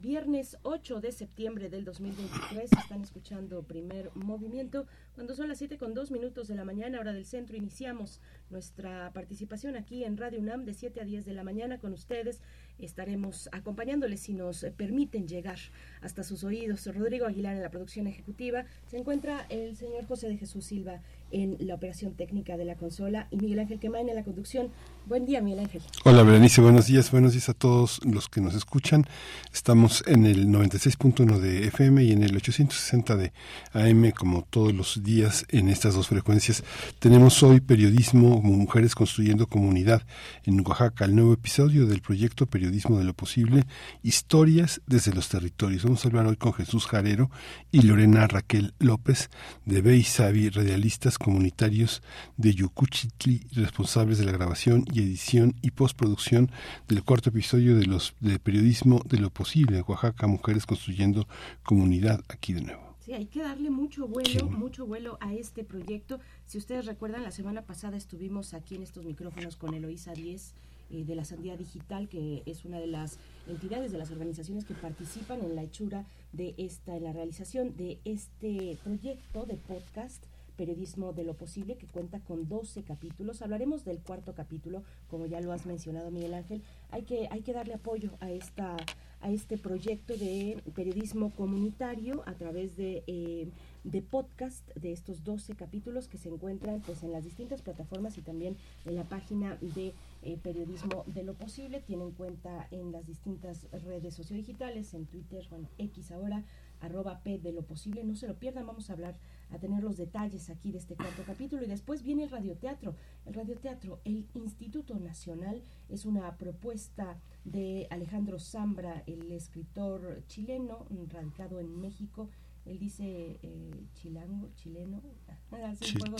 Viernes 8 de septiembre del 2023. Están escuchando primer movimiento. Cuando son las 7 con 2 minutos de la mañana, hora del centro, iniciamos nuestra participación aquí en Radio UNAM de 7 a 10 de la mañana con ustedes. Estaremos acompañándoles si nos permiten llegar hasta sus oídos. Rodrigo Aguilar en la producción ejecutiva. Se encuentra el señor José de Jesús Silva en la operación técnica de la consola y Miguel Ángel Quemain en la conducción. Buen día, Miguel Ángel. Hola, Berenice, buenos días. Buenos días a todos los que nos escuchan. Estamos en el 96.1 de FM y en el 860 de AM, como todos los días en estas dos frecuencias. Tenemos hoy periodismo Mujeres Construyendo Comunidad en Oaxaca, el nuevo episodio del proyecto Periodismo de lo Posible, Historias desde los Territorios. Vamos a hablar hoy con Jesús Jarero y Lorena Raquel López de Beisavi, radialistas comunitarios de Yucuchitli, responsables de la grabación y edición y postproducción del cuarto episodio de los de periodismo de lo posible Oaxaca, mujeres construyendo comunidad aquí de nuevo. Sí, hay que darle mucho vuelo, mucho vuelo a este proyecto. Si ustedes recuerdan, la semana pasada estuvimos aquí en estos micrófonos con Eloísa Díez eh, de la Sandía Digital, que es una de las entidades, de las organizaciones que participan en la hechura de esta, en la realización de este proyecto de podcast Periodismo de lo Posible, que cuenta con 12 capítulos. Hablaremos del cuarto capítulo, como ya lo has mencionado, Miguel Ángel. Hay que, hay que darle apoyo a esta a este proyecto de periodismo comunitario a través de, eh, de podcast de estos 12 capítulos que se encuentran pues en las distintas plataformas y también en la página de eh, periodismo de lo posible. Tienen cuenta en las distintas redes sociodigitales, en Twitter, bueno, X ahora, arroba P de lo posible. No se lo pierdan, vamos a hablar a tener los detalles aquí de este cuarto capítulo. Y después viene el radioteatro. El radioteatro, el Instituto Nacional, es una propuesta de Alejandro Zambra, el escritor chileno, radicado en México. Él dice eh, chilango, chileno, ah, chilengo.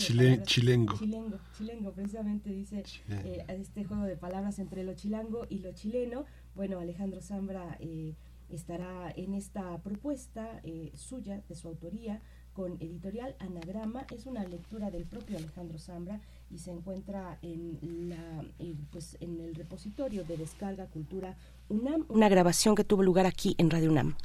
chilengo. Chilengo, precisamente dice eh, este juego de palabras entre lo chilango y lo chileno. Bueno, Alejandro Zambra eh, estará en esta propuesta eh, suya, de su autoría, con editorial Anagrama. Es una lectura del propio Alejandro Zambra y se encuentra en, la, pues, en el repositorio de descarga cultura UNAM, una grabación que tuvo lugar aquí en Radio UNAM.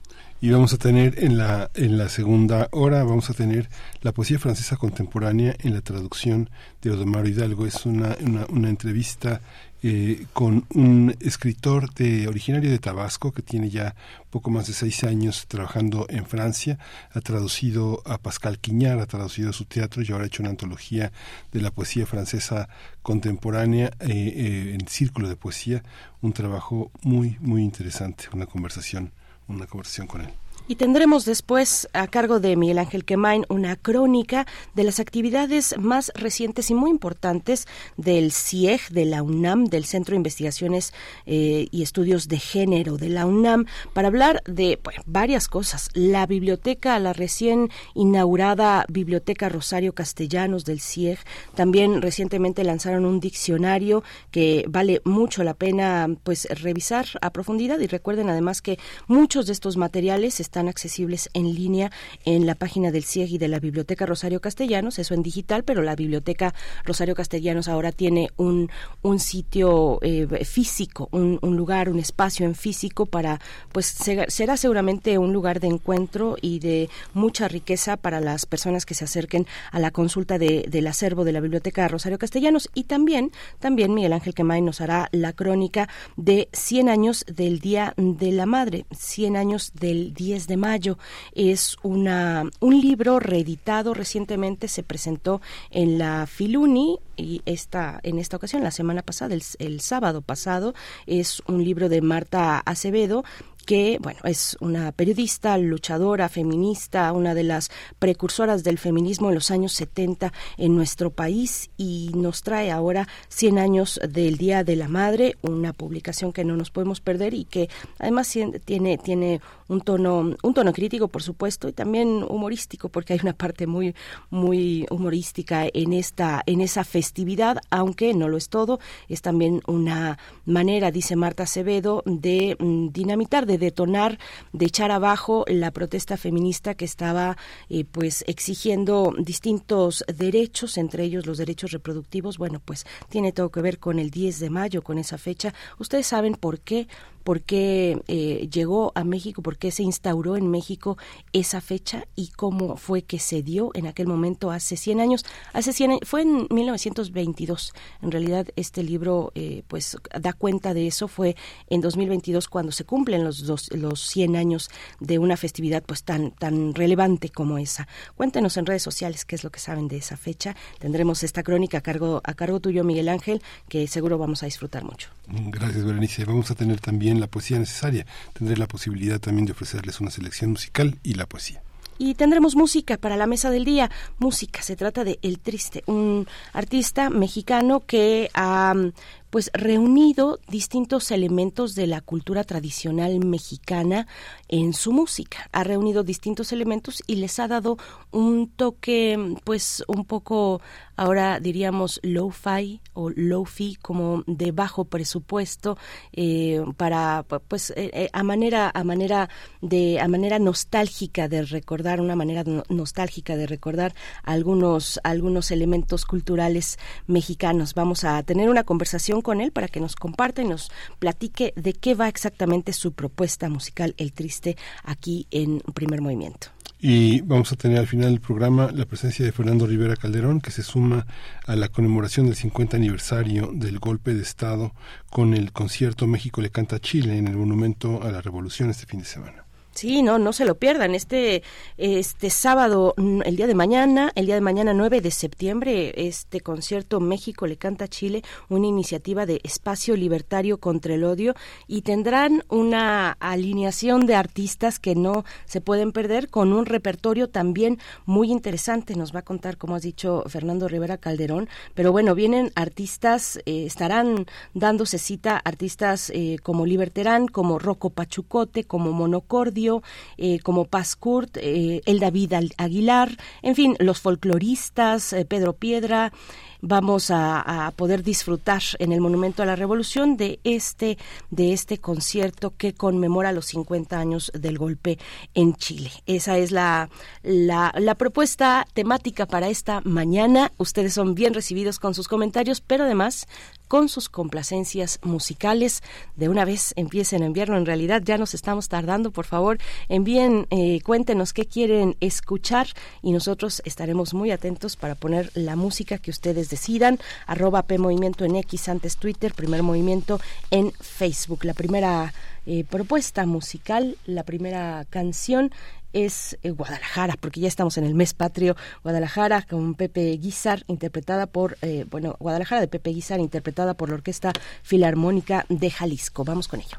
Y vamos a tener en la, en la segunda hora, vamos a tener la poesía francesa contemporánea en la traducción de Odomaro Hidalgo. Es una, una, una entrevista eh, con un escritor de, originario de Tabasco que tiene ya poco más de seis años trabajando en Francia. Ha traducido a Pascal Quiñar, ha traducido su teatro y ahora ha hecho una antología de la poesía francesa contemporánea eh, eh, en Círculo de Poesía. Un trabajo muy, muy interesante, una conversación, una conversación con él. Y tendremos después, a cargo de Miguel Ángel Quemain, una crónica de las actividades más recientes y muy importantes del CIEG, de la UNAM, del Centro de Investigaciones eh, y Estudios de Género de la UNAM, para hablar de varias cosas. La biblioteca, la recién inaugurada Biblioteca Rosario Castellanos del CIEG, también recientemente lanzaron un diccionario que vale mucho la pena pues revisar a profundidad y recuerden además que muchos de estos materiales están están accesibles en línea en la página del CIEG y de la Biblioteca Rosario Castellanos, eso en digital, pero la Biblioteca Rosario Castellanos ahora tiene un, un sitio eh, físico, un, lugar, un espacio en físico para, pues será seguramente un lugar de encuentro y de mucha riqueza para las personas que se acerquen a la consulta de, del acervo de la Biblioteca Rosario Castellanos. Y también, también Miguel Ángel Quemay nos hará la crónica de 100 años del Día de la Madre, 100 años del 10 de mayo. Es una, un libro reeditado recientemente, se presentó en la Filuni y esta, en esta ocasión, la semana pasada, el, el sábado pasado, es un libro de Marta Acevedo que, bueno, es una periodista, luchadora, feminista, una de las precursoras del feminismo en los años 70 en nuestro país y nos trae ahora 100 años del Día de la Madre, una publicación que no nos podemos perder y que además tiene, tiene un tono, un tono crítico, por supuesto, y también humorístico, porque hay una parte muy, muy humorística en esta, en esa festividad, aunque no lo es todo, es también una manera, dice Marta Acevedo, de mm, dinamitar, de detonar, de echar abajo la protesta feminista que estaba eh, pues exigiendo distintos derechos, entre ellos los derechos reproductivos. Bueno, pues tiene todo que ver con el 10 de mayo, con esa fecha. Ustedes saben por qué por qué eh, llegó a México, por qué se instauró en México esa fecha y cómo fue que se dio en aquel momento hace 100 años. Hace 100 fue en 1922. En realidad este libro eh, pues da cuenta de eso. Fue en 2022 cuando se cumplen los dos, los 100 años de una festividad pues tan tan relevante como esa. Cuéntenos en redes sociales qué es lo que saben de esa fecha. Tendremos esta crónica a cargo a cargo tuyo Miguel Ángel que seguro vamos a disfrutar mucho. Gracias Berenice. Vamos a tener también la poesía necesaria. Tendré la posibilidad también de ofrecerles una selección musical y la poesía. Y tendremos música para la mesa del día. Música, se trata de El Triste, un artista mexicano que ha pues reunido distintos elementos de la cultura tradicional mexicana en su música. Ha reunido distintos elementos y les ha dado un toque pues un poco ahora diríamos low-fi o low-fi como de bajo presupuesto eh, para pues eh, eh, a manera a manera de a manera nostálgica de recordar una manera nostálgica de recordar algunos algunos elementos culturales mexicanos. Vamos a tener una conversación con él para que nos comparta y nos platique de qué va exactamente su propuesta musical El Triste aquí en Primer Movimiento. Y vamos a tener al final del programa la presencia de Fernando Rivera Calderón, que se suma a la conmemoración del 50 aniversario del golpe de Estado con el concierto México le canta a Chile en el Monumento a la Revolución este fin de semana. Sí, no, no se lo pierdan. Este, este sábado, el día de mañana, el día de mañana 9 de septiembre, este concierto México le canta a Chile, una iniciativa de espacio libertario contra el odio y tendrán una alineación de artistas que no se pueden perder con un repertorio también muy interesante. Nos va a contar, como has dicho, Fernando Rivera Calderón. Pero bueno, vienen artistas, eh, estarán dándose cita artistas eh, como Liberterán, como Rocco Pachucote, como Monocordio eh, como Paz Kurt, eh, el David Aguilar, en fin, los folcloristas, eh, Pedro Piedra, vamos a, poder disfrutar en el Monumento a la Revolución de este de este concierto que conmemora los 50 años del golpe en Chile. Esa es la, la, la propuesta temática para esta mañana. Ustedes son bien recibidos con sus comentarios, pero además con sus complacencias musicales. De una vez empiecen a enviarlo. En realidad ya nos estamos tardando. Por favor, envíen, eh, cuéntenos qué quieren escuchar y nosotros estaremos muy atentos para poner la música que ustedes decidan. Arroba P Movimiento en X antes Twitter, primer movimiento en Facebook. La primera eh, propuesta musical, la primera canción es eh, Guadalajara, porque ya estamos en el mes patrio. Guadalajara con Pepe Guizar, interpretada por, eh, bueno, Guadalajara de Pepe Guizar, interpretada por la Orquesta Filarmónica de Jalisco. Vamos con ello.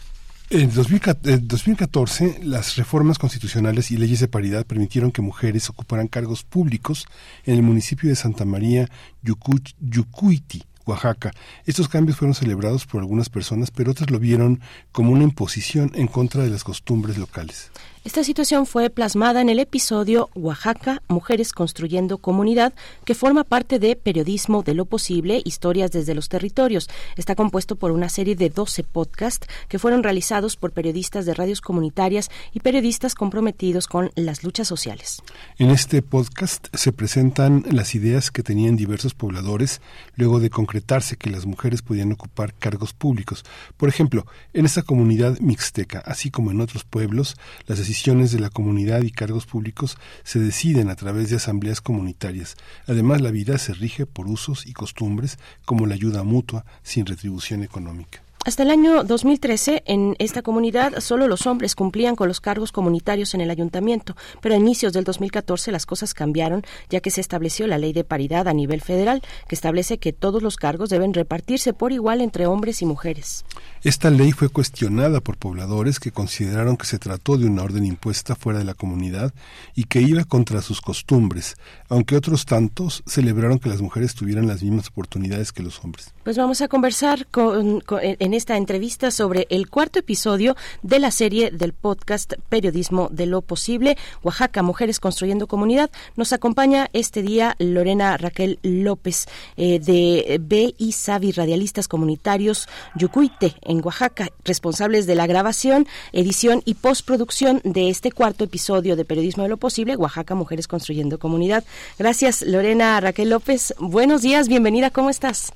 en 2014, las reformas constitucionales y leyes de paridad permitieron que mujeres ocuparan cargos públicos en el municipio de Santa María Yucuiti, Oaxaca. Estos cambios fueron celebrados por algunas personas, pero otras lo vieron como una imposición en contra de las costumbres locales. Esta situación fue plasmada en el episodio Oaxaca, Mujeres Construyendo Comunidad, que forma parte de Periodismo de lo Posible, Historias desde los Territorios. Está compuesto por una serie de 12 podcasts que fueron realizados por periodistas de radios comunitarias y periodistas comprometidos con las luchas sociales. En este podcast se presentan las ideas que tenían diversos pobladores luego de concretarse que las mujeres podían ocupar cargos públicos. Por ejemplo, en esta comunidad mixteca, así como en otros pueblos, las decisiones de la comunidad y cargos públicos se deciden a través de asambleas comunitarias. Además, la vida se rige por usos y costumbres como la ayuda mutua sin retribución económica. Hasta el año 2013, en esta comunidad, solo los hombres cumplían con los cargos comunitarios en el ayuntamiento, pero a inicios del 2014 las cosas cambiaron, ya que se estableció la ley de paridad a nivel federal, que establece que todos los cargos deben repartirse por igual entre hombres y mujeres. Esta ley fue cuestionada por pobladores que consideraron que se trató de una orden impuesta fuera de la comunidad y que iba contra sus costumbres, aunque otros tantos celebraron que las mujeres tuvieran las mismas oportunidades que los hombres. Pues vamos a conversar con, en esta entrevista sobre el cuarto episodio de la serie del podcast Periodismo de lo Posible, Oaxaca, Mujeres Construyendo Comunidad. Nos acompaña este día Lorena Raquel López eh, de B y Savi Radialistas Comunitarios Yucuite en Oaxaca, responsables de la grabación, edición y postproducción de este cuarto episodio de Periodismo de lo Posible, Oaxaca, Mujeres Construyendo Comunidad. Gracias, Lorena Raquel López. Buenos días, bienvenida, ¿cómo estás?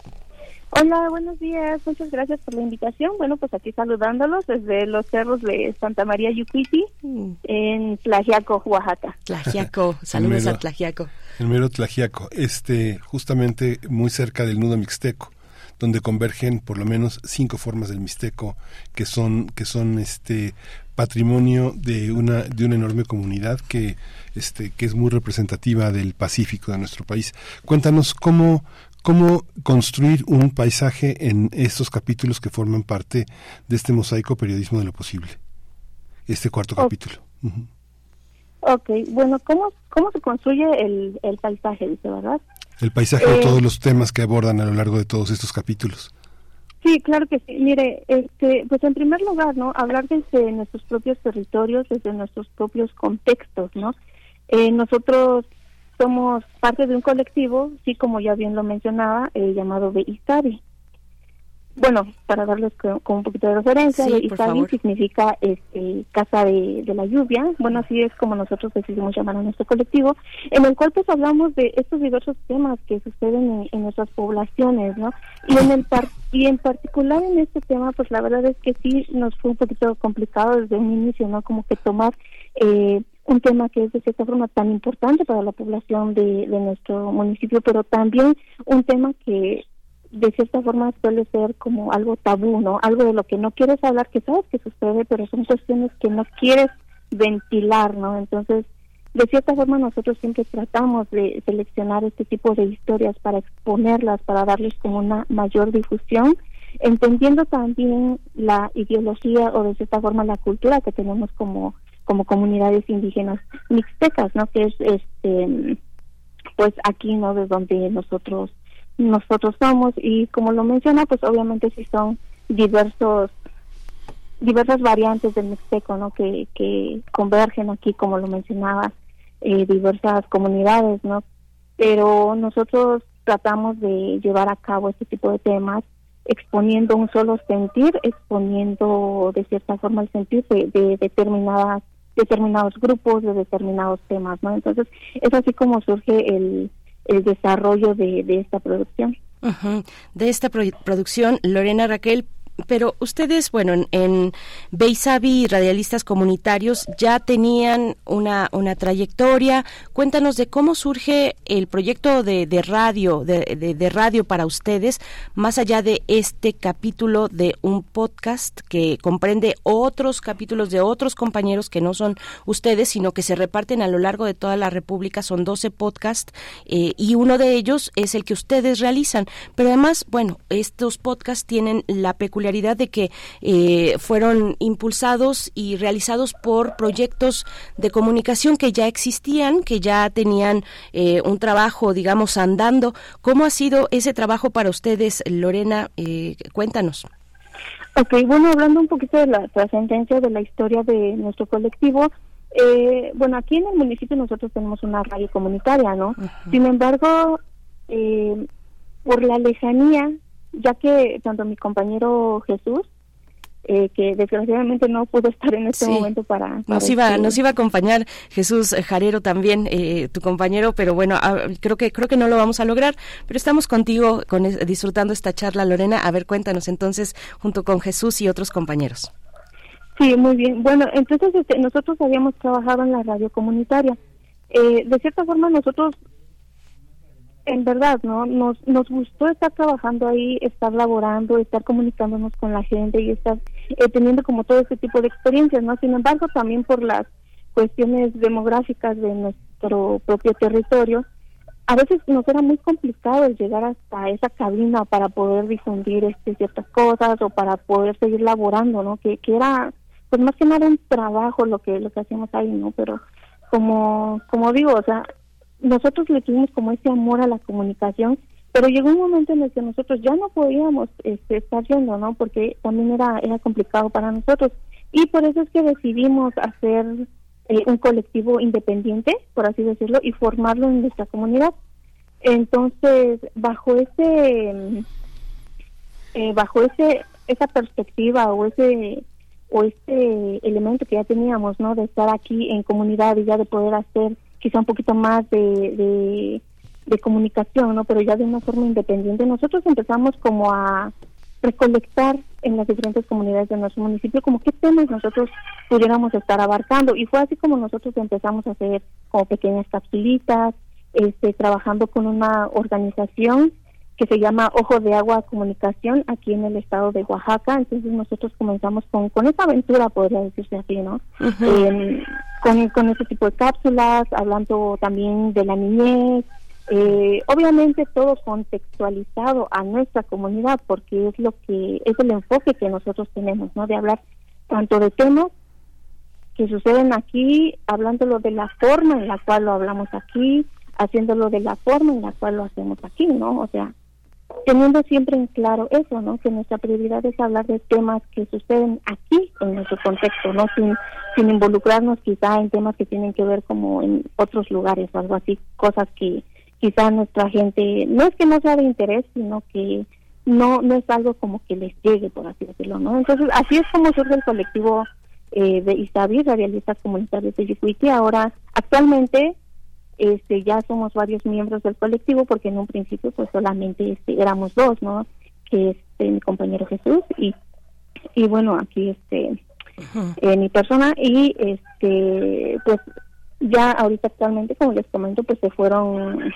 Hola, buenos días. Muchas gracias por la invitación. Bueno, pues aquí saludándolos desde los cerros de Santa María Yucuiti, mm. en Tlajiaco, Oaxaca. Tlajiaco, saludos a Tlajiaco. El mero Tlajiaco, este, justamente muy cerca del nudo mixteco donde convergen por lo menos cinco formas del mixteco que son que son este patrimonio de una de una enorme comunidad que este que es muy representativa del Pacífico de nuestro país. Cuéntanos cómo cómo construir un paisaje en estos capítulos que forman parte de este mosaico periodismo de lo posible. Este cuarto capítulo. Ok, bueno, ¿cómo, cómo se construye el, el paisaje, dice, verdad? El paisaje de todos eh, los temas que abordan a lo largo de todos estos capítulos. Sí, claro que sí. Mire, este, pues en primer lugar, ¿no? Hablar desde nuestros propios territorios, desde nuestros propios contextos, ¿no? Eh, nosotros somos parte de un colectivo, sí, como ya bien lo mencionaba, eh, llamado Beistabi. Bueno, para darles con, un poquito de referencia, sí, significa este, Casa de, la Lluvia. Bueno, así es como nosotros decidimos llamar a nuestro colectivo, en el cual pues hablamos de estos diversos temas que suceden en, nuestras poblaciones, ¿no? Y en, el y en particular en este tema, pues la verdad es que sí nos fue un poquito complicado desde un inicio, ¿no? Como que tomar... Eh, un tema que es de cierta forma tan importante para la población de, nuestro municipio, pero también un tema que de cierta forma suele ser como algo tabú, ¿no? Algo de lo que no quieres hablar, que sabes que sucede, pero son cuestiones que no quieres ventilar, ¿no? Entonces, de cierta forma nosotros siempre tratamos de seleccionar este tipo de historias para exponerlas, para darles como una mayor difusión, entendiendo también la ideología o de cierta forma la cultura que tenemos como como comunidades indígenas mixtecas, ¿no? Que es este pues aquí, ¿no? De donde nosotros nosotros somos y como lo menciona, pues obviamente sí son diversos diversas variantes del mixteco, ¿no? Que convergen aquí, como lo mencionaba, eh, diversas comunidades, ¿no? Pero nosotros tratamos de llevar a cabo este tipo de temas exponiendo un solo sentir, exponiendo de cierta forma el sentir de determinadas determinados grupos, de determinados temas, ¿no? Entonces, es así como surge el, el desarrollo de, de esta producción. De esta producción, Lorena Raquel, pero ustedes, bueno, en, en Beisavi Radialistas Comunitarios ya tenían una, una trayectoria. Cuéntanos de cómo surge el proyecto de, de radio, de, de, radio para ustedes, más allá de este capítulo de un podcast que comprende otros capítulos de otros compañeros que no son ustedes, sino que se reparten a lo largo de toda la República. Son 12 podcasts eh, y uno de ellos es el que ustedes realizan. Pero además, bueno, estos podcasts tienen la peculiaridad de que eh, fueron impulsados y realizados por proyectos de comunicación que ya existían, que ya tenían eh, un trabajo, digamos, andando. ¿Cómo ha sido ese trabajo para ustedes, Lorena? Eh, cuéntanos. Ok, bueno, hablando un poquito de la trascendencia de la historia de nuestro colectivo, eh, bueno, aquí en el municipio nosotros tenemos una radio comunitaria, ¿no? Sin embargo, eh, por la lejanía, ya que tanto mi compañero Jesús eh, que desgraciadamente no pudo estar en este momento para, nos iba este nos iba a acompañar Jesús Jarero también eh, tu compañero pero bueno creo que creo que no lo vamos a lograr pero estamos contigo con disfrutando esta charla Lorena. A ver cuéntanos entonces junto con Jesús y otros compañeros. Sí muy bien. Bueno entonces este, nosotros habíamos trabajado en la radio comunitaria. Eh, de cierta forma nosotros en verdad, ¿no? Nos, nos gustó estar trabajando ahí, estar laborando, estar comunicándonos con la gente y estar eh, teniendo como todo ese tipo de experiencias, ¿no? Sin embargo, también por las cuestiones demográficas de nuestro propio territorio, a veces nos era muy complicado el llegar hasta esa cabina para poder difundir este, ciertas cosas o para poder seguir laborando, ¿no? Que, que era, pues más que nada un trabajo lo que, lo que hacíamos ahí, ¿no? Pero como, como digo, o sea, nosotros le tuvimos como ese amor a la comunicación, pero llegó un momento en el que nosotros ya no podíamos este, estar yendo, ¿no? Porque también era, era complicado para nosotros. Y por eso es que decidimos hacer eh, un colectivo independiente, por así decirlo, y formarlo en nuestra comunidad. Entonces, bajo ese, eh, bajo ese, esa perspectiva o ese o este elemento que ya teníamos, ¿no? De estar aquí en comunidad y ya de poder hacer quizá un poquito más de, de, comunicación, ¿no? Pero ya de una forma independiente. Nosotros empezamos como a recolectar en las diferentes comunidades de nuestro municipio como qué temas nosotros pudiéramos estar abarcando y fue así como nosotros empezamos a hacer como pequeñas capsulitas, este, trabajando con una organización que se llama Ojo de Agua Comunicación aquí en el estado de Oaxaca. Entonces nosotros comenzamos con, con esa aventura, podría decirse así, ¿no? Em, con, con ese tipo de cápsulas, hablando también de la niñez, eh, obviamente todo contextualizado a nuestra comunidad porque es lo que es el enfoque que nosotros tenemos, ¿no? De hablar tanto de temas que suceden aquí, hablándolo de la forma en la cual lo hablamos aquí, haciéndolo de la forma en la cual lo hacemos aquí, ¿no? O sea, teniendo siempre en claro eso, ¿no? Que nuestra prioridad es hablar de temas que suceden aquí en nuestro contexto, ¿no? Sin, involucrarnos quizá en temas que tienen que ver como en otros lugares o algo así, cosas que quizá nuestra gente, no es que no sea de interés, sino que no no es algo como que les llegue, por así decirlo, ¿no? Entonces, así es como surge el colectivo eh, de Isabi, Radialistas Comunitarios de Yicuiti. Ahora, actualmente, este ya somos varios miembros del colectivo porque en un principio pues solamente este, éramos dos no que este mi compañero Jesús y y bueno aquí este eh, mi persona. Y este pues ya ahorita actualmente como les comento pues se fueron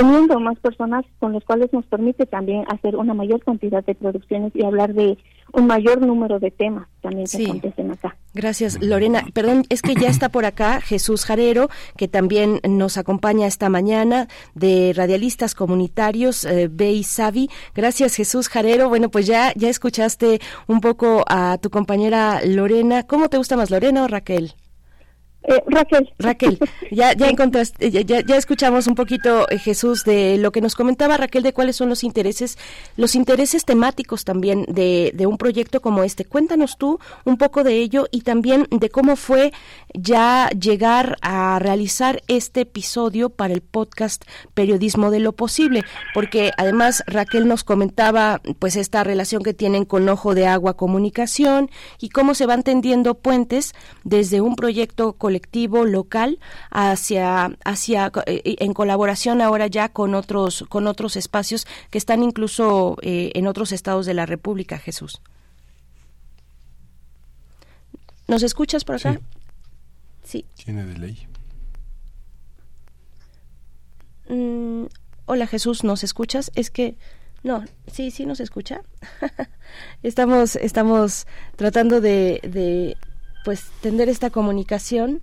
uniendo más personas con los cuales nos permite también hacer una mayor cantidad de producciones y hablar de un mayor número de temas también que acontecen acá. Gracias, Lorena. Perdón, es que ya está por acá Jesús Jarero, que también nos acompaña esta mañana de Radialistas Comunitarios eh, y Savi. Gracias, Jesús Jarero. Bueno, pues ya, ya escuchaste un poco a tu compañera Lorena. ¿Cómo te gusta más, Lorena o Raquel? Eh, Raquel. Raquel, ya, ya encontraste, ya, ya, escuchamos un poquito, eh, Jesús, de lo que nos comentaba Raquel, de cuáles son los intereses, los intereses temáticos también de, de un proyecto como este. Cuéntanos tú un poco de ello y también de cómo fue ya llegar a realizar este episodio para el podcast Periodismo de lo Posible, porque además Raquel nos comentaba pues esta relación que tienen con Ojo de Agua Comunicación y cómo se van tendiendo puentes desde un proyecto colectivo colectivo local hacia hacia eh, en colaboración ahora ya con otros con otros espacios que están incluso eh, en otros estados de la República, Jesús. ¿Nos escuchas por acá? Sí. Tiene de ley. Mm, hola Jesús, ¿nos escuchas? Es que no, sí, sí nos escucha. estamos, estamos tratando de, de, pues, tender esta comunicación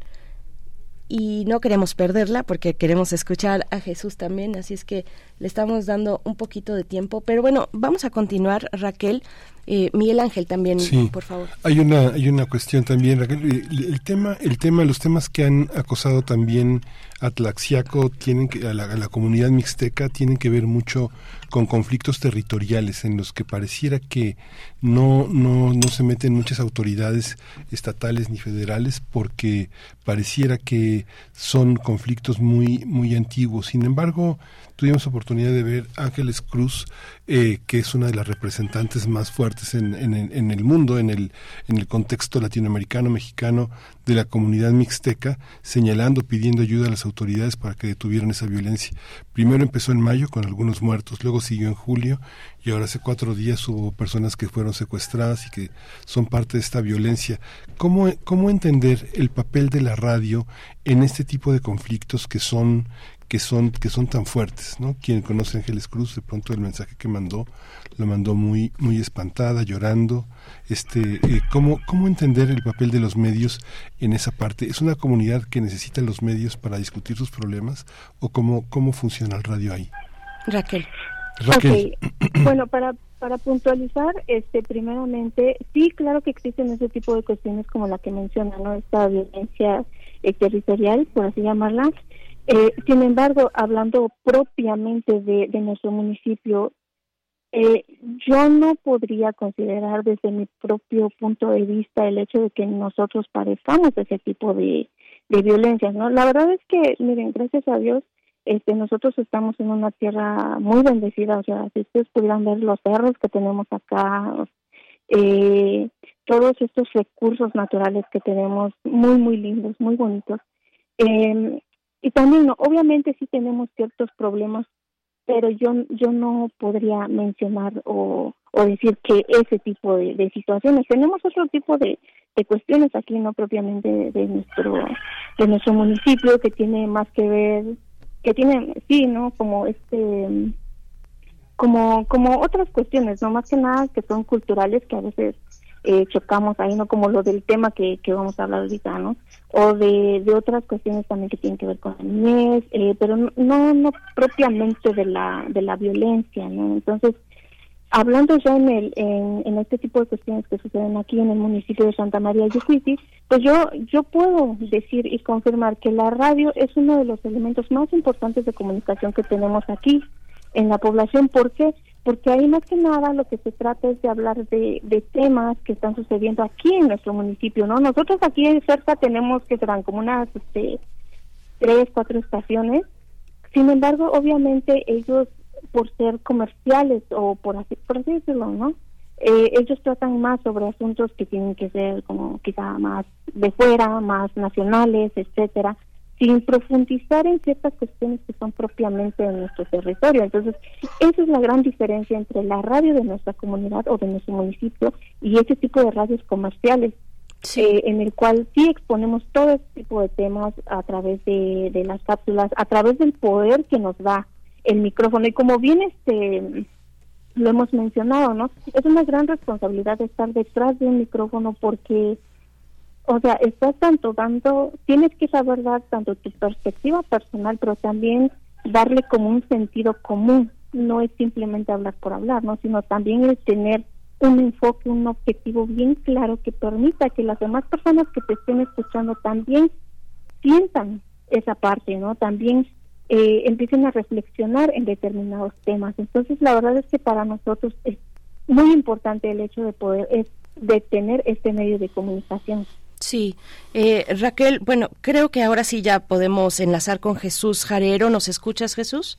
y no queremos perderla porque queremos escuchar a Jesús también, así es que le estamos dando un poquito de tiempo. Pero bueno, vamos a continuar, Raquel. Eh, Miguel Ángel también, por favor. Hay una, hay una cuestión también, Raquel. El, tema, el tema, los temas que han acosado también a Tlaxiaco, tienen que, a la, comunidad mixteca, tienen que ver mucho con conflictos territoriales en los que pareciera que no, no, no se meten muchas autoridades estatales ni federales porque pareciera que son conflictos muy, muy antiguos. Sin embargo, tuvimos oportunidad de ver Ángeles Cruz, eh, que es una de las representantes más fuertes en, en, el mundo, en el, en el contexto latinoamericano, mexicano, de la comunidad mixteca, señalando, pidiendo ayuda a las autoridades para que detuvieran esa violencia. Primero empezó en mayo con algunos muertos, luego siguió en julio y ahora hace cuatro días hubo personas que fueron secuestradas y que son parte de esta violencia. ¿Cómo, cómo entender el papel de la radio en este tipo de conflictos que son que son que son tan fuertes, ¿no? Quien conoce a Ángeles Cruz, de pronto el mensaje que mandó lo mandó muy muy espantada, llorando. Este, eh, ¿cómo, ¿Cómo entender el papel de los medios en esa parte? ¿Es una comunidad que necesita los medios para discutir sus problemas o cómo, cómo funciona el radio ahí? Raquel. Raquel. bueno, para, para puntualizar, este, primeramente, sí, claro que existen ese tipo de cuestiones como la que menciona, ¿no? Esta violencia eh, territorial, por así llamarla, eh, sin embargo, hablando propiamente de, nuestro municipio, eh, yo no podría considerar desde mi propio punto de vista el hecho de que nosotros padezcamos ese tipo de, de violencias, ¿no? La verdad es que, miren, gracias a Dios, este, nosotros estamos en una tierra muy bendecida, o sea, si ustedes pudieran ver los cerros que tenemos acá, eh, todos estos recursos naturales que tenemos, muy, muy lindos, muy bonitos. Eh, y también, obviamente sí tenemos ciertos problemas, pero yo, yo no podría mencionar o, o decir que ese tipo de, situaciones. Tenemos otro tipo de, de cuestiones aquí, no propiamente de nuestro, de nuestro municipio, que tiene más que ver, que tiene, sí, ¿no? Como este como como otras cuestiones, no más que nada que son culturales que a veces eh, chocamos ahí, ¿no? Como lo del tema que, que vamos a hablar ahorita, ¿no? O de, de otras cuestiones también que tienen que ver con el niñez, eh, pero no, no propiamente de la, de la violencia, ¿no? Entonces, hablando ya en, el, en, en, este tipo de cuestiones que suceden aquí en el municipio de Santa María Yucuiti, pues yo, yo puedo decir y confirmar que la radio es uno de los elementos más importantes de comunicación que tenemos aquí en la población. ¿Por qué? porque ahí más que nada lo que se trata es de hablar de, de temas que están sucediendo aquí en nuestro municipio, ¿no? Nosotros aquí en cerca tenemos que serán como unas este, tres, cuatro estaciones, sin embargo, obviamente ellos, por ser comerciales o por así, por así decirlo, ¿no? Eh, ellos tratan más sobre asuntos que tienen que ser como quizá más de fuera, más nacionales, etcétera sin profundizar en ciertas cuestiones que son propiamente de nuestro territorio. Entonces, esa es la gran diferencia entre la radio de nuestra comunidad o de nuestro municipio y ese tipo de radios comerciales, eh, en el cual sí exponemos todo este tipo de temas a través de, de las cápsulas, a través del poder que nos da el micrófono. Y como bien este lo hemos mencionado, ¿no? Es una gran responsabilidad estar detrás de un micrófono porque o sea, estás tanto dando, tienes que saber dar tanto tu perspectiva personal, pero también darle como un sentido común. No es simplemente hablar por hablar, ¿no? Sino también el tener un enfoque, un objetivo bien claro que permita que las demás personas que te estén escuchando también sientan esa parte, ¿no? También eh, empiecen a reflexionar en determinados temas. Entonces, la verdad es que para nosotros es muy importante el hecho de poder, es de tener este medio de comunicación. Sí, eh, Raquel, bueno, creo que ahora sí ya podemos enlazar con Jesús Jarero. ¿Nos escuchas, Jesús?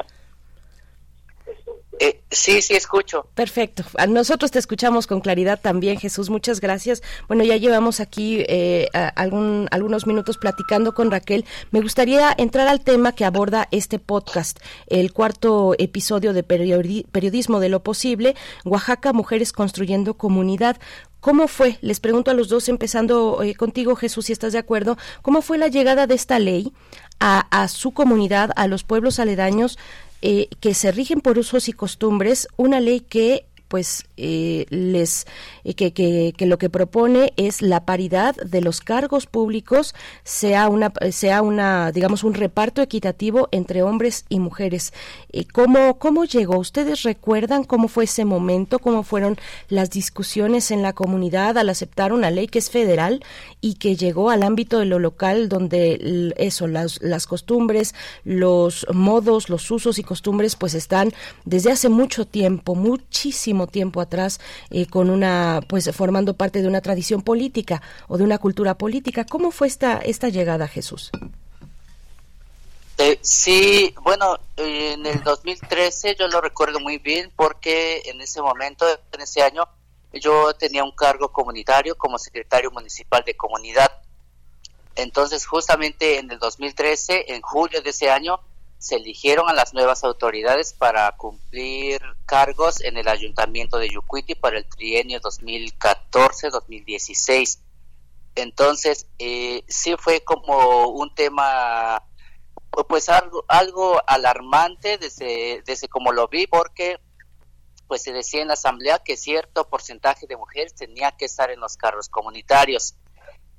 Eh, sí, sí, escucho. Perfecto. A nosotros te escuchamos con claridad también, Jesús. Muchas gracias. Bueno, ya llevamos aquí eh, algún, algunos minutos platicando con Raquel. Me gustaría entrar al tema que aborda este podcast, el cuarto episodio de Periodismo de lo Posible, Oaxaca, Mujeres Construyendo Comunidad. ¿Cómo fue? Les pregunto a los dos, empezando eh, contigo, Jesús, si estás de acuerdo, ¿cómo fue la llegada de esta ley a, a su comunidad, a los pueblos aledaños? Eh, que se rigen por usos y costumbres, una ley que pues eh, les eh, que, que, lo que propone es la paridad de los cargos públicos sea una sea una digamos un reparto equitativo entre hombres y mujeres. Eh, cómo cómo llegó ustedes recuerdan cómo fue ese momento cómo fueron las discusiones en la comunidad al aceptar una ley que es federal y que llegó al ámbito de lo local donde eso las las costumbres los modos los usos y costumbres pues están desde hace mucho tiempo muchísimo tiempo atrás eh, con una pues formando parte de una tradición política o de una cultura política. ¿Cómo fue esta esta llegada, Jesús? Eh, sí, bueno, en el 2013 yo lo recuerdo muy bien porque en ese momento, en ese año, yo tenía un cargo comunitario como secretario municipal de comunidad. Entonces, justamente en el 2013, en julio de ese año, se eligieron a las nuevas autoridades para cumplir cargos en el ayuntamiento de Yucuiti para el trienio 2014-2016. Entonces, eh, sí fue como un tema, pues algo, algo alarmante desde, desde como lo vi, porque pues se decía en la asamblea que cierto porcentaje de mujeres tenía que estar en los cargos comunitarios.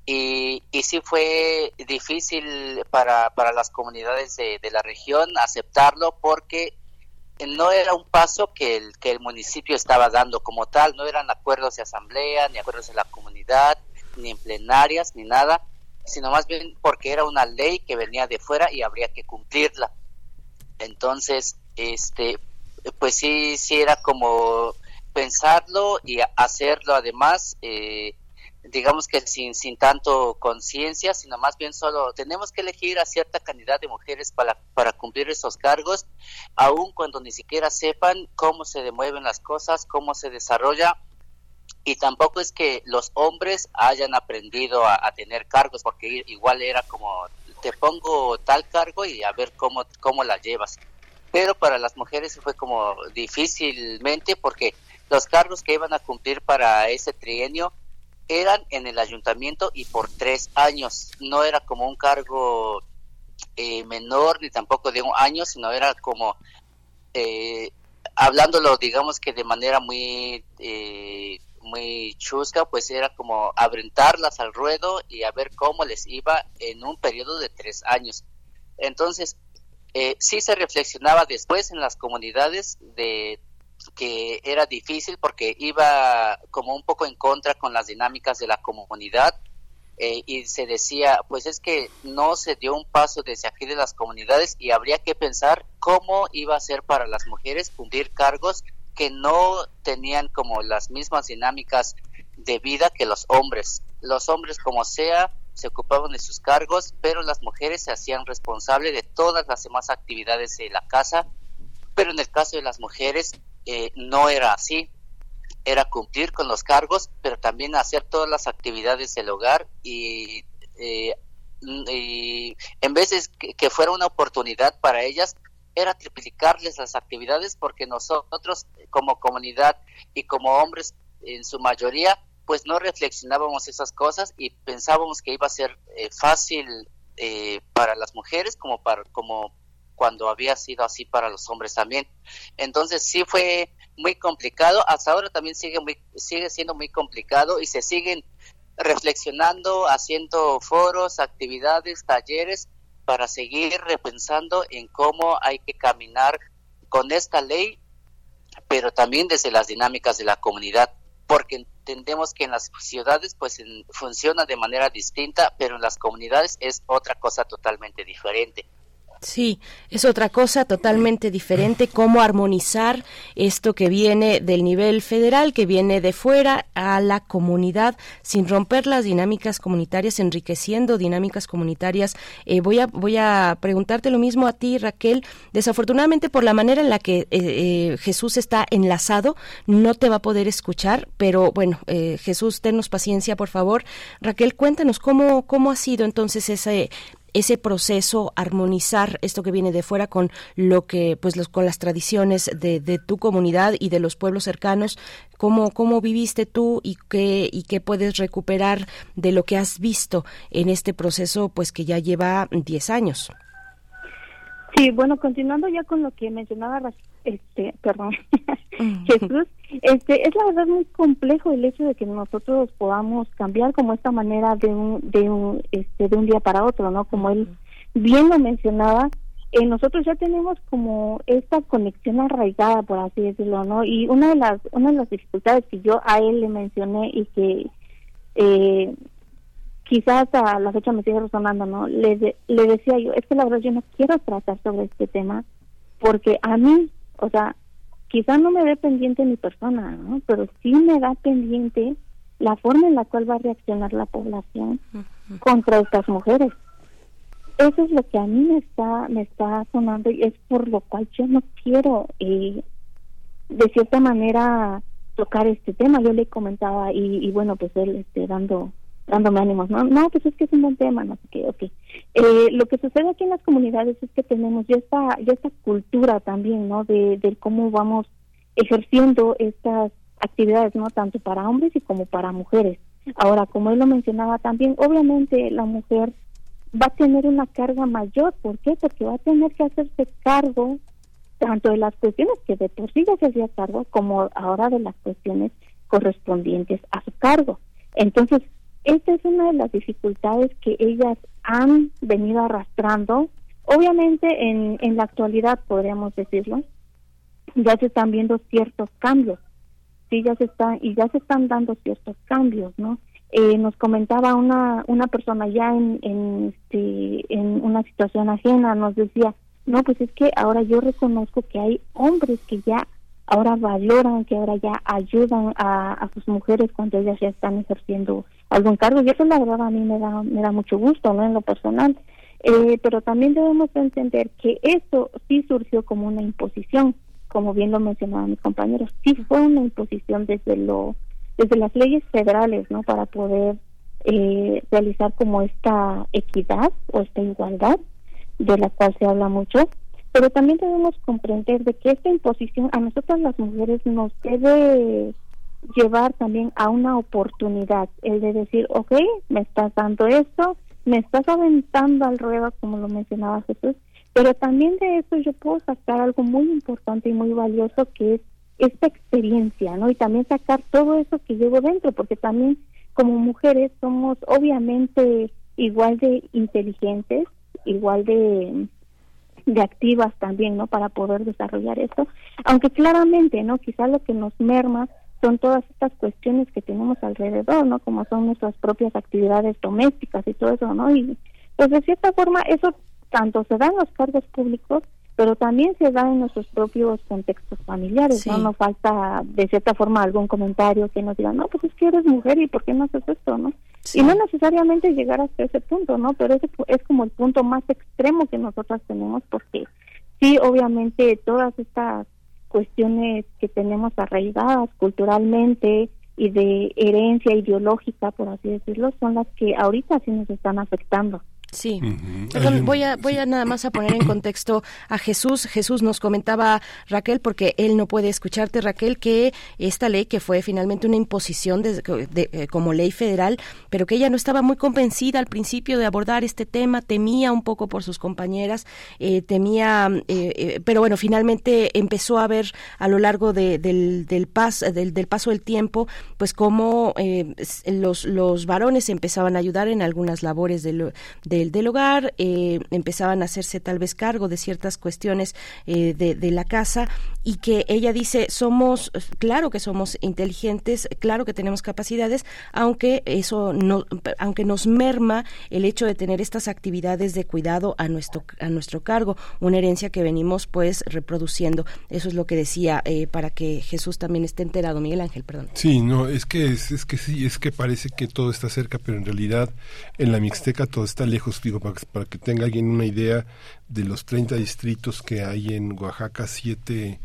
Y, y sí fue difícil para, para las comunidades de, la región aceptarlo porque no era un paso que el, que el municipio estaba dando como tal, no eran acuerdos de asamblea, ni acuerdos de la comunidad, ni en plenarias, ni nada, sino más bien porque era una ley que venía de fuera y habría que cumplirla. Entonces, este, pues sí, sí era como pensarlo y hacerlo además eh, digamos que sin, sin tanto conciencia, sino más bien solo tenemos que elegir a cierta cantidad de mujeres para, para cumplir esos cargos, aun cuando ni siquiera sepan cómo se demueven las cosas, cómo se desarrolla. Y tampoco es que los hombres hayan aprendido a, tener cargos, porque igual era como, te pongo tal cargo y a ver cómo, cómo la llevas. Pero para las mujeres fue como difícilmente, porque los cargos que iban a cumplir para ese trienio eran en el ayuntamiento y por tres años. No era como un cargo eh, menor ni tampoco de un año, sino era como, eh, hablándolo digamos que de manera muy, eh, muy chusca, pues era como abrentarlas al ruedo y a ver cómo les iba en un periodo de tres años. Entonces, eh, sí se reflexionaba después en las comunidades de que era difícil porque iba como un poco en contra con las dinámicas de la comunidad eh, y se decía, pues es que no se dio un paso desde aquí de las comunidades y habría que pensar cómo iba a ser para las mujeres cumplir cargos que no tenían como las mismas dinámicas de vida que los hombres. Los hombres como sea se ocupaban de sus cargos, pero las mujeres se hacían responsables de todas las demás actividades de la casa, pero en el caso de las mujeres eh, no era así. Era cumplir con los cargos, pero también hacer todas las actividades del hogar y, eh, en vez de que, fuera una oportunidad para ellas, era triplicarles las actividades porque nosotros como comunidad y como hombres en su mayoría pues no reflexionábamos esas cosas y pensábamos que iba a ser eh, fácil para las mujeres como para como cuando había sido así para los hombres también. Entonces sí fue muy complicado, hasta ahora también sigue, muy, sigue siendo muy complicado y se siguen reflexionando, haciendo foros, actividades, talleres para seguir repensando en cómo hay que caminar con esta ley, pero también desde las dinámicas de la comunidad, porque entendemos que en las ciudades pues funciona de manera distinta, pero en las comunidades es otra cosa totalmente diferente. Sí, es otra cosa totalmente diferente, cómo armonizar esto que viene del nivel federal, que viene de fuera a la comunidad, sin romper las dinámicas comunitarias, enriqueciendo dinámicas comunitarias. Eh, voy, a, voy a preguntarte lo mismo a ti, Raquel. Desafortunadamente, por la manera en la que eh, eh, Jesús está enlazado, no te va a poder escuchar, pero bueno, Jesús, tennos paciencia, por favor. Raquel, cuéntanos cómo, cómo ha sido entonces ese ese proceso, armonizar esto que viene de fuera con lo que, pues, los, con las tradiciones de, de, tu comunidad y de los pueblos cercanos, cómo, cómo viviste tú y qué, y qué puedes recuperar de lo que has visto en este proceso, pues, que ya lleva 10 años. Sí, bueno, continuando ya con lo que mencionaba, este, perdón, Jesús, este, es la verdad muy complejo el hecho de que nosotros podamos cambiar como esta manera de un, de un, este, de un día para otro, ¿no? Como él bien lo mencionaba, eh, nosotros ya tenemos como esta conexión arraigada, por así decirlo, ¿no? Y una de las, una de las dificultades que yo a él le mencioné y que eh, quizás a la fecha me sigue resonando, ¿no? Le, le decía yo, es que la verdad yo no quiero tratar sobre este tema porque a mí, o sea, quizá no me dé pendiente mi persona, ¿no? Pero sí me da pendiente la forma en la cual va a reaccionar la población contra estas mujeres. Eso es lo que a mí me está me está sonando y es por lo cual yo no quiero eh, de cierta manera tocar este tema. Yo le comentaba y, y bueno, pues él este, dando dándome ánimos, no, no, pues es que es un buen tema, no sé qué, ok. Eh, lo que sucede aquí en las comunidades es que tenemos ya esta, ya esta cultura también, ¿no? De, de cómo vamos ejerciendo estas actividades, ¿no? Tanto para hombres y como para mujeres. Ahora, como él lo mencionaba también, obviamente la mujer va a tener una carga mayor, ¿por qué? Porque va a tener que hacerse cargo tanto de las cuestiones que de por sí ya se hacía cargo, como ahora de las cuestiones correspondientes a su cargo. Entonces, esta es una de las dificultades que ellas han venido arrastrando. Obviamente en, en la actualidad podríamos decirlo, ya se están viendo ciertos cambios, sí, ya se están y ya se están dando ciertos cambios, ¿no? Eh, nos comentaba una una persona ya en en, este, en una situación ajena, nos decía, no, pues es que ahora yo reconozco que hay hombres que ya ahora valoran, que ahora ya ayudan a, a sus mujeres cuando ellas ya están ejerciendo algún cargo y eso la verdad a mí me da me da mucho gusto no en lo personal. Eh, pero también debemos entender que eso sí surgió como una imposición como bien lo mencionaba mi compañero sí fue una imposición desde lo desde las leyes federales no para poder eh, realizar como esta equidad o esta igualdad de la cual se habla mucho. Pero también debemos comprender de que esta imposición a nosotras las mujeres nos debe llevar también a una oportunidad, el de decir, ok, me estás dando esto, me estás aventando al ruedo, como lo mencionaba Jesús, pero también de eso yo puedo sacar algo muy importante y muy valioso que es esta experiencia, ¿no? Y también sacar todo eso que llevo dentro, porque también como mujeres somos obviamente igual de inteligentes, igual de de activas también, ¿no? Para poder desarrollar esto, aunque claramente, ¿no? Quizá lo que nos merma son todas estas cuestiones que tenemos alrededor, ¿no? Como son nuestras propias actividades domésticas y todo eso, ¿no? Y pues de cierta forma eso tanto se da en los cargos públicos, pero también se da en nuestros propios contextos familiares, ¿no? No falta de cierta forma algún comentario que nos diga, no, pues es que eres mujer y ¿por qué no haces esto, no? Y no necesariamente llegar hasta ese punto, ¿no? Pero ese es como el punto más extremo que nosotras tenemos porque sí, obviamente todas estas cuestiones que tenemos arraigadas culturalmente y de herencia ideológica, por así decirlo, son las que ahorita sí nos están afectando. Sí. voy a voy a nada más a poner en contexto a Jesús. Jesús nos comentaba Raquel porque él no puede escucharte Raquel que esta ley que fue finalmente una imposición de, eh, como ley federal, pero que ella no estaba muy convencida al principio de abordar este tema, temía un poco por sus compañeras, eh, temía, eh, pero bueno, finalmente empezó a ver a lo largo del del, del paso del tiempo, pues cómo los los varones empezaban a ayudar en algunas labores de, de del, del hogar, eh, empezaban a hacerse tal vez cargo de ciertas cuestiones eh, de, de, la casa y que ella dice, somos, claro que somos inteligentes, claro que tenemos capacidades, aunque eso no, aunque nos merma el hecho de tener estas actividades de cuidado a nuestro, a nuestro cargo, una herencia que venimos pues reproduciendo. Eso es lo que decía eh, para que Jesús también esté enterado. Miguel Ángel, perdón. Sí, no, es que es, es que sí, es que parece que todo está cerca, pero en realidad en la Mixteca todo está lejos, digo, para, para que tenga alguien una idea de los 30 distritos que hay en Oaxaca, siete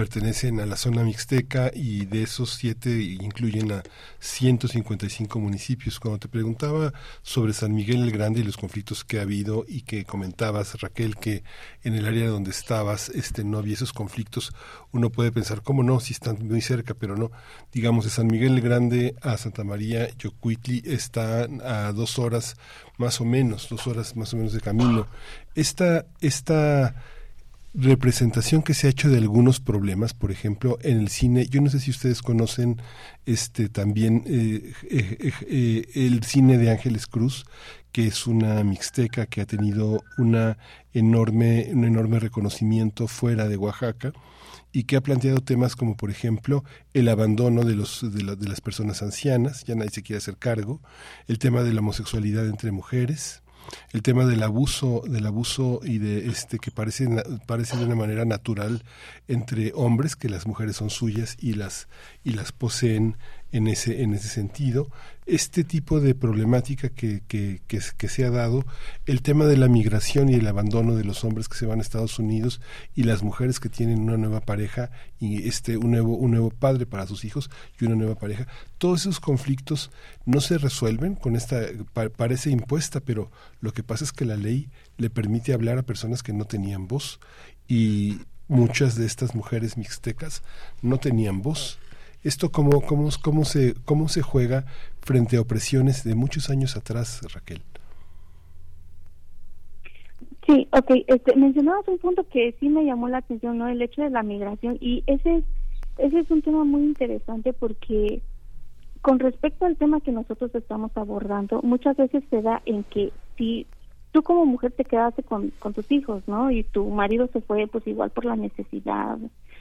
pertenecen a la zona mixteca y de esos siete incluyen a 155 municipios. Cuando te preguntaba sobre San Miguel el Grande y los conflictos que ha habido y que comentabas, Raquel, que en el área donde estabas este, no había esos conflictos, uno puede pensar, ¿cómo no? Si están muy cerca, pero no. Digamos, de San Miguel el Grande a Santa María, Yocuitli está a dos horas más o menos, dos horas más o menos de camino. Esta, esta representación que se ha hecho de algunos problemas, por ejemplo, en el cine, yo no sé si ustedes conocen este también eh, eh, eh, el cine de Ángeles Cruz, que es una mixteca que ha tenido una enorme, un enorme reconocimiento fuera de Oaxaca y que ha planteado temas como por ejemplo el abandono de los de, de las personas ancianas, ya nadie se quiere hacer cargo, el tema de la homosexualidad entre mujeres, el tema del abuso del abuso y de este que parece parece de una manera natural entre hombres que las mujeres son suyas y las y las poseen en ese, en ese sentido. Este tipo de problemática que, que, que, se ha dado, el tema de la migración y el abandono de los hombres que se van a Estados Unidos y las mujeres que tienen una nueva pareja y este, un, nuevo, un nuevo padre para sus hijos y una nueva pareja, todos esos conflictos no se resuelven con esta, parece impuesta, pero lo que pasa es que la ley le permite hablar a personas que no tenían voz y muchas de estas mujeres mixtecas no tenían voz. ¿Esto cómo, cómo, cómo, se, cómo se juega frente a opresiones de muchos años atrás, Raquel? Sí, ok. Este, mencionabas un punto que sí me llamó la atención, ¿no? El hecho de la migración. Y ese es, ese es un tema muy interesante porque con respecto al tema que nosotros estamos abordando, muchas veces se da en que si tú como mujer te quedaste con, con tus hijos, ¿no? Y tu marido se fue pues igual por la necesidad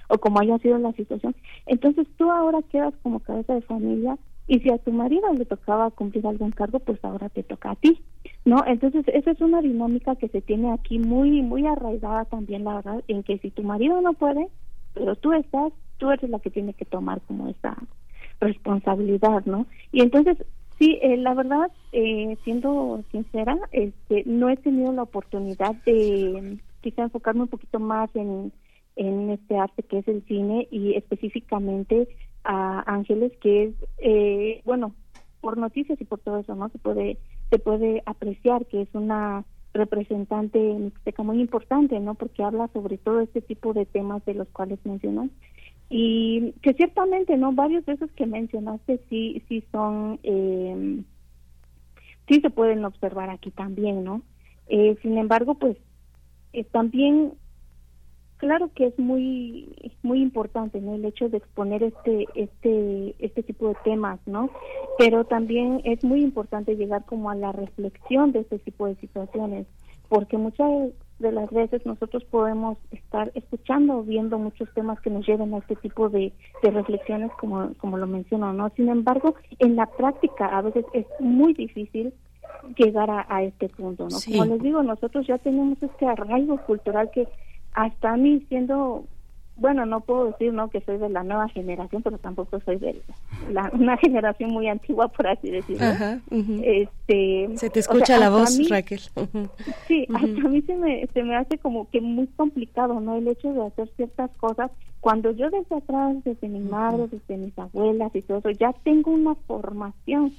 o como haya sido la situación. Entonces tú ahora quedas como cabeza de familia y si a tu marido le tocaba cumplir algún cargo, pues ahora te toca a ti, ¿no? Entonces esa es una dinámica que se tiene aquí muy, muy arraigada también, la verdad, en que si tu marido no puede, pero tú estás, tú eres la que tiene que tomar como esa responsabilidad, ¿no? Y entonces Sí, eh, la verdad, eh, siendo sincera, este, no he tenido la oportunidad de quizá enfocarme un poquito más en, en este arte que es el cine y específicamente a Ángeles, que es, eh, bueno, por noticias y por todo eso, ¿no? Se puede, se puede apreciar que es una representante mixteca muy importante, ¿no? Porque habla sobre todo este tipo de temas de los cuales mencionas y que ciertamente no varios de esos que mencionaste sí sí son eh, sí se pueden observar aquí también no eh, sin embargo pues eh, también claro que es muy muy importante no el hecho de exponer este este este tipo de temas no pero también es muy importante llegar como a la reflexión de este tipo de situaciones porque muchas de las veces nosotros podemos estar escuchando o viendo muchos temas que nos lleven a este tipo de, de reflexiones como, como lo menciono, ¿no? Sin embargo, en la práctica a veces es muy difícil llegar a, este punto, ¿no? Como les digo, nosotros ya tenemos este arraigo cultural que hasta a mí siendo bueno, no puedo decir no que soy de la nueva generación, pero tampoco soy de la, una generación muy antigua, por así decirlo. este, se te escucha la voz, Raquel. Sí, hasta a mí se me, se me hace como que muy complicado, ¿no? El hecho de hacer ciertas cosas. Cuando yo desde atrás, desde mi madre, desde mis abuelas y todo eso, ya tengo una formación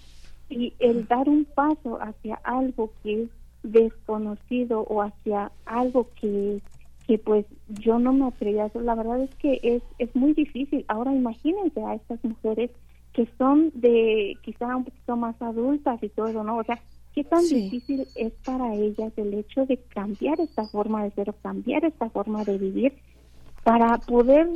y el dar un paso hacia algo que es desconocido o hacia algo que que pues yo no me atrevía a hacer. La verdad es que es, es muy difícil. Ahora imagínense a estas mujeres que son de quizá un poquito más adultas y todo eso, ¿no? O sea, qué tan difícil es para ellas el hecho de cambiar esta forma de ser o cambiar esta forma de vivir para poder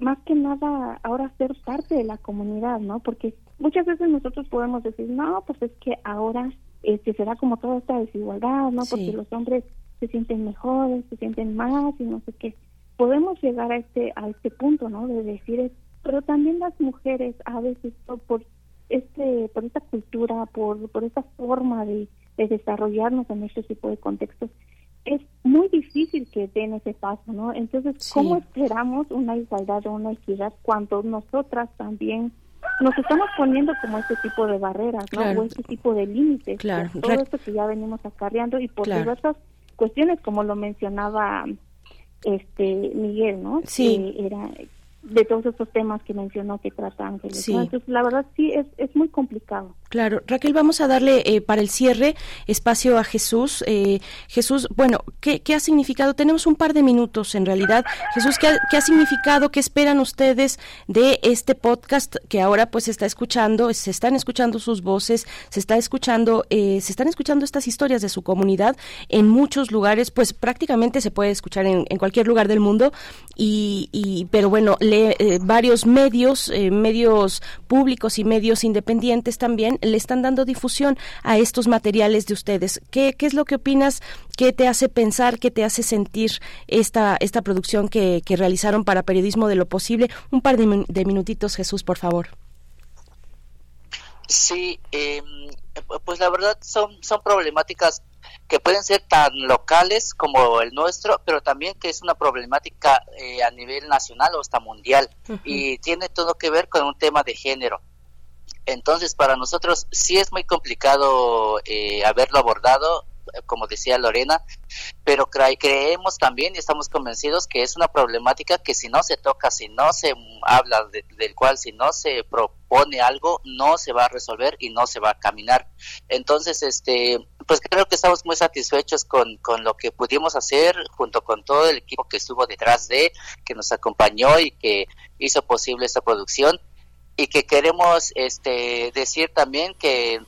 más que nada ahora ser parte de la comunidad, ¿no? Porque muchas veces nosotros podemos decir, no, pues es que ahora este será como toda esta desigualdad, ¿no? Porque los hombres se sienten mejores, se sienten más y no sé qué. Podemos llegar a este a este punto, ¿no? De decir, pero también las mujeres a veces por este por esta cultura, por por esta forma de, de desarrollarnos en este tipo de contextos, es muy difícil que den ese paso, ¿no? Entonces, ¿cómo esperamos una igualdad o una equidad cuando nosotras también nos estamos poniendo como este tipo de barreras, ¿no? O este tipo de límites. Claro. todo esto que ya venimos acarreando y por diversas cuestiones, como lo mencionaba este Miguel, ¿no? Sí. Era de todos estos temas que mencionó que trata Ángeles. Entonces, la verdad sí es, es muy complicado. Claro, Raquel, vamos a darle eh, para el cierre espacio a Jesús. Eh, Jesús, bueno, ¿qué, ¿qué, ha significado? Tenemos un par de minutos en realidad. Jesús, ¿qué ha, ¿qué ha, significado? ¿Qué esperan ustedes de este podcast que ahora pues se está escuchando? Se están escuchando sus voces, se está escuchando, eh, se están escuchando estas historias de su comunidad en muchos lugares, pues prácticamente se puede escuchar en, en cualquier lugar del mundo. Y, y pero bueno, le, eh, varios medios, eh, medios públicos y medios independientes también le están dando difusión a estos materiales de ustedes. ¿Qué, qué es lo que opinas? ¿Qué te hace pensar? ¿Qué te hace sentir esta, esta producción que, que realizaron para Periodismo de lo Posible? Un par de, de minutitos, Jesús, por favor. Sí, eh, pues la verdad son, son problemáticas que pueden ser tan locales como el nuestro, pero también que es una problemática eh, a nivel nacional o hasta mundial uh -huh. y tiene todo que ver con un tema de género. Entonces, para nosotros sí es muy complicado eh, haberlo abordado, como decía Lorena, pero cre creemos también y estamos convencidos que es una problemática que si no se toca, si no se habla de, del cual, si no se propone algo, no se va a resolver y no se va a caminar. Entonces, este, pues creo que estamos muy satisfechos con, con lo que pudimos hacer junto con todo el equipo que estuvo detrás de, que nos acompañó y que hizo posible esta producción. Y que queremos este decir también que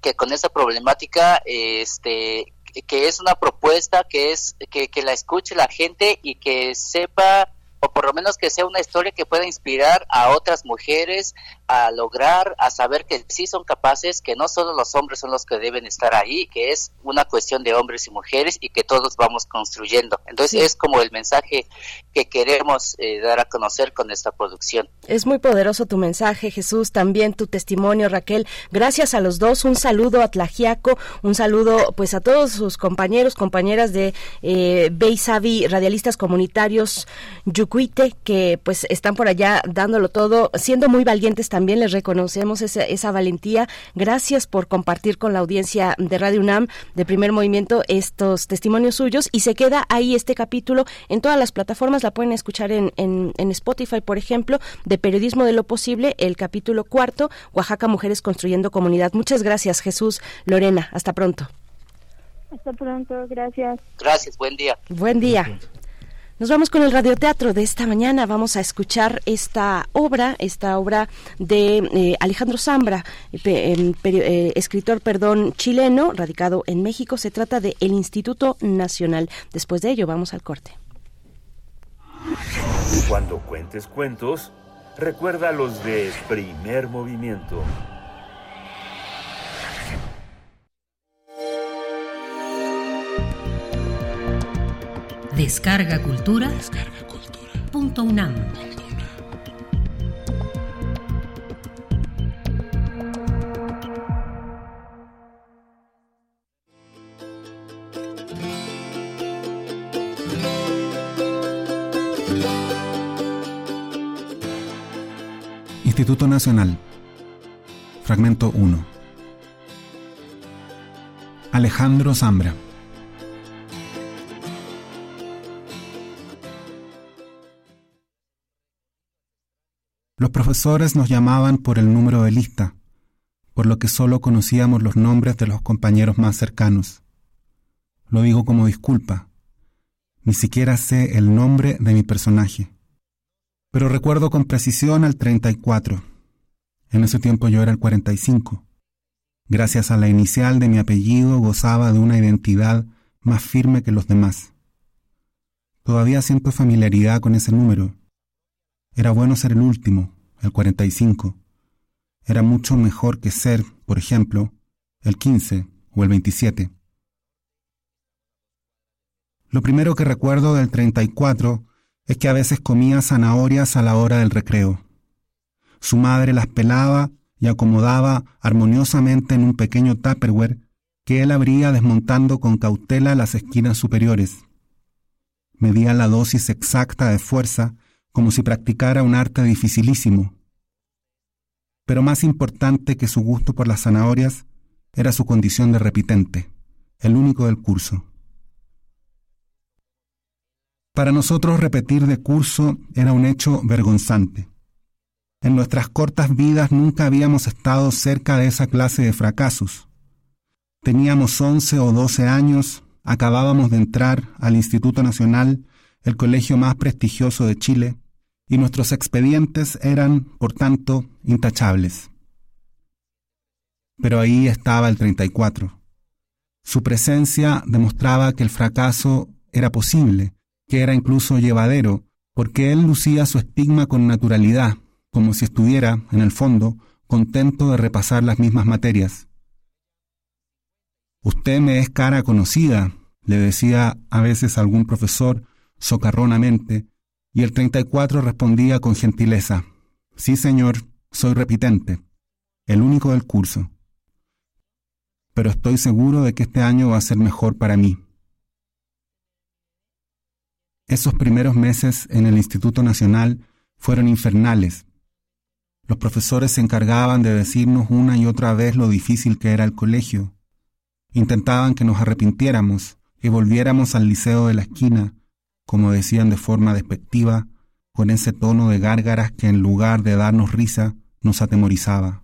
que con esa problemática este que es una propuesta que es que, que la escuche la gente y que sepa o por lo menos que sea una historia que pueda inspirar a otras mujeres a lograr, a saber que sí son capaces, que no solo los hombres son los que deben estar ahí, que es una cuestión de hombres y mujeres y que todos vamos construyendo. Entonces sí. es como el mensaje que queremos eh, dar a conocer con esta producción. Es muy poderoso tu mensaje, Jesús, también tu testimonio, Raquel. Gracias a los dos, un saludo a Tlajiaco, un saludo pues a todos sus compañeros, compañeras de eh, Beisavi, radialistas comunitarios, Yucuite, que pues están por allá dándolo todo, siendo muy valientes también les reconocemos esa, esa, valentía. Gracias por compartir con la audiencia de Radio UNAM de primer movimiento estos testimonios suyos y se queda ahí este capítulo en todas las plataformas, la pueden escuchar en, en, en Spotify, por ejemplo, de Periodismo de lo Posible, el capítulo cuarto, Oaxaca Mujeres Construyendo Comunidad. Muchas gracias, Jesús, Lorena, hasta pronto. Hasta pronto, gracias. Gracias, buen día. Buen día. Nos vamos con el radioteatro de esta mañana. Vamos a escuchar esta obra, esta obra de eh, Alejandro Zambra, eh, eh, escritor, perdón, chileno, radicado en México. Se trata de El Instituto Nacional. Después de ello, vamos al corte. Cuando cuentes cuentos, recuerda los de primer movimiento. Descarga Cultura. Descarga Cultura. Punto UNAM. Instituto Nacional. Fragmento 1. Alejandro Zambra. Los profesores nos llamaban por el número de lista, por lo que solo conocíamos los nombres de los compañeros más cercanos. Lo digo como disculpa. Ni siquiera sé el nombre de mi personaje. Pero recuerdo con precisión al 34. En ese tiempo yo era el 45. Gracias a la inicial de mi apellido gozaba de una identidad más firme que los demás. Todavía siento familiaridad con ese número era bueno ser el último, el 45. Era mucho mejor que ser, por ejemplo, el 15 o el 27. Lo primero que recuerdo del 34 es que a veces comía zanahorias a la hora del recreo. Su madre las pelaba y acomodaba armoniosamente en un pequeño tupperware que él abría desmontando con cautela las esquinas superiores. Medía la dosis exacta de fuerza como si practicara un arte dificilísimo. Pero más importante que su gusto por las zanahorias era su condición de repitente, el único del curso. Para nosotros repetir de curso era un hecho vergonzante. En nuestras cortas vidas nunca habíamos estado cerca de esa clase de fracasos. Teníamos once o doce años, acabábamos de entrar al Instituto Nacional, el colegio más prestigioso de Chile, y nuestros expedientes eran, por tanto, intachables. Pero ahí estaba el 34. Su presencia demostraba que el fracaso era posible, que era incluso llevadero, porque él lucía su estigma con naturalidad, como si estuviera, en el fondo, contento de repasar las mismas materias. Usted me es cara conocida, le decía a veces algún profesor socarronamente, y el 34 respondía con gentileza, Sí, señor, soy repitente, el único del curso. Pero estoy seguro de que este año va a ser mejor para mí. Esos primeros meses en el Instituto Nacional fueron infernales. Los profesores se encargaban de decirnos una y otra vez lo difícil que era el colegio. Intentaban que nos arrepintiéramos, que volviéramos al liceo de la esquina, como decían de forma despectiva, con ese tono de gárgaras que en lugar de darnos risa, nos atemorizaba.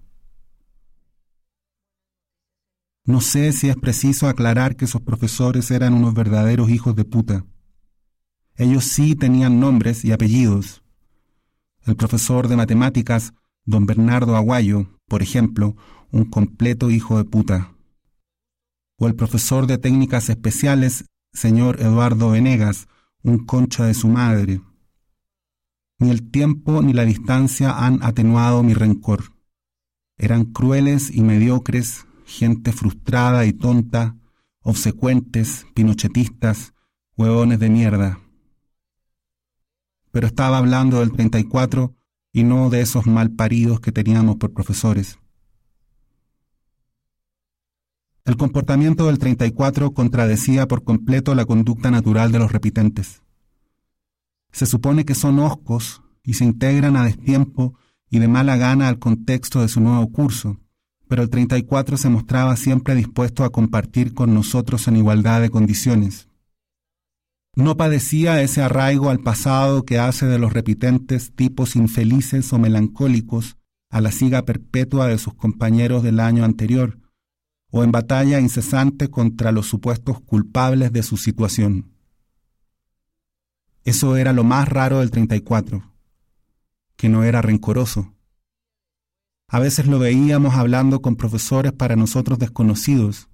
No sé si es preciso aclarar que esos profesores eran unos verdaderos hijos de puta. Ellos sí tenían nombres y apellidos. El profesor de matemáticas, don Bernardo Aguayo, por ejemplo, un completo hijo de puta. O el profesor de técnicas especiales, señor Eduardo Venegas, un concha de su madre. Ni el tiempo ni la distancia han atenuado mi rencor. Eran crueles y mediocres, gente frustrada y tonta, obsecuentes, pinochetistas, huevones de mierda pero estaba hablando del 34 y no de esos mal paridos que teníamos por profesores. El comportamiento del 34 contradecía por completo la conducta natural de los repitentes. Se supone que son oscos y se integran a destiempo y de mala gana al contexto de su nuevo curso, pero el 34 se mostraba siempre dispuesto a compartir con nosotros en igualdad de condiciones. No padecía ese arraigo al pasado que hace de los repitentes tipos infelices o melancólicos a la siga perpetua de sus compañeros del año anterior, o en batalla incesante contra los supuestos culpables de su situación. Eso era lo más raro del 34, que no era rencoroso. A veces lo veíamos hablando con profesores para nosotros desconocidos.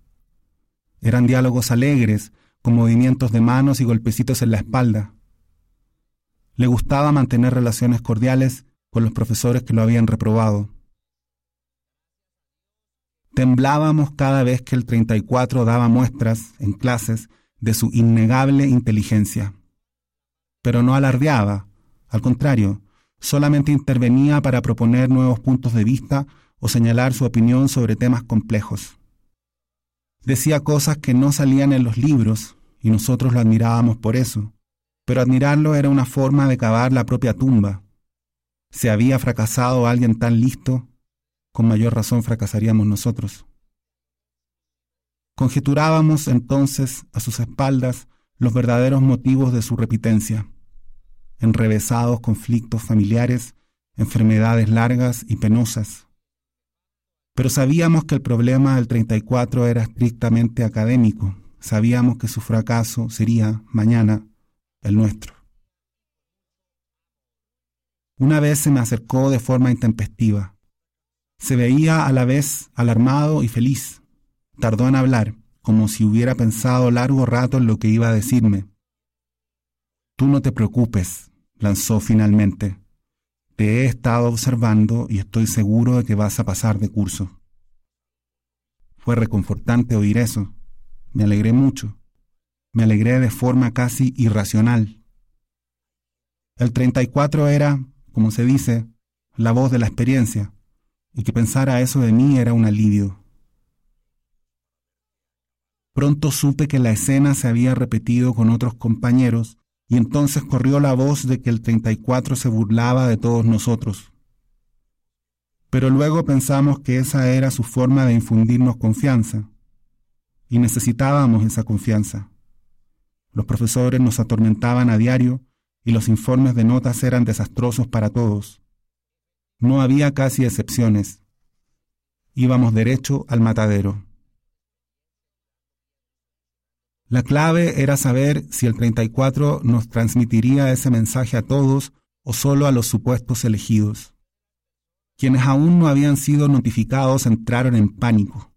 Eran diálogos alegres, con movimientos de manos y golpecitos en la espalda. Le gustaba mantener relaciones cordiales con los profesores que lo habían reprobado. Temblábamos cada vez que el 34 daba muestras, en clases, de su innegable inteligencia. Pero no alardeaba, al contrario, solamente intervenía para proponer nuevos puntos de vista o señalar su opinión sobre temas complejos. Decía cosas que no salían en los libros y nosotros lo admirábamos por eso, pero admirarlo era una forma de cavar la propia tumba. Si había fracasado alguien tan listo, con mayor razón fracasaríamos nosotros. Conjeturábamos entonces a sus espaldas los verdaderos motivos de su repitencia, enrevesados conflictos familiares, enfermedades largas y penosas, pero sabíamos que el problema del 34 era estrictamente académico. Sabíamos que su fracaso sería mañana el nuestro. Una vez se me acercó de forma intempestiva. Se veía a la vez alarmado y feliz. Tardó en hablar, como si hubiera pensado largo rato en lo que iba a decirme. Tú no te preocupes, lanzó finalmente. Te he estado observando y estoy seguro de que vas a pasar de curso. Fue reconfortante oír eso. Me alegré mucho. Me alegré de forma casi irracional. El 34 era, como se dice, la voz de la experiencia, y que pensara eso de mí era un alivio. Pronto supe que la escena se había repetido con otros compañeros y entonces corrió la voz de que el 34 se burlaba de todos nosotros. Pero luego pensamos que esa era su forma de infundirnos confianza, y necesitábamos esa confianza. Los profesores nos atormentaban a diario y los informes de notas eran desastrosos para todos. No había casi excepciones. Íbamos derecho al matadero. La clave era saber si el 34 nos transmitiría ese mensaje a todos o solo a los supuestos elegidos. Quienes aún no habían sido notificados entraron en pánico.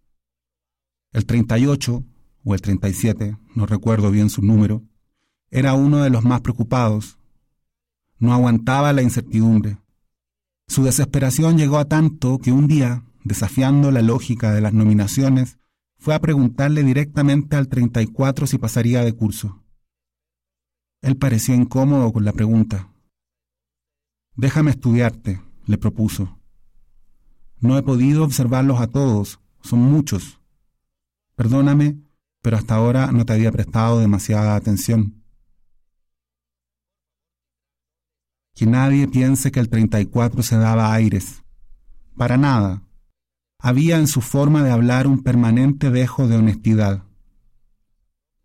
El 38, o el 37, no recuerdo bien su número, era uno de los más preocupados. No aguantaba la incertidumbre. Su desesperación llegó a tanto que un día, desafiando la lógica de las nominaciones, fue a preguntarle directamente al 34 si pasaría de curso. Él pareció incómodo con la pregunta. Déjame estudiarte, le propuso. No he podido observarlos a todos, son muchos. Perdóname, pero hasta ahora no te había prestado demasiada atención. Que nadie piense que el 34 se daba aires. Para nada. Había en su forma de hablar un permanente dejo de honestidad.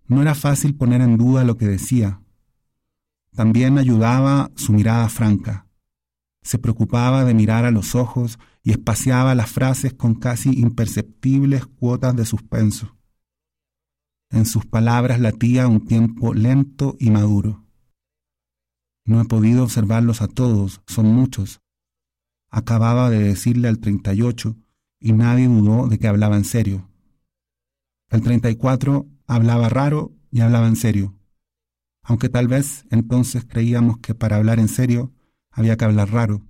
No era fácil poner en duda lo que decía. También ayudaba su mirada franca. Se preocupaba de mirar a los ojos y espaciaba las frases con casi imperceptibles cuotas de suspenso. En sus palabras latía un tiempo lento y maduro. No he podido observarlos a todos, son muchos. Acababa de decirle al 38 y nadie dudó de que hablaba en serio. El 34 hablaba raro y hablaba en serio, aunque tal vez entonces creíamos que para hablar en serio había que hablar raro.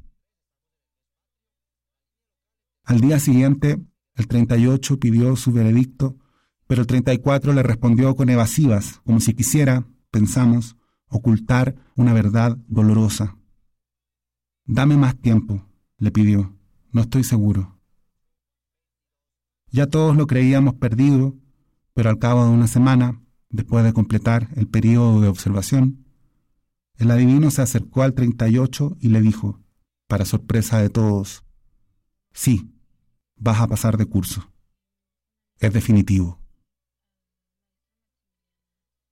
Al día siguiente, el 38 pidió su veredicto, pero el 34 le respondió con evasivas, como si quisiera, pensamos, ocultar una verdad dolorosa. Dame más tiempo, le pidió. No estoy seguro. Ya todos lo creíamos perdido, pero al cabo de una semana, después de completar el periodo de observación, el adivino se acercó al 38 y le dijo, para sorpresa de todos, sí, vas a pasar de curso. Es definitivo.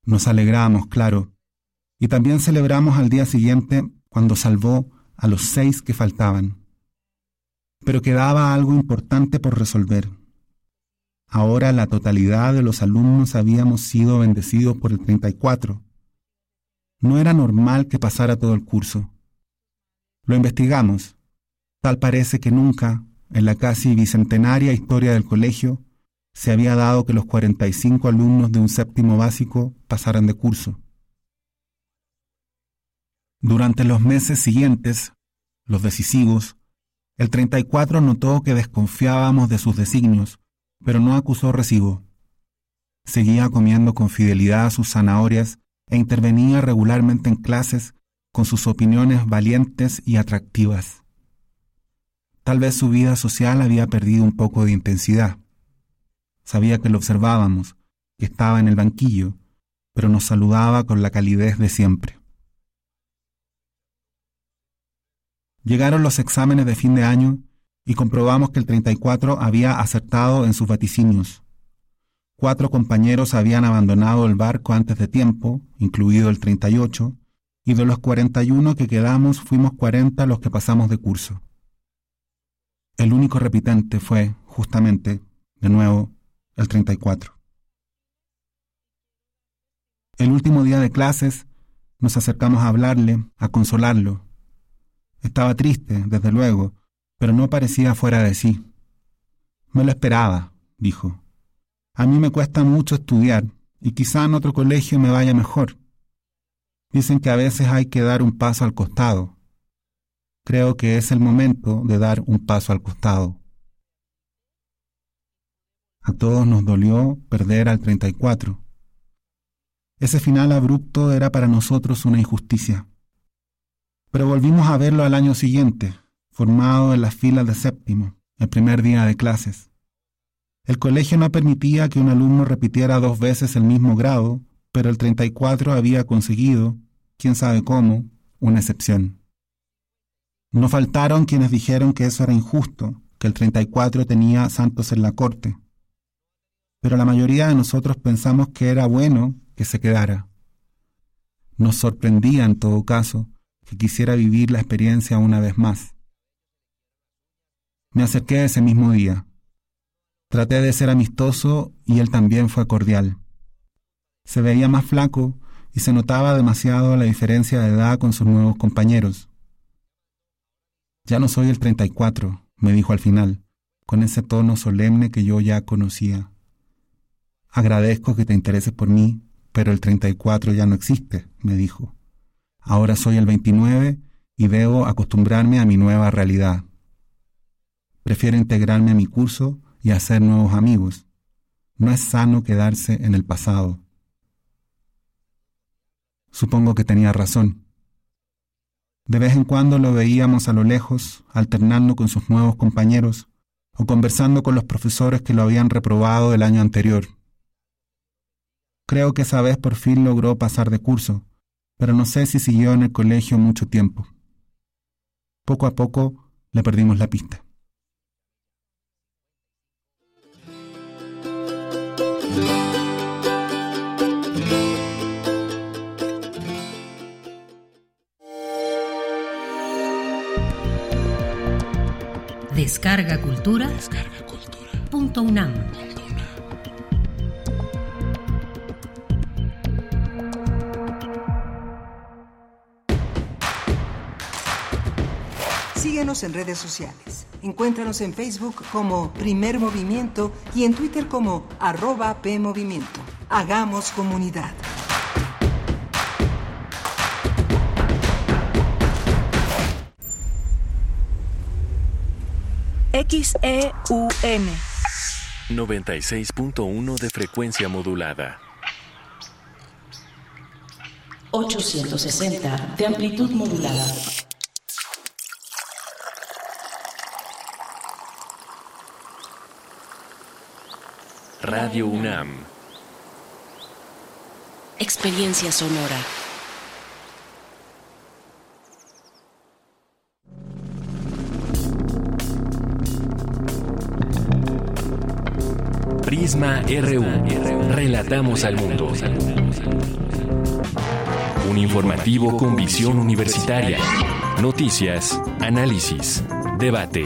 Nos alegramos, claro, y también celebramos al día siguiente cuando salvó a los seis que faltaban. Pero quedaba algo importante por resolver. Ahora la totalidad de los alumnos habíamos sido bendecidos por el 34. No era normal que pasara todo el curso. Lo investigamos. Tal parece que nunca, en la casi bicentenaria historia del colegio, se había dado que los 45 alumnos de un séptimo básico pasaran de curso. Durante los meses siguientes, los decisivos, el 34 notó que desconfiábamos de sus designios pero no acusó recibo. Seguía comiendo con fidelidad sus zanahorias e intervenía regularmente en clases con sus opiniones valientes y atractivas. Tal vez su vida social había perdido un poco de intensidad. Sabía que lo observábamos, que estaba en el banquillo, pero nos saludaba con la calidez de siempre. Llegaron los exámenes de fin de año y comprobamos que el 34 había acertado en sus vaticinios. Cuatro compañeros habían abandonado el barco antes de tiempo, incluido el 38, y de los 41 que quedamos fuimos 40 los que pasamos de curso. El único repitente fue, justamente, de nuevo, el 34. El último día de clases nos acercamos a hablarle, a consolarlo. Estaba triste, desde luego, pero no parecía fuera de sí. Me lo esperaba, dijo. A mí me cuesta mucho estudiar y quizá en otro colegio me vaya mejor. Dicen que a veces hay que dar un paso al costado. Creo que es el momento de dar un paso al costado. A todos nos dolió perder al 34. Ese final abrupto era para nosotros una injusticia. Pero volvimos a verlo al año siguiente, formado en las filas de séptimo, el primer día de clases. El colegio no permitía que un alumno repitiera dos veces el mismo grado, pero el 34 había conseguido, quién sabe cómo, una excepción. No faltaron quienes dijeron que eso era injusto, que el 34 tenía santos en la corte. Pero la mayoría de nosotros pensamos que era bueno que se quedara. Nos sorprendía, en todo caso, que quisiera vivir la experiencia una vez más. Me acerqué ese mismo día. Traté de ser amistoso y él también fue cordial. Se veía más flaco y se notaba demasiado la diferencia de edad con sus nuevos compañeros. Ya no soy el 34, me dijo al final, con ese tono solemne que yo ya conocía. Agradezco que te intereses por mí, pero el 34 ya no existe, me dijo. Ahora soy el 29 y debo acostumbrarme a mi nueva realidad. Prefiero integrarme a mi curso y hacer nuevos amigos. No es sano quedarse en el pasado. Supongo que tenía razón. De vez en cuando lo veíamos a lo lejos, alternando con sus nuevos compañeros o conversando con los profesores que lo habían reprobado el año anterior. Creo que esa vez por fin logró pasar de curso, pero no sé si siguió en el colegio mucho tiempo. Poco a poco le perdimos la pista. Descarga Cultura. Descarga Cultura. Punto UNAM. Síguenos en redes sociales. Encuéntranos en Facebook como Primer Movimiento y en Twitter como arroba PMovimiento. Hagamos comunidad. XEUN 96.1 de frecuencia modulada. 860 de amplitud modulada. Radio UNAM. Experiencia sonora. Prisma RU. Relatamos al mundo. Un informativo con visión universitaria. Noticias, análisis, debate.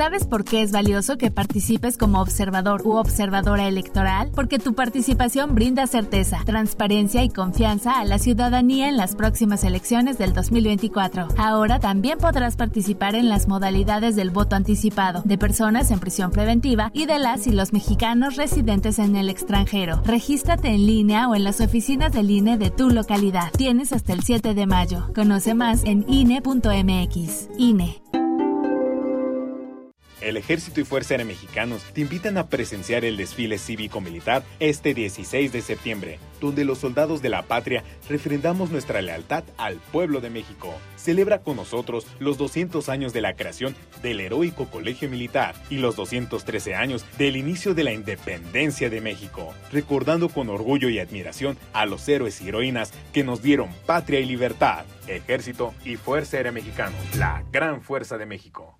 ¿Sabes por qué es valioso que participes como observador u observadora electoral? Porque tu participación brinda certeza, transparencia y confianza a la ciudadanía en las próximas elecciones del 2024. Ahora también podrás participar en las modalidades del voto anticipado, de personas en prisión preventiva y de las y los mexicanos residentes en el extranjero. Regístrate en línea o en las oficinas del INE de tu localidad. Tienes hasta el 7 de mayo. Conoce más en INE.mx. INE. El Ejército y Fuerza Aérea Mexicanos te invitan a presenciar el desfile cívico-militar este 16 de septiembre, donde los soldados de la patria refrendamos nuestra lealtad al pueblo de México. Celebra con nosotros los 200 años de la creación del heroico Colegio Militar y los 213 años del inicio de la independencia de México, recordando con orgullo y admiración a los héroes y heroínas que nos dieron patria y libertad. Ejército y Fuerza Aérea Mexicanos, la gran fuerza de México.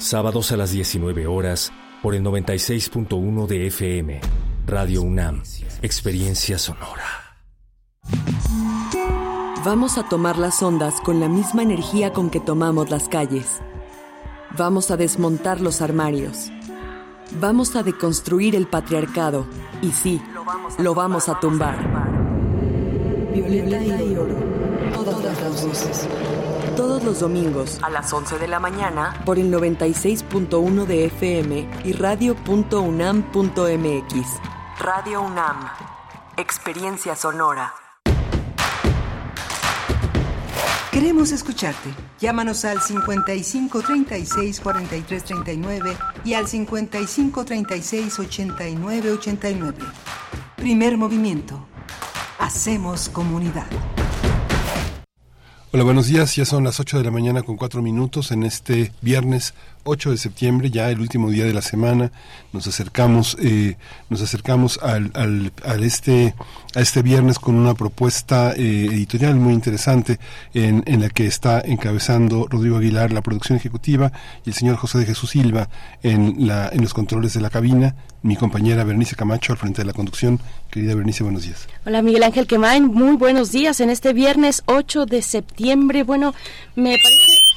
sábados a las 19 horas por el 96.1 de FM. Radio UNAM, Experiencia Sonora. Vamos a tomar las ondas con la misma energía con que tomamos las calles. Vamos a desmontar los armarios. Vamos a deconstruir el patriarcado. Y sí, lo vamos a tumbar. Violeta y oro. Todos los domingos a las 11 de la mañana por el 96.1 de FM y radio.unam.mx. Radio UNAM. Experiencia sonora. Queremos escucharte. Llámanos al 55 36 43 39 y al 55 36 89 89. Primer movimiento. Hacemos comunidad. Hola, buenos días. Ya son las 8 de la mañana con 4 minutos en este viernes 8 de septiembre, ya el último día de la semana. Nos acercamos, eh, nos acercamos al, al, al, este, a este viernes con una propuesta eh, editorial muy interesante en, en, la que está encabezando Rodrigo Aguilar la producción ejecutiva y el señor José de Jesús Silva en, la, en los controles de la cabina. Mi compañera Bernice Camacho al frente de la conducción. Querida Bernice, buenos días. Hola Miguel Ángel Quemain, muy buenos días en este viernes 8 de septiembre. Bueno, me parece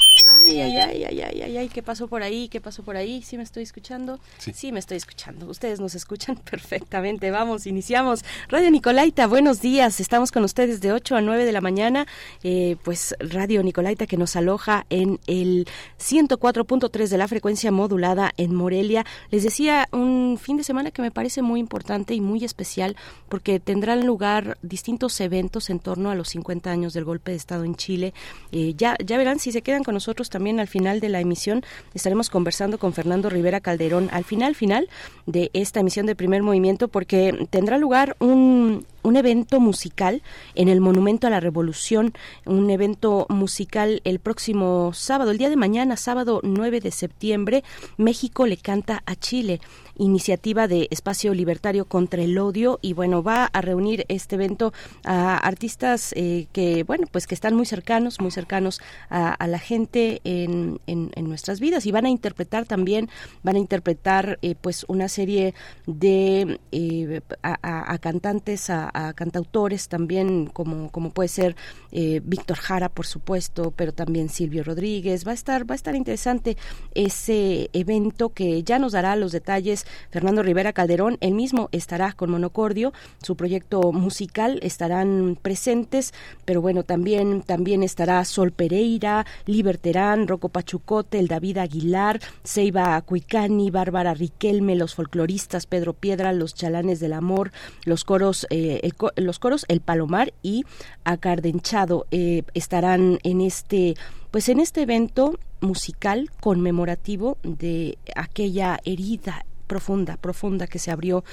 Ay, ay, ay, ay, ay, ay, ay, ¿qué pasó por ahí? ¿Qué pasó por ahí? ¿Sí me estoy escuchando? Sí. sí. me estoy escuchando. Ustedes nos escuchan perfectamente. Vamos, iniciamos. Radio Nicolaita, buenos días. Estamos con ustedes de 8 a 9 de la mañana. Eh, pues Radio Nicolaita que nos aloja en el 104.3 de la frecuencia modulada en Morelia. Les decía, un fin de semana que me parece muy importante y muy especial porque tendrán lugar distintos eventos en torno a los 50 años del golpe de Estado en Chile. Eh, ya, ya verán si se quedan con nosotros también al final de la emisión. Estaremos conversando con Fernando Rivera Calderón al final final de esta emisión de primer movimiento porque tendrá lugar un, un evento musical en el Monumento a la Revolución, un evento musical el próximo sábado, el día de mañana, sábado 9 de septiembre, México le canta a Chile iniciativa de Espacio Libertario contra el Odio y bueno, va a reunir este evento a artistas eh, que, bueno, pues que están muy cercanos, muy cercanos a, la gente en, en, nuestras vidas y van a interpretar también, van a interpretar eh, pues una serie de eh, a, cantantes, a, a, cantautores también como, como puede ser Víctor Jara, por supuesto, pero también Silvio Rodríguez. Va a estar, va a estar interesante ese evento que ya nos dará los detalles Fernando Rivera Calderón, él mismo estará con Monocordio, su proyecto musical estarán presentes, pero bueno, también, también estará Sol Pereira, Liberterán, Rocco Pachucote, el David Aguilar, Seiba Cuicani, Bárbara Riquelme, los folcloristas Pedro Piedra, los chalanes del amor, los coros, eh, el, los coros El Palomar y Acardenchado eh, estarán en este pues en este evento musical conmemorativo de aquella herida profunda, profunda que se abrió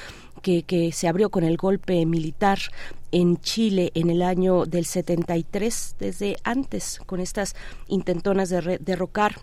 que, que, se abrió con el golpe militar en Chile en el año del 73, desde antes, con estas intentonas de derrocar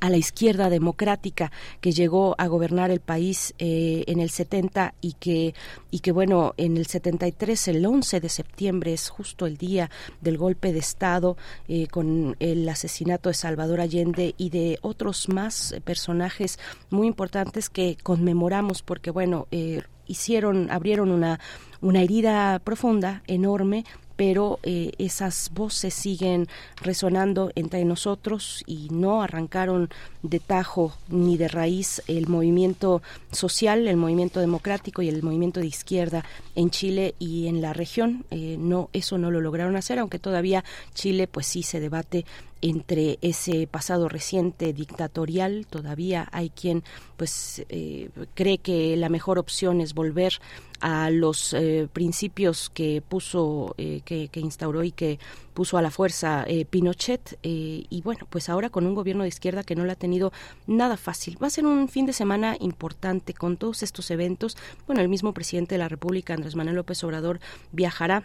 a la izquierda democrática que llegó a gobernar el país eh, en el 70 y que y que bueno en el 73 el 11 de septiembre es justo el día del golpe de estado eh, con el asesinato de Salvador Allende y de otros más personajes muy importantes que conmemoramos porque bueno eh, hicieron abrieron una una herida profunda enorme pero eh, esas voces siguen resonando entre nosotros y no arrancaron de tajo ni de raíz el movimiento social, el movimiento democrático y el movimiento de izquierda en Chile y en la región. Eh, no, eso no lo lograron hacer, aunque todavía Chile, pues sí se debate entre ese pasado reciente dictatorial todavía hay quien pues eh, cree que la mejor opción es volver a los eh, principios que puso, eh, que, instauró y que puso a la fuerza eh, Pinochet. Y bueno, pues ahora con un gobierno de izquierda que no lo ha tenido nada fácil. Va a ser un fin de semana importante con todos estos eventos. Bueno, el mismo presidente de la República, Andrés Manuel López Obrador, viajará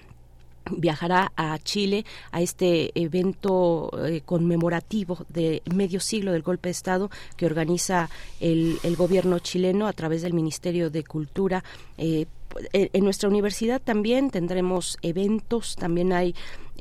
viajará a Chile a este evento conmemorativo de medio siglo del golpe de Estado que organiza el, gobierno chileno a través del Ministerio de Cultura. En nuestra universidad también tendremos eventos, también hay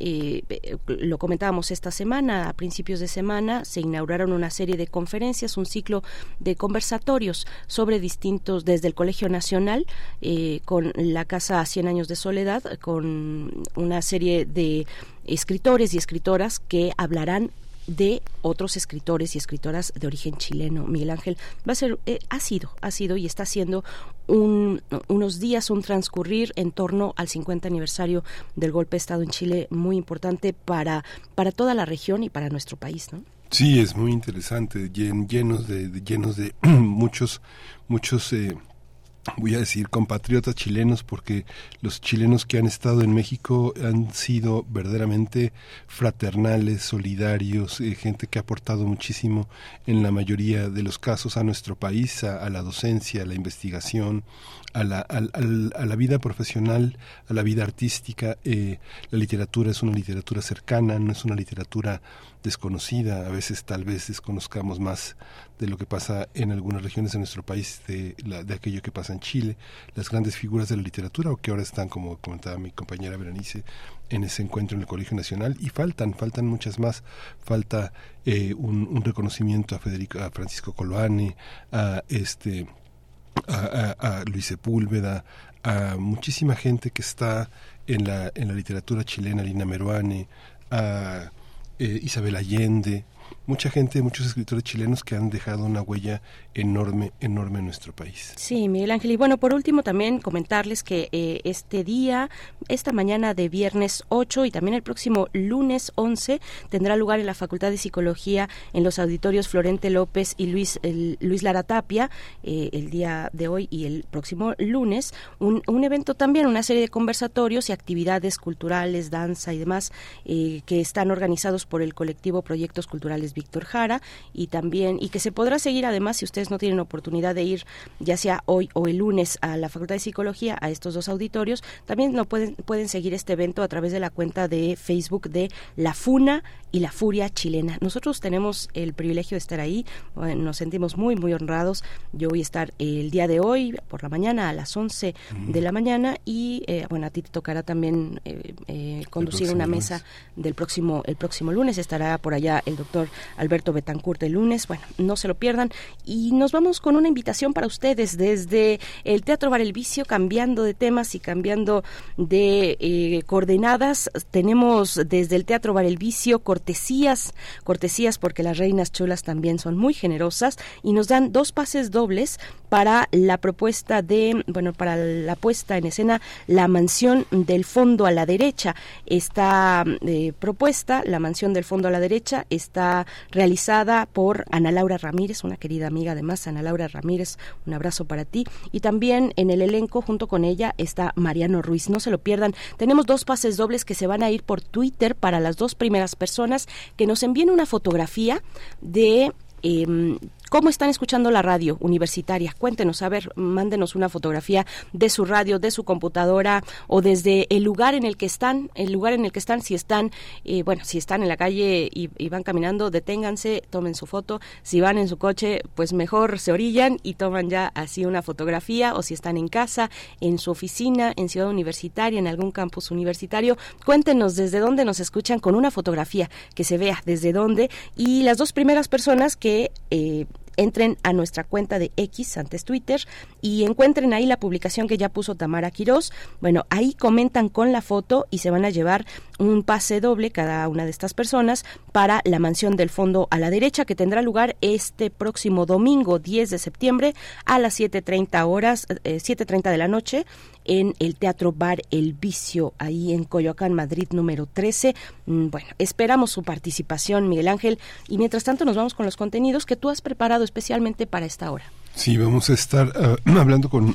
eh, lo comentábamos esta semana, a principios de semana, se inauguraron una serie de conferencias, un ciclo de conversatorios sobre distintos, desde el Colegio Nacional, eh, con la Casa 100 Años de Soledad, con una serie de escritores y escritoras que hablarán de otros escritores y escritoras de origen chileno. Miguel Ángel va a ser, eh, ha sido, ha sido y está siendo un, unos días, un transcurrir en torno al 50 aniversario del golpe de Estado en Chile, muy importante para, para toda la región y para nuestro país, ¿no? Sí, es muy interesante, llenos de, llenos de muchos, muchos eh, voy a decir compatriotas chilenos porque los chilenos que han estado en México han sido verdaderamente fraternales, solidarios, eh, gente que ha aportado muchísimo en la mayoría de los casos a nuestro país, a, la docencia, a la investigación, a la, a, la, vida profesional, a la vida artística. Eh, la literatura es una literatura cercana, no es una literatura desconocida, a veces tal vez desconozcamos más de lo que pasa en algunas regiones de nuestro país, de, de aquello que pasa en Chile, las grandes figuras de la literatura, o que ahora están, como comentaba mi compañera Berenice, en ese encuentro en el Colegio Nacional, y faltan, faltan muchas más, falta eh, un, reconocimiento a Federico, a Francisco Coloane, a este a, a, Luis Sepúlveda, a muchísima gente que está en la, en la literatura chilena, Lina Meruane, a eh, Isabel Allende, mucha gente, muchos escritores chilenos que han dejado una huella enorme, enorme en nuestro país. Sí, Miguel Ángel. Y bueno, por último también comentarles que eh, este día, esta mañana de viernes 8 y también el próximo lunes 11 tendrá lugar en la Facultad de Psicología en los auditorios Florente López y Luis, Luis Lara Tapia, eh, el día de hoy y el próximo lunes, un, un, evento también, una serie de conversatorios y actividades culturales, danza y demás eh, que están organizados por el colectivo Proyectos Culturales Víctor Jara y también, y que se podrá seguir además si ustedes no tienen oportunidad de ir ya sea hoy o el lunes a la Facultad de Psicología, a estos dos auditorios, también lo pueden, pueden seguir este evento a través de la cuenta de Facebook de La Funa y la Furia Chilena. Nosotros tenemos el privilegio de estar ahí, nos sentimos muy, muy honrados. Yo voy a estar el día de hoy por la mañana a las 11 de la mañana y eh, bueno, a ti te tocará también eh, eh, conducir una mesa del próximo, el próximo lunes. Estará por allá el doctor Alberto Betancourt el lunes. Bueno, no se lo pierdan. Y nos vamos con una invitación para ustedes desde el Teatro Bar El Vicio, cambiando de temas y cambiando de coordenadas. Tenemos desde el Teatro Bar El Vicio cortesías, cortesías porque las reinas chulas también son muy generosas y nos dan dos pases dobles para la propuesta de, bueno, para la puesta en escena La Mansión del Fondo a la Derecha. Esta eh, propuesta, La Mansión del Fondo a la Derecha, está realizada por Ana Laura Ramírez, una querida amiga además, Ana Laura Ramírez, un abrazo para ti. Y también en el elenco, junto con ella, está Mariano Ruiz. No se lo pierdan. Tenemos dos pases dobles que se van a ir por Twitter para las dos primeras personas que nos envíen una fotografía de eh, ¿Cómo están escuchando la radio universitaria? Cuéntenos, a ver, mándenos una fotografía de su radio, de su computadora o desde el lugar en el que están, el lugar en el que están, si están, eh, bueno, si están en la calle y, van caminando, deténganse, tomen su foto. Si van en su coche, pues mejor se orillan y toman ya así una fotografía o si están en casa, en su oficina, en Ciudad Universitaria, en algún campus universitario, cuéntenos desde dónde nos escuchan con una fotografía que se vea desde dónde y las dos primeras personas que eh, entren a nuestra cuenta de X, antes Twitter, y encuentren ahí la publicación que ya puso Tamara Quirós. Bueno, ahí comentan con la foto y se van a llevar un pase doble cada una de estas personas para la mansión del fondo a la derecha que tendrá lugar este próximo domingo 10 de septiembre a las 7.30 horas, 7.30 eh, de la noche en el Teatro Bar El Vicio, ahí en Coyoacán, Madrid, número 13. Mm, bueno, esperamos su participación, Miguel Ángel, y mientras tanto nos vamos con los contenidos que tú has preparado especialmente para esta hora. Sí, vamos a estar ah, hablando con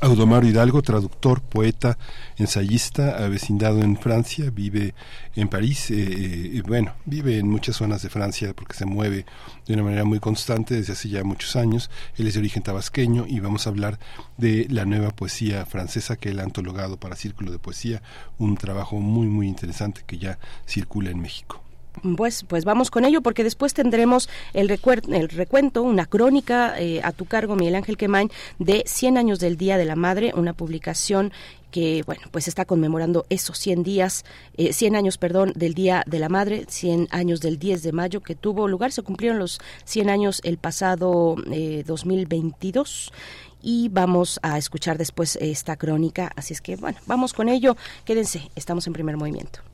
Audomaro Hidalgo, traductor, poeta, ensayista, avecindado en Francia, vive en París, eh, eh, bueno, vive en muchas zonas de Francia porque se mueve de una manera muy constante desde hace ya muchos años. Él es de origen tabasqueño y vamos a hablar de la nueva poesía francesa que él ha antologado para Círculo de Poesía, un trabajo muy, muy interesante que ya circula en México. Pues, pues vamos con ello porque después tendremos el, el recuento, una crónica eh, a tu cargo, Miguel Ángel Quemain, de 100 años del Día de la Madre, una publicación que bueno pues está conmemorando esos 100 días, eh, 100 años perdón del Día de la Madre, 100 años del 10 de mayo que tuvo lugar, se cumplieron los 100 años el pasado eh, 2022 y vamos a escuchar después esta crónica, así es que bueno, vamos con ello, quédense, estamos en primer movimiento.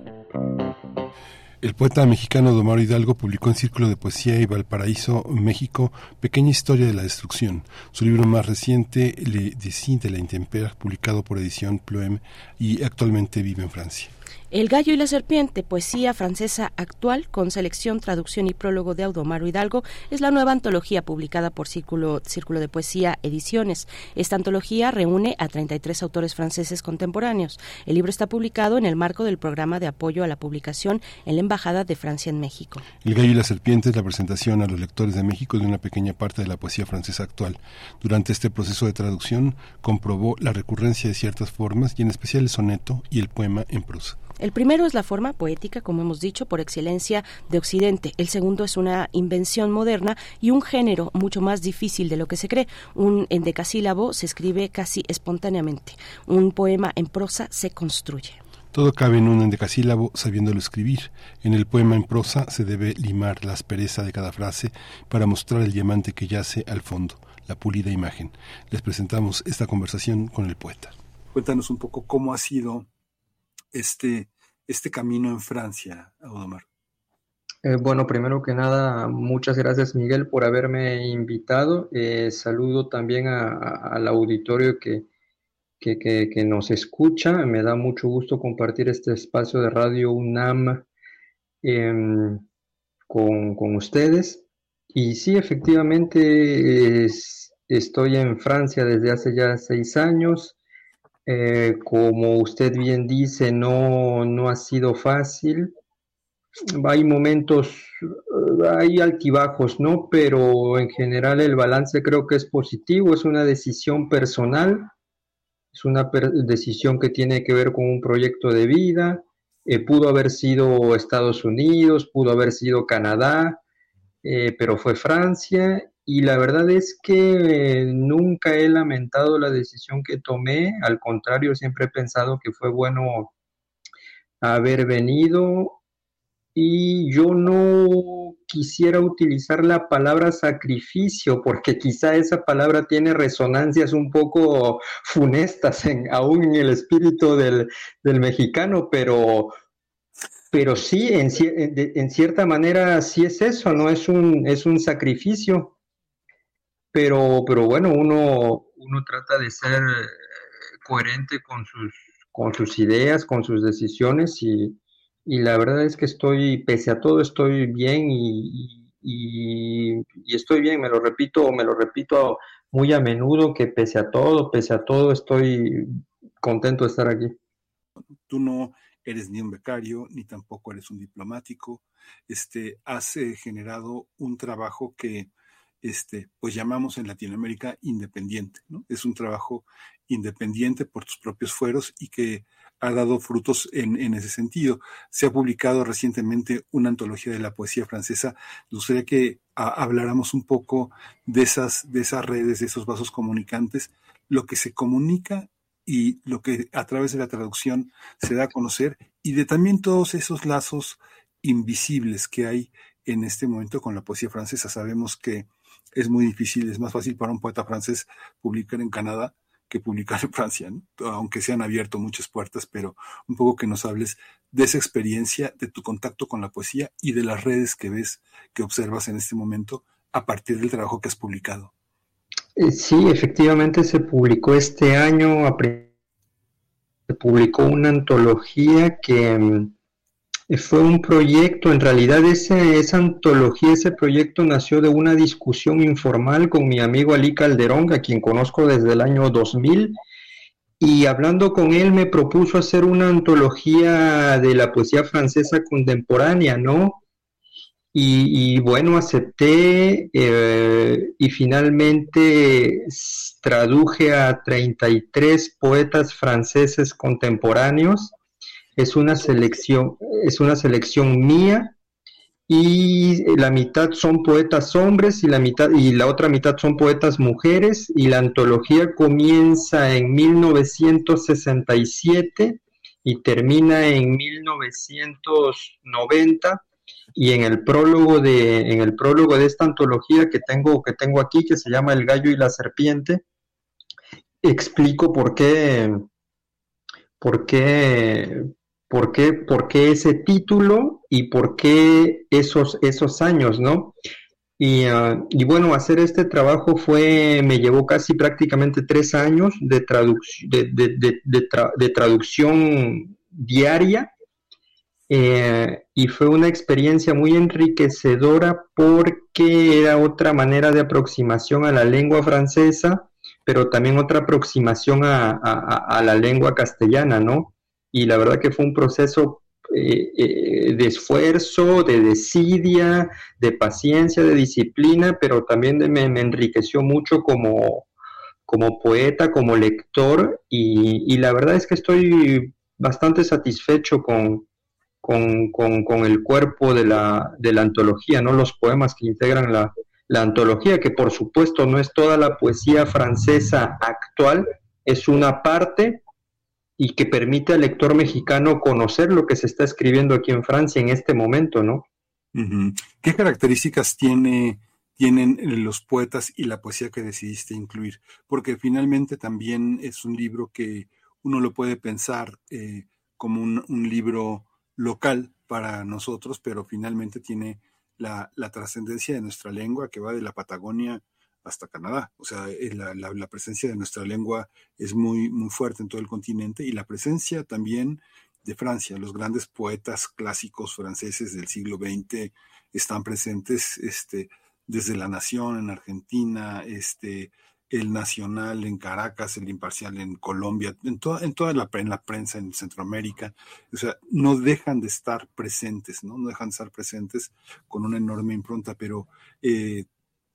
El poeta mexicano Domaro Hidalgo publicó en Círculo de Poesía y Valparaíso, México, Pequeña Historia de la Destrucción. Su libro más reciente, Le Dessin de la Intempera, publicado por edición Ploem y actualmente vive en Francia. El gallo y la serpiente, poesía francesa actual, con selección, traducción y prólogo de Audomaro Hidalgo, es la nueva antología publicada por Círculo, Círculo de Poesía Ediciones. Esta antología reúne a 33 autores franceses contemporáneos. El libro está publicado en el marco del programa de apoyo a la publicación en la Embajada de Francia en México. El gallo y la serpiente es la presentación a los lectores de México de una pequeña parte de la poesía francesa actual. Durante este proceso de traducción comprobó la recurrencia de ciertas formas y en especial el soneto y el poema en prosa. El primero es la forma poética, como hemos dicho, por excelencia de Occidente. El segundo es una invención moderna y un género mucho más difícil de lo que se cree. Un endecasílabo se escribe casi espontáneamente. Un poema en prosa se construye. Todo cabe en un endecasílabo sabiéndolo escribir. En el poema en prosa se debe limar la aspereza de cada frase para mostrar el diamante que yace al fondo, la pulida imagen. Les presentamos esta conversación con el poeta. Cuéntanos un poco cómo ha sido este, este camino en Francia, Audomar? Eh, bueno, primero que nada, muchas gracias Miguel por haberme invitado. Eh, saludo también al auditorio que, que, que, nos escucha. Me da mucho gusto compartir este espacio de Radio UNAM em, con, con, ustedes. Y sí, efectivamente, estoy en Francia desde hace ya seis años. Eh, como usted bien dice, no, no ha sido fácil. Hay momentos, eh, hay altibajos, ¿no? Pero en general el balance creo que es positivo, es una decisión personal, es una decisión que tiene que ver con un proyecto de vida. Eh, pudo haber sido Estados Unidos, pudo haber sido Canadá, pero fue Francia y la verdad es que nunca he lamentado la decisión que tomé, al contrario, siempre he pensado que fue bueno haber venido y yo no quisiera utilizar la palabra sacrificio porque quizá esa palabra tiene resonancias un poco funestas en, aún en el espíritu del, del mexicano, pero pero sí, en, en, cierta manera sí es eso, ¿no? Es un, es un sacrificio pero, pero bueno, uno, uno trata de ser eh, coherente con sus, con sus ideas, con sus decisiones y, y la verdad es que estoy, pese a todo, estoy bien y, y, estoy bien, me lo repito, me lo repito muy a menudo que pese a todo, pese a todo, estoy contento de estar aquí. Tú no eres ni un becario, ni tampoco eres un diplomático, este, has eh, generado un trabajo que este, pues llamamos en Latinoamérica independiente. ¿no? Es un trabajo independiente por tus propios fueros y que ha dado frutos en, ese sentido. Se ha publicado recientemente una antología de la poesía francesa. Me gustaría que habláramos un poco de esas, de esas redes, de esos vasos comunicantes, lo que se comunica y lo que a través de la traducción se da a conocer y de también todos esos lazos invisibles que hay en este momento con la poesía francesa. Sabemos que es muy difícil, es más fácil para un poeta francés publicar en Canadá que publicar en Francia, ¿no? aunque se han abierto muchas puertas, pero un poco que nos hables de esa experiencia, de tu contacto con la poesía y de las redes que ves, que observas en este momento a partir del trabajo que has publicado. Eh, sí, efectivamente se publicó este año, se publicó una antología que mm, fue un proyecto, en realidad esa antología, ese proyecto nació de una discusión informal con mi amigo Ali Calderón, a quien conozco desde el año 2000, y hablando con él me propuso hacer una antología de la poesía francesa contemporánea, ¿no? Y, bueno, acepté eh, y finalmente traduje a 33 poetas franceses contemporáneos. Es una selección, es una selección mía y la mitad son poetas hombres y la mitad y la otra mitad son poetas mujeres y la antología comienza en 1967 y termina en 1990 y en el prólogo de en el prólogo de esta antología que tengo que tengo aquí que se llama El gallo y la serpiente explico por qué por qué por qué, por qué ese título y por qué esos, esos años, ¿no? Y, ah, y, bueno, hacer este trabajo fue, me llevó casi prácticamente tres años de, de, de, traducción diaria eh, y fue una experiencia muy enriquecedora porque era otra manera de aproximación a la lengua francesa, pero también otra aproximación a, a la lengua castellana, ¿no? Y la verdad que fue un proceso eh, eh, de esfuerzo, de desidia, de paciencia, de disciplina, pero también me, enriqueció mucho como, como poeta, como lector, y, la verdad es que estoy bastante satisfecho con, con, el cuerpo de la, de la, antología, ¿no? los poemas que integran la, la antología, que por supuesto no es toda la poesía francesa actual, es una parte, y que permite al lector mexicano conocer lo que se está escribiendo aquí en Francia en este momento, ¿no? ¿Qué características tiene, tienen los poetas y la poesía que decidiste incluir? Porque finalmente también es un libro que uno lo puede pensar eh, como un, libro local para nosotros, pero finalmente tiene la, la trascendencia de nuestra lengua que va de la Patagonia hasta Canadá. O sea, eh, la, presencia de nuestra lengua es muy, muy fuerte en todo el continente y la presencia también de Francia. Los grandes poetas clásicos franceses del siglo XX están presentes este, desde La Nación en Argentina, este, el Nacional en Caracas, el Imparcial en Colombia, en toda, en toda la, en la prensa en Centroamérica. O sea, no dejan de estar presentes, ¿no? No dejan de estar presentes con una enorme impronta, pero eh,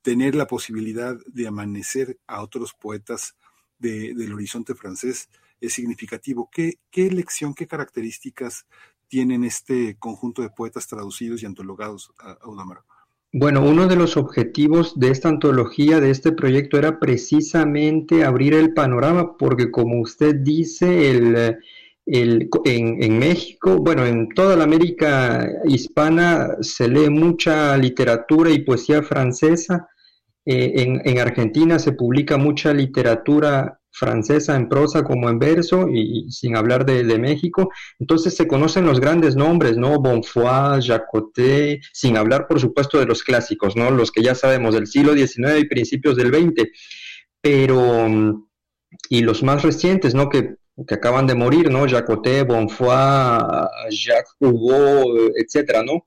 tener la posibilidad de amanecer a otros poetas del horizonte francés es significativo. ¿Qué, ¿Qué lección, qué características tienen este conjunto de poetas traducidos y antologados, Audamaro? Bueno, uno de los objetivos de esta antología, de este proyecto, era precisamente abrir el panorama, porque como usted dice, en, México, bueno, en toda la América hispana se lee mucha literatura y poesía francesa, eh, en, Argentina se publica mucha literatura francesa en prosa como en verso, y, sin hablar de, México. Entonces se conocen los grandes nombres, ¿no? Bonfoy, Jacotet, sin hablar, por supuesto, de los clásicos, ¿no? Los que ya sabemos del siglo XIX y principios del XX. Pero, y los más recientes, ¿no? Que, que acaban de morir, ¿no? Jacotet, Bonfoy, Jacques Hugo, etcétera, ¿no?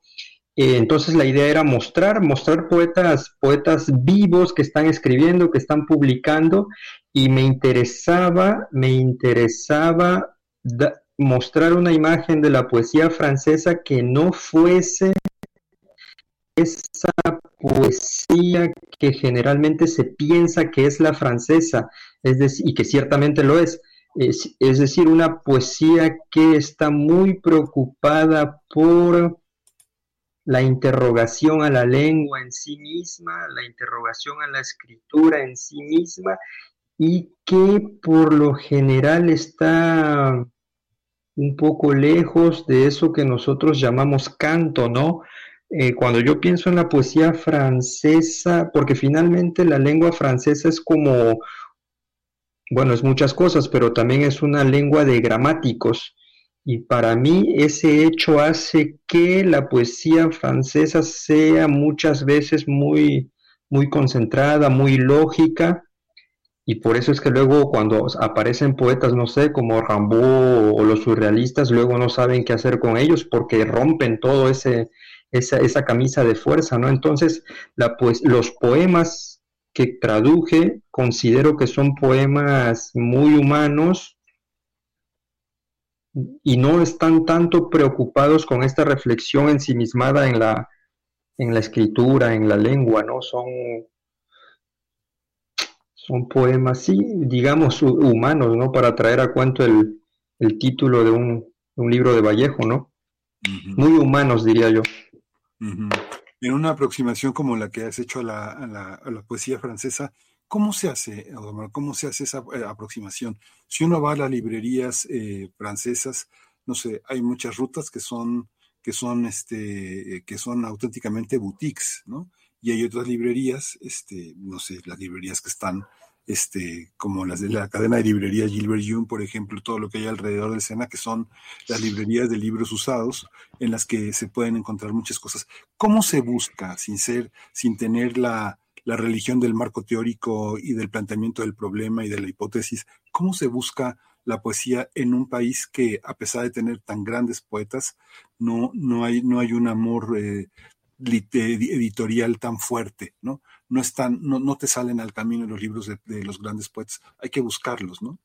Eh, entonces la idea era mostrar, mostrar poetas, poetas vivos que están escribiendo, que están publicando, y me interesaba, me interesaba mostrar una imagen de la poesía francesa que no fuese esa poesía que generalmente se piensa que es la francesa, es decir, y que ciertamente lo es, es, es decir, una poesía que está muy preocupada por la interrogación a la lengua en sí misma, la interrogación a la escritura en sí misma y que por lo general está un poco lejos de eso que nosotros llamamos canto, ¿no? Eh, cuando yo pienso en la poesía francesa, porque finalmente la lengua francesa es como, bueno, es muchas cosas, pero también es una lengua de gramáticos. Y para mí ese hecho hace que la poesía francesa sea muchas veces muy, muy concentrada, muy lógica, y por eso es que luego cuando aparecen poetas, no sé, como Rimbaud o los surrealistas, luego no saben qué hacer con ellos porque rompen todo ese, esa, esa camisa de fuerza, ¿no? Entonces, la, pues, los poemas que traduje considero que son poemas muy humanos, y no están tanto preocupados con esta reflexión ensimismada en la, en la escritura, en la lengua, ¿no? Son, son poemas, sí, digamos, humanos, ¿no? Para traer a cuento el, título de un, libro de Vallejo, ¿no? Muy humanos, diría yo. En una aproximación como la que has hecho a la, a la, a la poesía francesa, ¿Cómo se hace, cómo se hace esa eh, aproximación? Si uno va a las librerías eh, francesas, no sé, hay muchas rutas que son, que son, este, que son auténticamente boutiques, ¿no? Y hay otras librerías, este, no sé, las librerías que están, este, como las de la cadena de librerías Gilbert Jung, por ejemplo, todo lo que hay alrededor de Sena, que son las librerías de libros usados, en las que se pueden encontrar muchas cosas. ¿Cómo se busca, sin ser, sin tener la, la religión del marco teórico y del planteamiento del problema y de la hipótesis, ¿cómo se busca la poesía en un país que, a pesar de tener tan grandes poetas, no, no, hay, no hay un amor eh, editorial tan fuerte, ¿no? No, están, no, no te salen al camino los libros de, de los grandes poetas, hay que buscarlos, ¿no?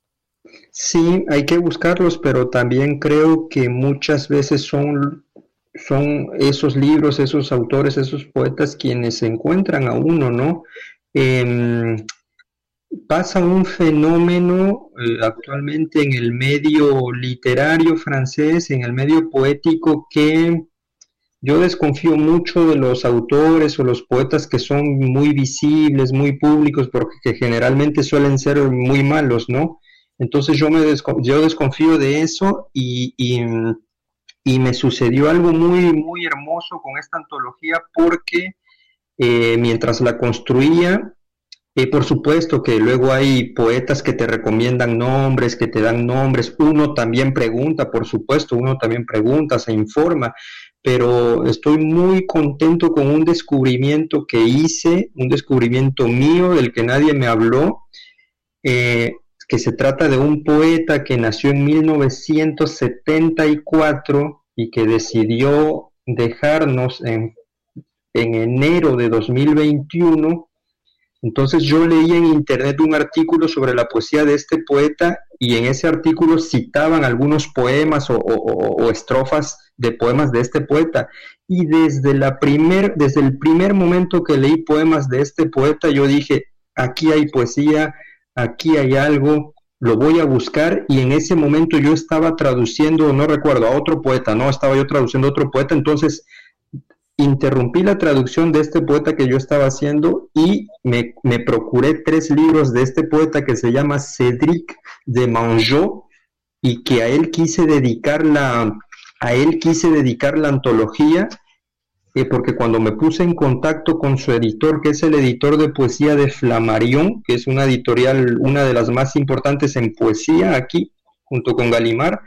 Sí, hay que buscarlos, pero también creo que muchas veces son son esos libros, esos autores, esos poetas quienes se encuentran a uno, ¿no? Em, pasa un fenómeno eh, actualmente en el medio literario francés, en el medio poético, que yo desconfío mucho de los autores o los poetas que son muy visibles, muy públicos, porque generalmente suelen ser muy malos, ¿no? Entonces yo, me yo desconfío de eso y y me sucedió algo muy, muy hermoso con esta antología porque eh, mientras la construía, eh, por supuesto que luego hay poetas que te recomiendan nombres, que te dan nombres, uno también pregunta, por supuesto, uno también pregunta, se informa, pero estoy muy contento con un descubrimiento que hice, un descubrimiento mío del que nadie me habló. Eh, que se trata de un poeta que nació en 1974 y que decidió dejarnos en, en enero de 2021. Entonces yo leí en internet un artículo sobre la poesía de este poeta y en ese artículo citaban algunos poemas o, o estrofas de poemas de este poeta. Y desde, la primer, desde el primer momento que leí poemas de este poeta, yo dije, aquí hay poesía, aquí hay algo, lo voy a buscar y en ese momento yo estaba traduciendo, no recuerdo, a otro poeta, no, estaba yo traduciendo a otro poeta, entonces interrumpí la traducción de este poeta que yo estaba haciendo y me, procuré tres libros de este poeta que se llama Cédric de Manjot y que a él quise dedicar la, a él quise dedicar la antología porque cuando me puse en contacto con su editor, que es el editor de poesía de Flamarión, que es una editorial, una de las más importantes en poesía aquí, junto con Galimar,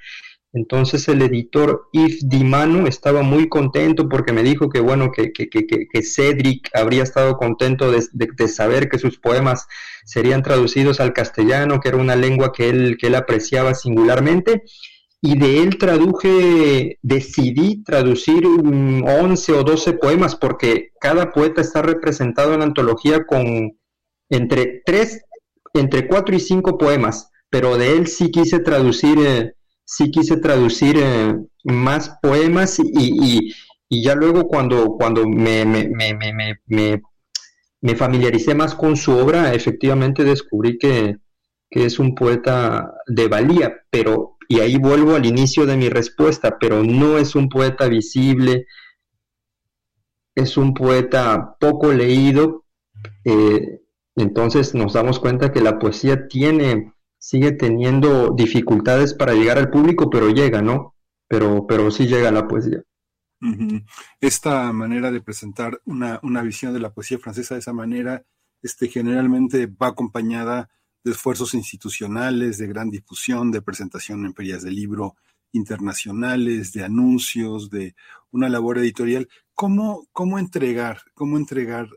entonces el editor Yves Dimano estaba muy contento porque me dijo que bueno, que, que, que, que Cedric habría estado contento de, de, saber que sus poemas serían traducidos al castellano, que era una lengua que él, que él apreciaba singularmente y de él traduje, decidí traducir 11 o 12 poemas porque cada poeta está representado en la antología con entre tres, entre 4 y 5 poemas, pero de él sí quise traducir, eh, sí quise traducir eh, más poemas y, y, ya luego cuando, cuando me, me, me, me, familiaricé más con su obra, efectivamente descubrí que, que es un poeta de valía, pero y ahí vuelvo al inicio de mi respuesta, pero no es un poeta visible, es un poeta poco leído, eh, entonces nos damos cuenta que la poesía tiene, sigue teniendo dificultades para llegar al público, pero llega, ¿no? Pero, pero sí llega la poesía. Esta manera de presentar una, una, visión de la poesía francesa de esa manera, este, generalmente va acompañada de esfuerzos institucionales, de gran difusión, de presentación en ferias de libro internacionales, de anuncios, de una labor editorial. ¿Cómo, cómo entregar, cómo entregar,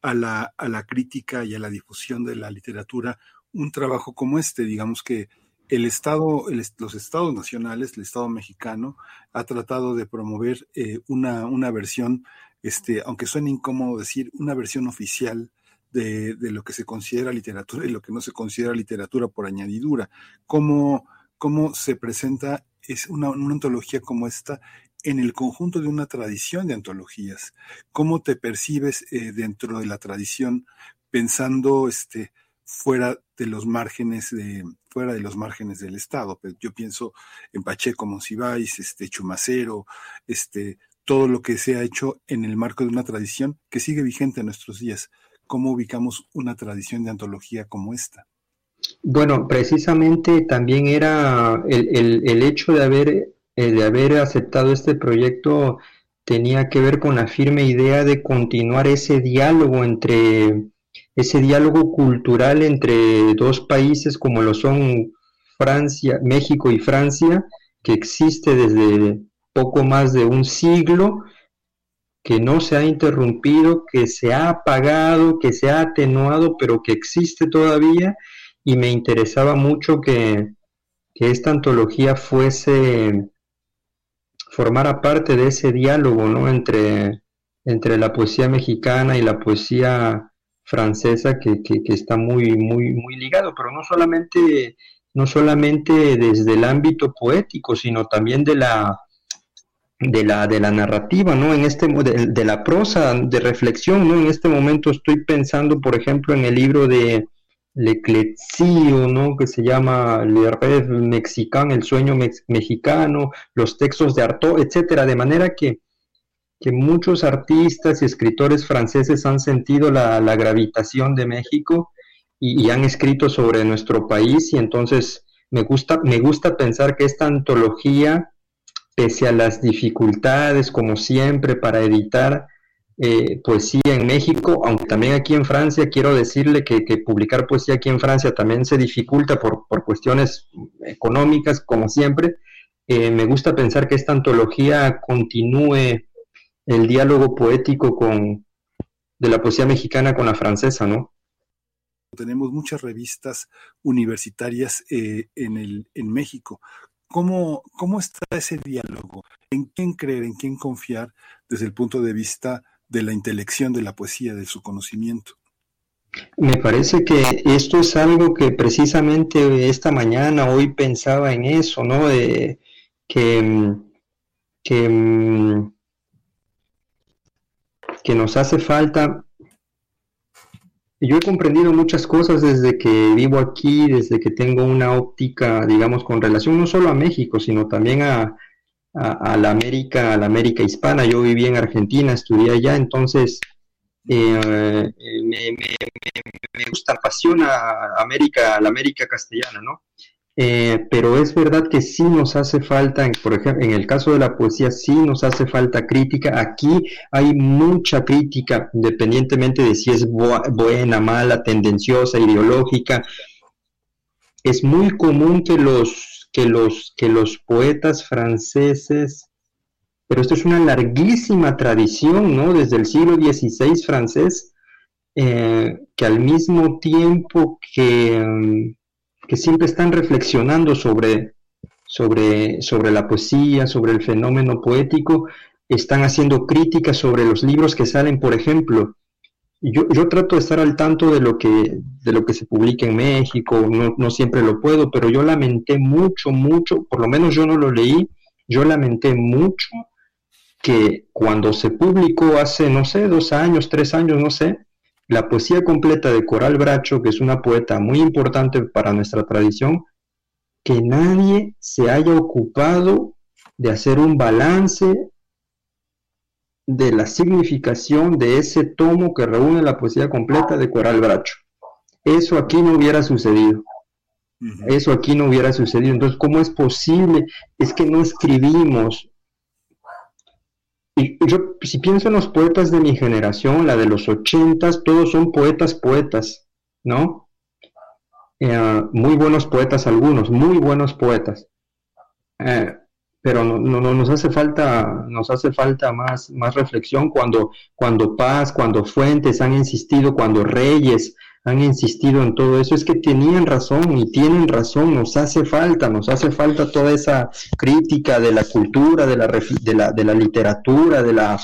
a la, a la crítica y a la difusión de la literatura un trabajo como este? Digamos que el Estado, los Estados nacionales, el Estado mexicano, ha tratado de promover eh, una, una versión, este, aunque suene incómodo decir, una versión oficial de, lo que se considera literatura y lo que no se considera literatura por añadidura. ¿Cómo, cómo se presenta es una, una antología como esta en el conjunto de una tradición de antologías. ¿Cómo te percibes eh, dentro de la tradición pensando este, fuera de los márgenes de fuera de los márgenes del Estado? Pues yo pienso en Pacheco Monsiváis, este Chumacero, este todo lo que se ha hecho en el marco de una tradición que sigue vigente en nuestros días. ¿Cómo ubicamos una tradición de antología como esta? Bueno, precisamente también era el, el hecho de haber eh, de haber aceptado este proyecto tenía que ver con la firme idea de continuar ese diálogo entre ese diálogo cultural entre dos países como lo son Francia, México y Francia, que existe desde poco más de un siglo, que no se ha interrumpido, que se ha apagado, que se ha atenuado, pero que existe todavía, y me interesaba mucho que, que esta antología fuese formara parte de ese diálogo ¿no? entre, entre la poesía mexicana y la poesía francesa que, está muy, muy, muy ligado, pero no solamente, no solamente desde el ámbito poético, sino también de la, de la, de la narrativa, ¿no? En este, de, de la prosa, de reflexión, ¿no? En este momento estoy pensando, por ejemplo, en el libro de, Leclezio, ¿no? que se llama Le Rêve Mexicain, el sueño mexicano, los textos de Artaud, etcétera, de manera que, que muchos artistas y escritores franceses han sentido la, gravitación de México y, han escrito sobre nuestro país y entonces me gusta, me gusta pensar que esta antología, pese a las dificultades, como siempre, para editar, eh, poesía en México, aunque también aquí en Francia quiero decirle que, publicar poesía aquí en Francia también se dificulta por, cuestiones económicas, como siempre. Eh, me gusta pensar que esta antología continúe el diálogo poético con, de la poesía mexicana con la francesa, ¿no? Tenemos muchas revistas universitarias eh, en, el, en México. ¿Cómo, ¿Cómo está ese diálogo? ¿En quién creer, en quién confiar desde el punto de vista de la intelección de la poesía, de su conocimiento. Me parece que esto es algo que precisamente esta mañana, hoy pensaba en eso, ¿no? De que, que, que nos hace falta. Yo he comprendido muchas cosas desde que vivo aquí, desde que tengo una óptica, digamos, con relación no solo a México, sino también a, la América, a la América hispana. Yo viví en Argentina, estudié allá, entonces eh, me, gusta, apasiona América, la América castellana, ¿no? Eh, pero es verdad que sí nos hace falta, por ejemplo, en el caso de la poesía, sí nos hace falta crítica. Aquí hay mucha crítica, independientemente de si es buena, mala, tendenciosa, ideológica. Es muy común que los que los, que los poetas franceses, pero esto es una larguísima tradición, ¿no? Desde el siglo XVI francés, eh, que al mismo tiempo que, mm, que siempre están reflexionando sobre, sobre, sobre la poesía, sobre el fenómeno poético, están haciendo críticas sobre los libros que salen, por ejemplo, yo, yo, trato de estar al tanto de lo que, de lo que se publica en México, no, no, siempre lo puedo, pero yo lamenté mucho, mucho, por lo menos yo no lo leí, yo lamenté mucho que cuando se publicó hace, no sé, dos años, tres años, no sé, la poesía completa de Coral Bracho, que es una poeta muy importante para nuestra tradición, que nadie se haya ocupado de hacer un balance de la significación de ese tomo que reúne la poesía completa de Coral Bracho. Eso aquí no hubiera sucedido. Eso aquí no hubiera sucedido. Entonces, ¿cómo es posible? Es que no escribimos. Y yo, si pienso en los poetas de mi generación, la de los ochentas, todos son poetas, poetas, ¿no? Eh, muy buenos poetas algunos, muy buenos poetas. Eh, pero no, no, nos hace falta, nos hace falta más, más reflexión cuando, cuando Paz, cuando Fuentes han insistido, cuando Reyes han insistido en todo eso, es que tenían razón y tienen razón, nos hace falta, nos hace falta toda esa crítica de la cultura, de la, de la, de la literatura, de la...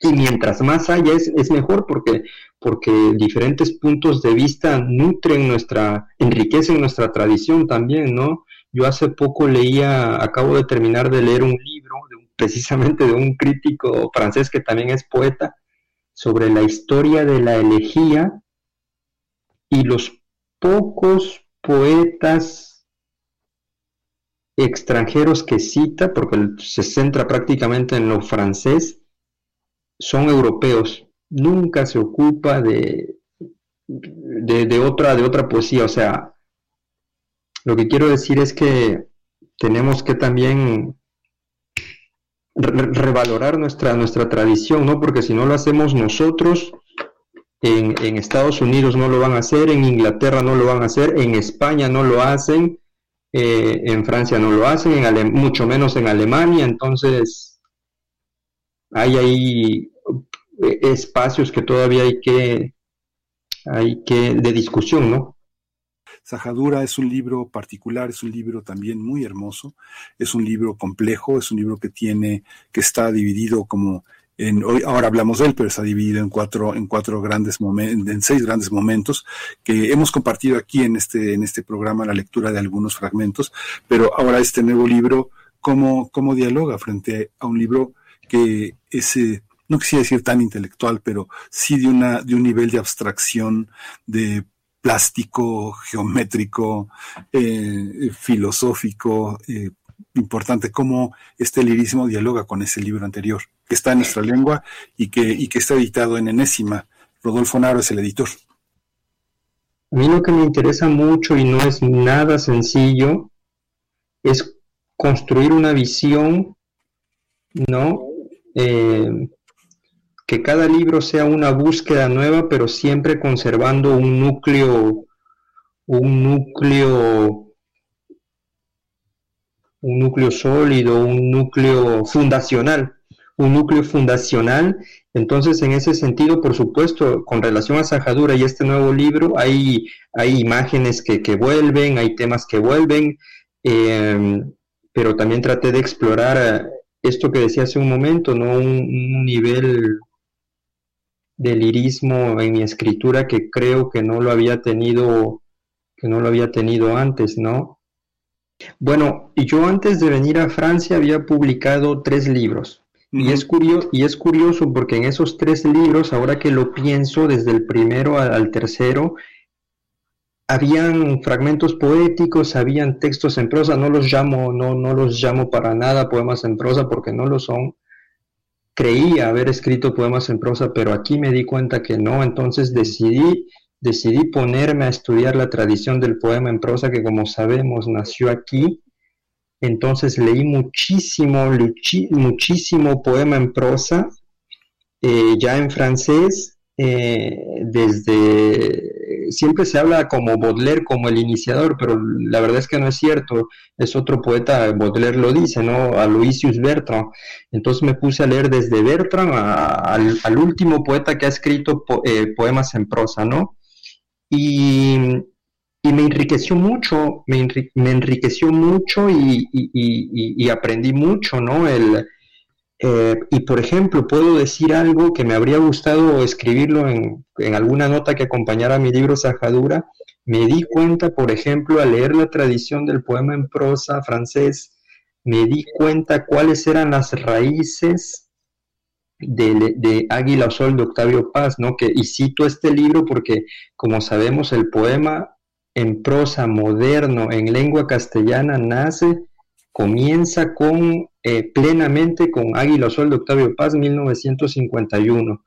Y mientras más haya es, es mejor porque, porque diferentes puntos de vista nutren nuestra, enriquecen nuestra tradición también, ¿no? Yo hace poco leía, acabo de terminar de leer un libro, precisamente de un crítico francés que también es poeta, sobre la historia de la elegía y los pocos poetas extranjeros que cita, porque se centra prácticamente en lo francés, son europeos. Nunca se ocupa de, de, otra, de otra poesía. O sea, lo que quiero decir es que tenemos que también revalorar nuestra, nuestra tradición, ¿no? Porque si no lo hacemos nosotros, en, Estados Unidos no lo van a hacer, en Inglaterra no lo van a hacer, en España no lo hacen, eh, en Francia no lo hacen, en mucho menos en Alemania, entonces hay ahí eh, espacios que todavía hay que, hay que, de discusión, ¿no? Sajadura es un libro particular, es un libro también muy hermoso, es un libro complejo, es un libro que tiene, que está dividido como en, hoy, ahora hablamos de él, pero está dividido en cuatro, en cuatro grandes momentos, en seis grandes momentos que hemos compartido aquí en este, en este programa la lectura de algunos fragmentos, pero ahora este nuevo libro, ¿cómo, cómo dialoga frente a un libro que es, eh, no quisiera decir tan intelectual, pero sí de una, de un nivel de abstracción, de plástico, geométrico, eh, filosófico, eh, importante, cómo este lirismo dialoga con ese libro anterior, que está en nuestra lengua y que, y que está editado en enésima. Rodolfo Naro es el editor. A mí lo que me interesa mucho y no es nada sencillo es construir una visión, ¿no? Eh, que cada libro sea una búsqueda nueva, pero siempre conservando un núcleo, un núcleo, un núcleo sólido, un núcleo fundacional, un núcleo fundacional. Entonces, en ese sentido, por supuesto, con relación a Sajadura y este nuevo libro, hay, hay imágenes que, vuelven, hay temas que vuelven, eh, pero también traté de explorar esto que decía hace un momento, ¿no? un nivel de lirismo en mi escritura que creo que no lo había tenido, que no lo había tenido antes, ¿no? Bueno, yo antes de venir a Francia había publicado tres libros. Y, es curioso, y es curioso porque en esos tres libros, ahora que lo pienso, desde el primero al, tercero, habían fragmentos poéticos, habían textos en prosa, no los llamo, no, no los llamo para nada poemas en prosa porque no lo son, creía haber escrito poemas en prosa, pero aquí me di cuenta que no, entonces decidí, decidí ponerme a estudiar la tradición del poema en prosa que como sabemos nació aquí. Entonces leí muchísimo, muchísimo poema en prosa, eh, ya en francés, eh, desde siempre se habla como Baudelaire como el iniciador, pero la verdad es que no es cierto. Es otro poeta, Baudelaire lo dice, ¿no? Aloysius Bertrand. Entonces me puse a leer desde Bertrand al, último poeta que ha escrito eh, poemas en prosa, ¿no? Y, me enriqueció mucho, me, enriqueció mucho y, y, aprendí mucho, ¿no? El, eh, y por ejemplo, puedo decir algo que me habría gustado escribirlo en, alguna nota que acompañara mi libro Sajadura. Me di cuenta, por ejemplo, al leer la tradición del poema en prosa francés, me di cuenta cuáles eran las raíces de, Águila Sol de Octavio Paz, ¿no? Que, y cito este libro porque, como sabemos, el poema en prosa moderno, en lengua castellana, nace, comienza con eh, plenamente con Águila Sol de Octavio Paz, 1951.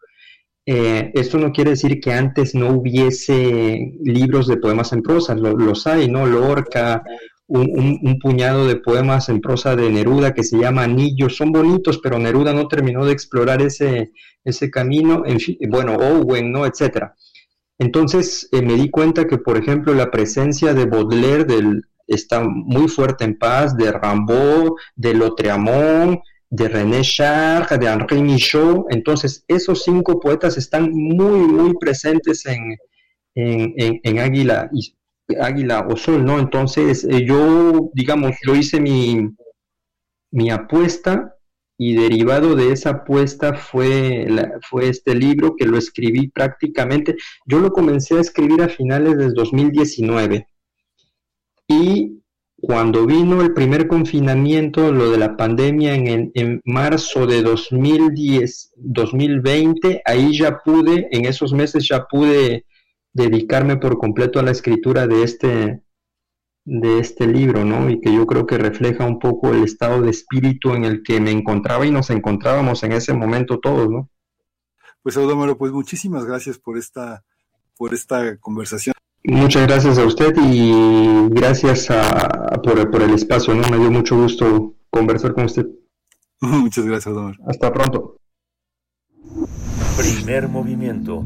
Eh, esto no quiere decir que antes no hubiese libros de poemas en prosa, los hay, ¿no? Lorca, un, puñado de poemas en prosa de Neruda que se llama Anillos, son bonitos, pero Neruda no terminó de explorar ese, ese camino, en bueno, Owen, ¿no? Etcétera. Entonces eh, me di cuenta que, por ejemplo, la presencia de Baudelaire, del, está muy fuerte en paz, de Rimbaud, de Lautréamont, de René Char, de Henri Michaud. Entonces, esos cinco poetas están muy, muy presentes en, en, Águila, y, Águila o Sol, ¿no? Entonces, eh, yo, digamos, yo hice mi, mi apuesta y derivado de esa apuesta fue, fue este libro que lo escribí prácticamente, yo lo comencé a escribir a finales del 2019 y cuando vino el primer confinamiento, lo de la pandemia en, en, marzo de 2010, 2020, ahí ya pude, en esos meses ya pude dedicarme por completo a la escritura de este, de este libro, ¿no? Y que yo creo que refleja un poco el estado de espíritu en el que me encontraba y nos encontrábamos en ese momento todos, ¿no? Pues Audomero, pues muchísimas gracias por esta, por esta conversación. Muchas gracias a usted y gracias a, por, por, el espacio, ¿no? Me dio mucho gusto conversar con usted. Muchas gracias, Audomero. Hasta pronto. Primer movimiento.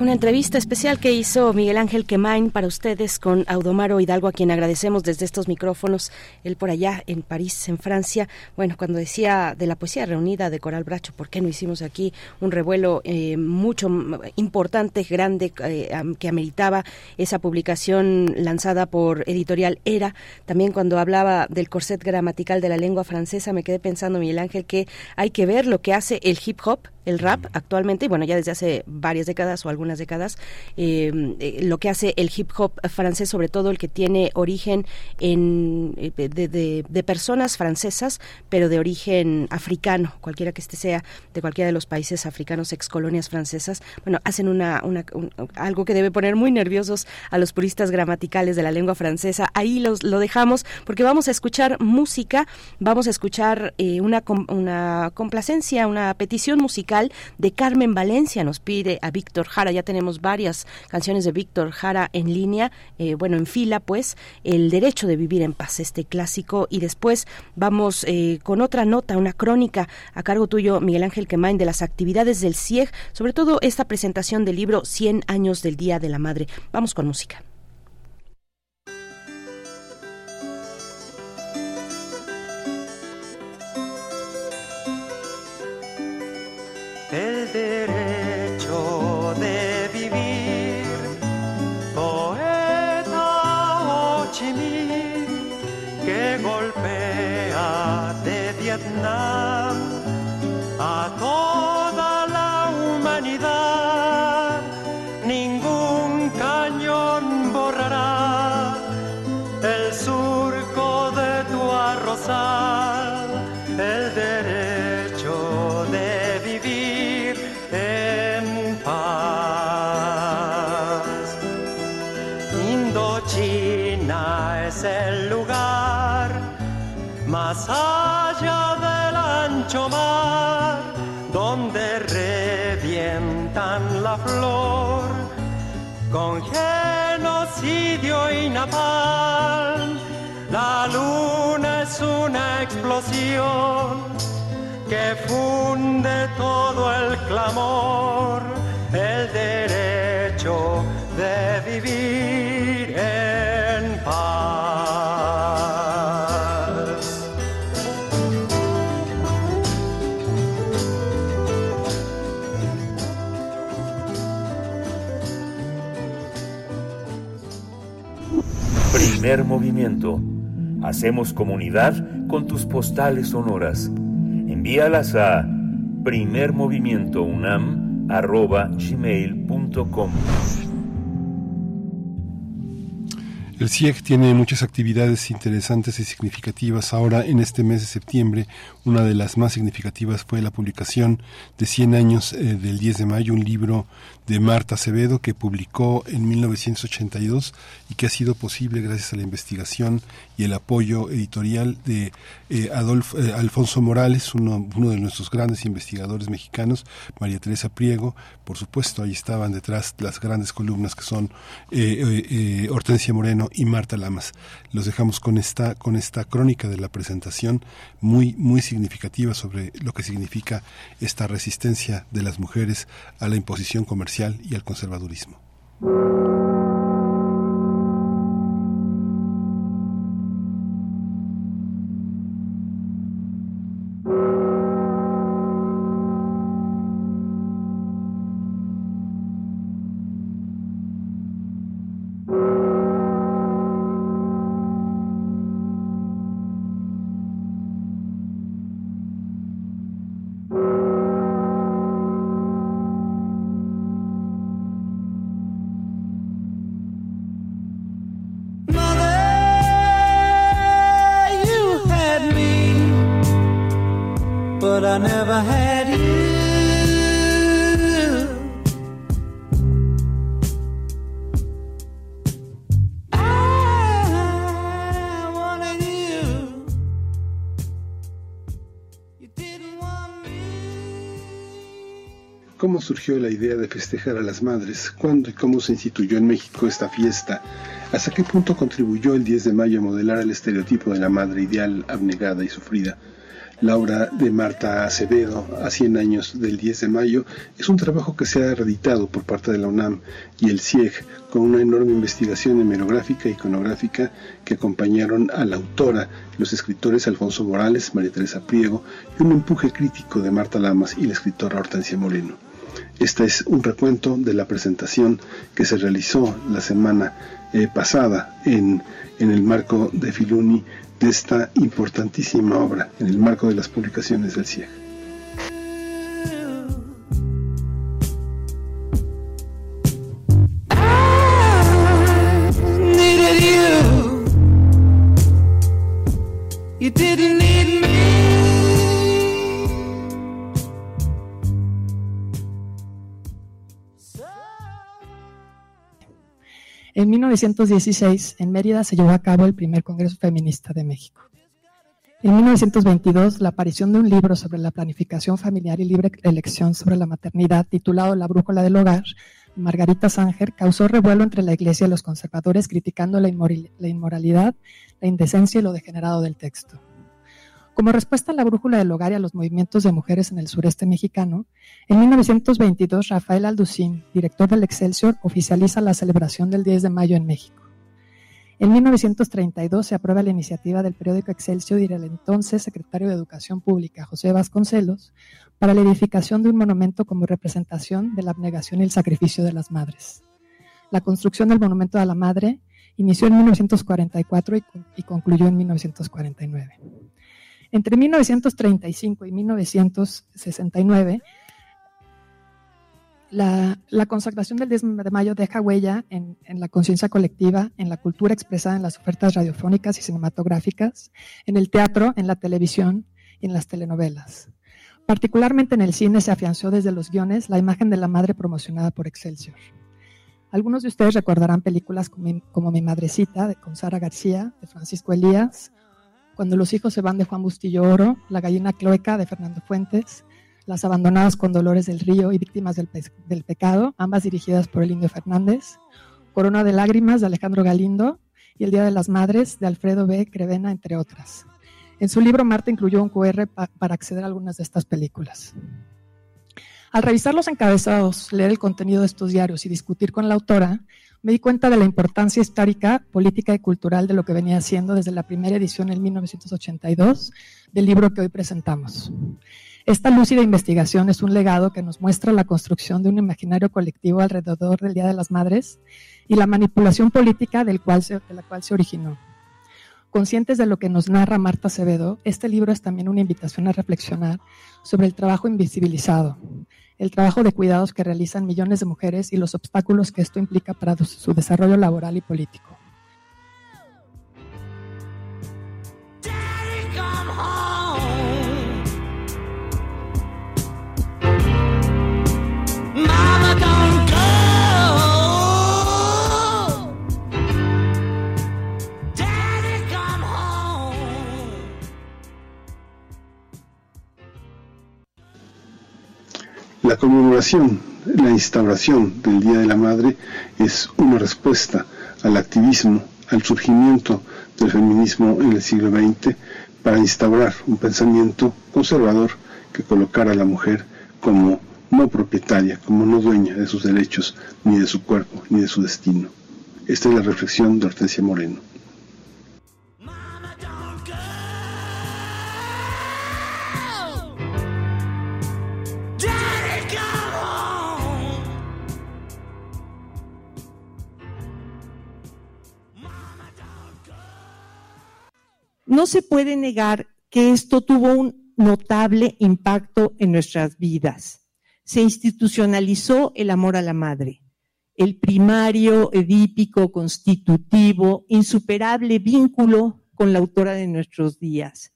una entrevista especial que hizo Miguel Ángel Quemain para ustedes con Audomaro Hidalgo, a quien agradecemos desde estos micrófonos, él por allá en París, en Francia. Bueno, cuando decía de la poesía reunida de Coral Bracho, ¿por qué no hicimos aquí un revuelo eh, mucho importante, grande, eh, que ameritaba esa publicación lanzada por Editorial Era? También cuando hablaba del corset gramatical de la lengua francesa, me quedé pensando, Miguel Ángel, que hay que ver lo que hace el hip hop el rap actualmente, y bueno, ya desde hace varias décadas o algunas décadas, eh, eh, lo que hace el hip hop francés, sobre todo el que tiene origen en, eh, de, personas francesas, pero de origen africano, cualquiera que este sea, de cualquiera de los países africanos, ex colonias francesas, bueno, hacen una, algo que debe poner muy nerviosos a los puristas gramaticales de la lengua francesa. Ahí los, lo dejamos porque vamos a escuchar música, vamos a escuchar una, una complacencia, una petición musical de Carmen Valencia. Nos pide a Víctor Jara. Ya tenemos varias canciones de Víctor Jara en línea, eh, bueno, en fila, pues, El derecho de vivir en paz, este clásico. Y después vamos eh, con otra nota, una crónica a cargo tuyo, Miguel Ángel Quemain, de las actividades del CIEG, sobre todo esta presentación del libro 100 años del Día de la Madre. Vamos con música. La luna es una explosión que funde todo el clamor, el derecho de vivir Primer movimiento. Hacemos comunidad con tus postales sonoras. Envíalas a primermovimientounam.gmail.com El CIEG tiene muchas actividades interesantes y significativas. Ahora, en este mes de septiembre, una de las más significativas fue la publicación de 100 años eh, del 10 de mayo, un libro de Marta Acevedo que publicó en 1982 y que ha sido posible gracias a la investigación y el apoyo editorial de eh, Adolfo, eh, Alfonso Morales, uno, uno de nuestros grandes investigadores mexicanos, María Teresa Priego, por supuesto, ahí estaban detrás las grandes columnas que son eh, Hortensia Moreno y Marta Lamas. Los dejamos con esta, con esta crónica de la presentación muy, muy significativa sobre lo que significa esta resistencia de las mujeres a la imposición comercial y al conservadurismo. Surgió la idea de festejar a las madres? ¿Cuándo y cómo se instituyó en México esta fiesta? ¿Hasta qué punto contribuyó el 10 de mayo a modelar el estereotipo de la madre ideal, abnegada y sufrida? La obra de Marta Acevedo, a 100 años del 10 de mayo, es un trabajo que se ha reeditado por parte de la UNAM y el CIEG, con una enorme investigación hemerográfica y iconográfica que acompañaron a la autora, los escritores Alfonso Morales, María Teresa Priego y un empuje crítico de Marta Lamas y la escritora Hortensia Moreno. Este es un recuento de la presentación que se realizó la semana eh, pasada en, en el marco de Filuni de esta importantísima obra, en el marco de las publicaciones del CIEG. 1916, en Mérida se llevó a cabo el primer Congreso Feminista de México. En 1922, la aparición de un libro sobre la planificación familiar y libre elección sobre la maternidad, titulado La Brújula del Hogar, Margarita Sanger, causó revuelo entre la Iglesia y los conservadores, criticando la inmoralidad, la indecencia y lo degenerado del texto. Como respuesta a la brújula del hogar y a los movimientos de mujeres en el sureste mexicano, en 1922 Rafael Alducín, director del Excelsior, oficializa la celebración del 10 de mayo en México. En 1932 se aprueba la iniciativa del periódico Excelsior y del entonces secretario de Educación Pública, José Vasconcelos, para la edificación de un monumento como representación de la abnegación y el sacrificio de las madres. La construcción del monumento a la madre inició en 1944 y, con- y concluyó en 1949. Entre 1935 y 1969, la, consagración del 10 de mayo deja huella en, la conciencia colectiva, en la cultura expresada en las ofertas radiofónicas y cinematográficas, en el teatro, en la televisión y en las telenovelas. Particularmente en el cine se afianzó desde los guiones la imagen de la madre promocionada por Excelsior. Algunos de ustedes recordarán películas como Mi, Madrecita, de, con García, de Francisco Elías, Cuando los hijos se van, de Juan Bustillo Oro, La gallina cloeca, de Fernando Fuentes, Las abandonadas con Dolores del Río y Víctimas del, Pe- del Pecado, ambas dirigidas por el Indio Fernández, Corona de Lágrimas, de Alejandro Galindo, y El Día de las Madres, de Alfredo B. Crevena, entre otras. En su libro, Marta incluyó un QR pa- para acceder a algunas de estas películas. Al revisar los encabezados, leer el contenido de estos diarios y discutir con la autora, me di cuenta de la importancia histórica, política y cultural de lo que venía haciendo desde la primera edición en 1982 del libro que hoy presentamos. Esta lúcida investigación es un legado que nos muestra la construcción de un imaginario colectivo alrededor del Día de las Madres y la manipulación política del cual se- de la cual se originó. Conscientes de lo que nos narra Marta Acevedo, este libro es también una invitación a reflexionar sobre el trabajo invisibilizado, el trabajo de cuidados que realizan millones de mujeres y los obstáculos que esto implica para su desarrollo laboral y político. La conmemoración, la instauración del Día de la Madre es una respuesta al activismo, al surgimiento del feminismo en el siglo XX para instaurar un pensamiento conservador que colocara a la mujer como no propietaria, como no dueña de sus derechos, ni de su cuerpo, ni de su destino. Esta es la reflexión de Hortensia Moreno. No se puede negar que esto tuvo un notable impacto en nuestras vidas. Se institucionalizó el amor a la madre, el primario, edípico, constitutivo, insuperable vínculo con la autora de nuestros días,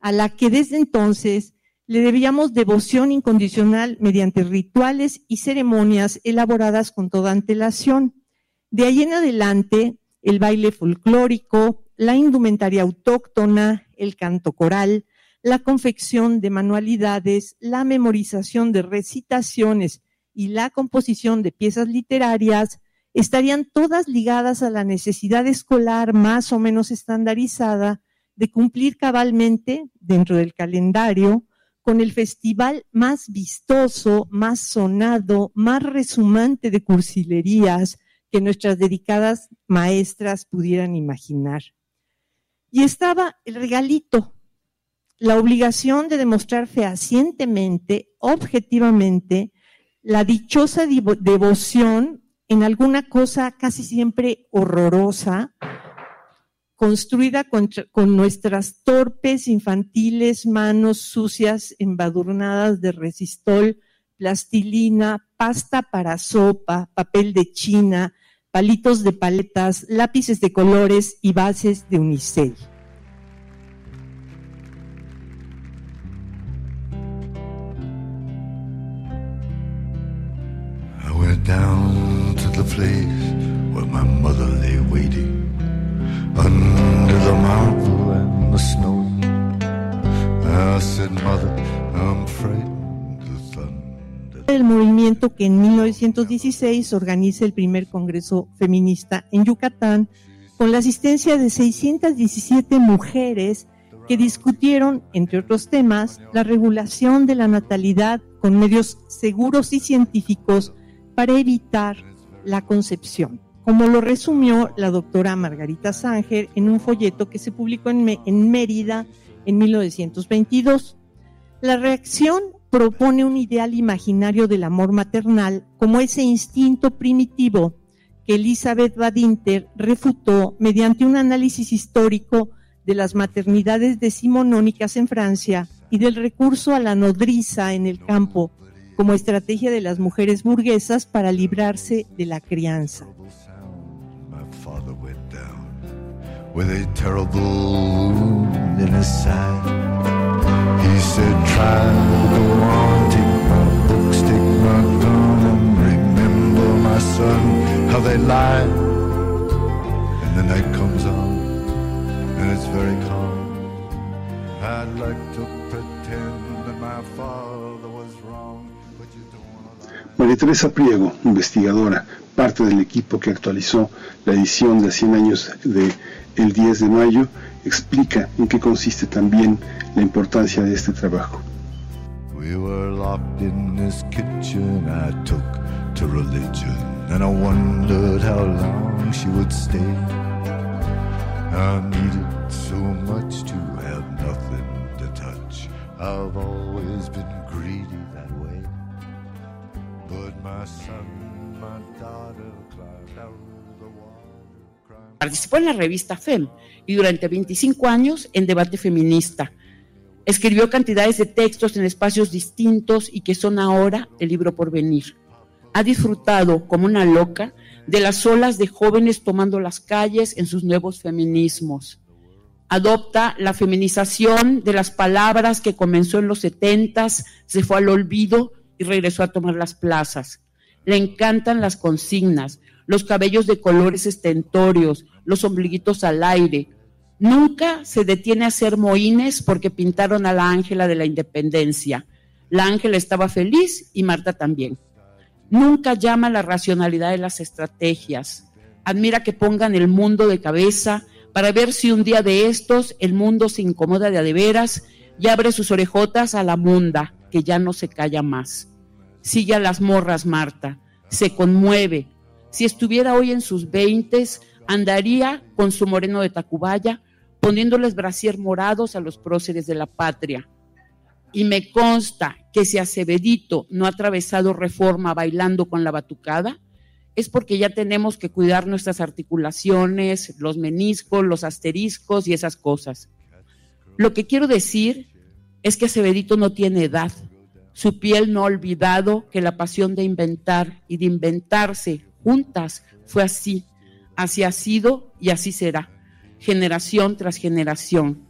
a la que desde entonces Le debíamos devoción incondicional mediante rituales y ceremonias elaboradas con toda antelación. De ahí en adelante, el baile folclórico, la indumentaria autóctona, el canto coral, la confección de manualidades, la memorización de recitaciones y la composición de piezas literarias estarían todas ligadas a la necesidad escolar más o menos estandarizada de cumplir cabalmente dentro del calendario con el festival más vistoso, más sonado, más resumante de cursilerías que nuestras dedicadas maestras pudieran imaginar. Y estaba el regalito, la obligación de demostrar fehacientemente, objetivamente, la dichosa devoción en alguna cosa casi siempre horrorosa, construida con, con, nuestras torpes infantiles manos sucias embadurnadas de resistol, plastilina, pasta para sopa, papel de china, palitos de paletas, lápices de colores y bases de unicel. Under the the snow. El movimiento que en 1916 organiza el primer Congreso Feminista en Yucatán con la asistencia de 617 mujeres que discutieron, entre otros temas, la regulación de la natalidad con medios seguros y científicos para evitar la concepción, como lo resumió la doctora Margarita Sánger en un folleto que se publicó en, en Mérida en 1922. La reacción propone un ideal imaginario del amor maternal como ese instinto primitivo que Elizabeth Badinter refutó mediante un análisis histórico de las maternidades decimonónicas en Francia y del recurso a la nodriza en el campo como estrategia de las mujeres burguesas para librarse de la crianza. With a terrible wound in his side. He said, try go on, take my books, my gun, remember, my son, how they lie. And the night comes on, and it's very calm. I'd like to pretend that my father was wrong, but you don't María Teresa Priego, investigadora, parte del equipo que actualizó la edición de 100 años de el 10 de mayo, explica en qué consiste también la importancia de este trabajo. We were locked in this kitchen. I took to religion, and I wondered how long she would stay. I needed so much to have nothing to touch. I've always been greedy that way. But my son, Participó en la revista FEM y durante 25 años en debate feminista. Escribió cantidades de textos en espacios distintos y que son ahora el libro por venir. Ha disfrutado como una loca de las olas de jóvenes tomando las calles en sus nuevos feminismos. Adopta la feminización de las palabras que comenzó en los setentas, se fue al olvido y regresó a tomar las plazas. Le encantan las consignas, los cabellos de colores estentorios, los ombliguitos al aire. Nunca se detiene a hacer moines porque pintaron a la Ángela de la Independencia. La Ángela estaba feliz y Marta también. Nunca llama la racionalidad de las estrategias. Admira que pongan el mundo de cabeza para ver si un día de estos el mundo se incomoda de a de veras y abre sus orejotas a la munda, que ya no se calla más. Sigue a las morras, Marta. Se conmueve, si estuviera hoy en sus veintes, andaría con su moreno de Tacubaya, poniéndoles brasier morados a los próceres de la patria. Y me consta que si Acebedito no ha atravesado reforma bailando con la batucada, es porque ya tenemos que cuidar nuestras articulaciones, los meniscos, los asteriscos y esas cosas. Lo que quiero decir es que Acebedito no tiene edad. Su piel no ha olvidado que la pasión de inventar y de inventarse juntas. Fue así, así ha sido y así será, generación tras generación.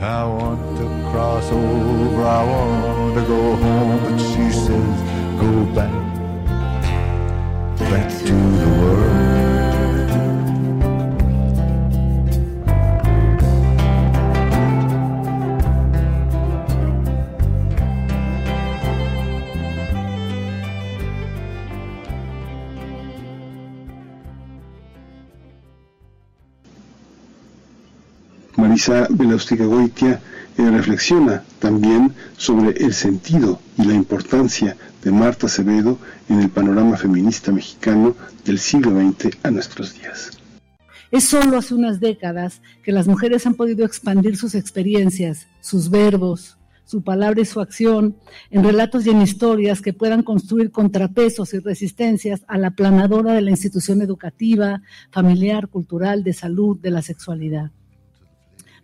I want to cross over, I want to go home, but she says, go back, back to the world. Marisa Belaustica Goitia eh, reflexiona también sobre el sentido y la importancia de Marta Acevedo en el panorama feminista mexicano del siglo XX a nuestros días. Es solo hace unas décadas que las mujeres han podido expandir sus experiencias, sus verbos, su palabra y su acción en relatos y en historias que puedan construir contrapesos y resistencias a la planadora de la institución educativa, familiar, cultural, de salud, de la sexualidad.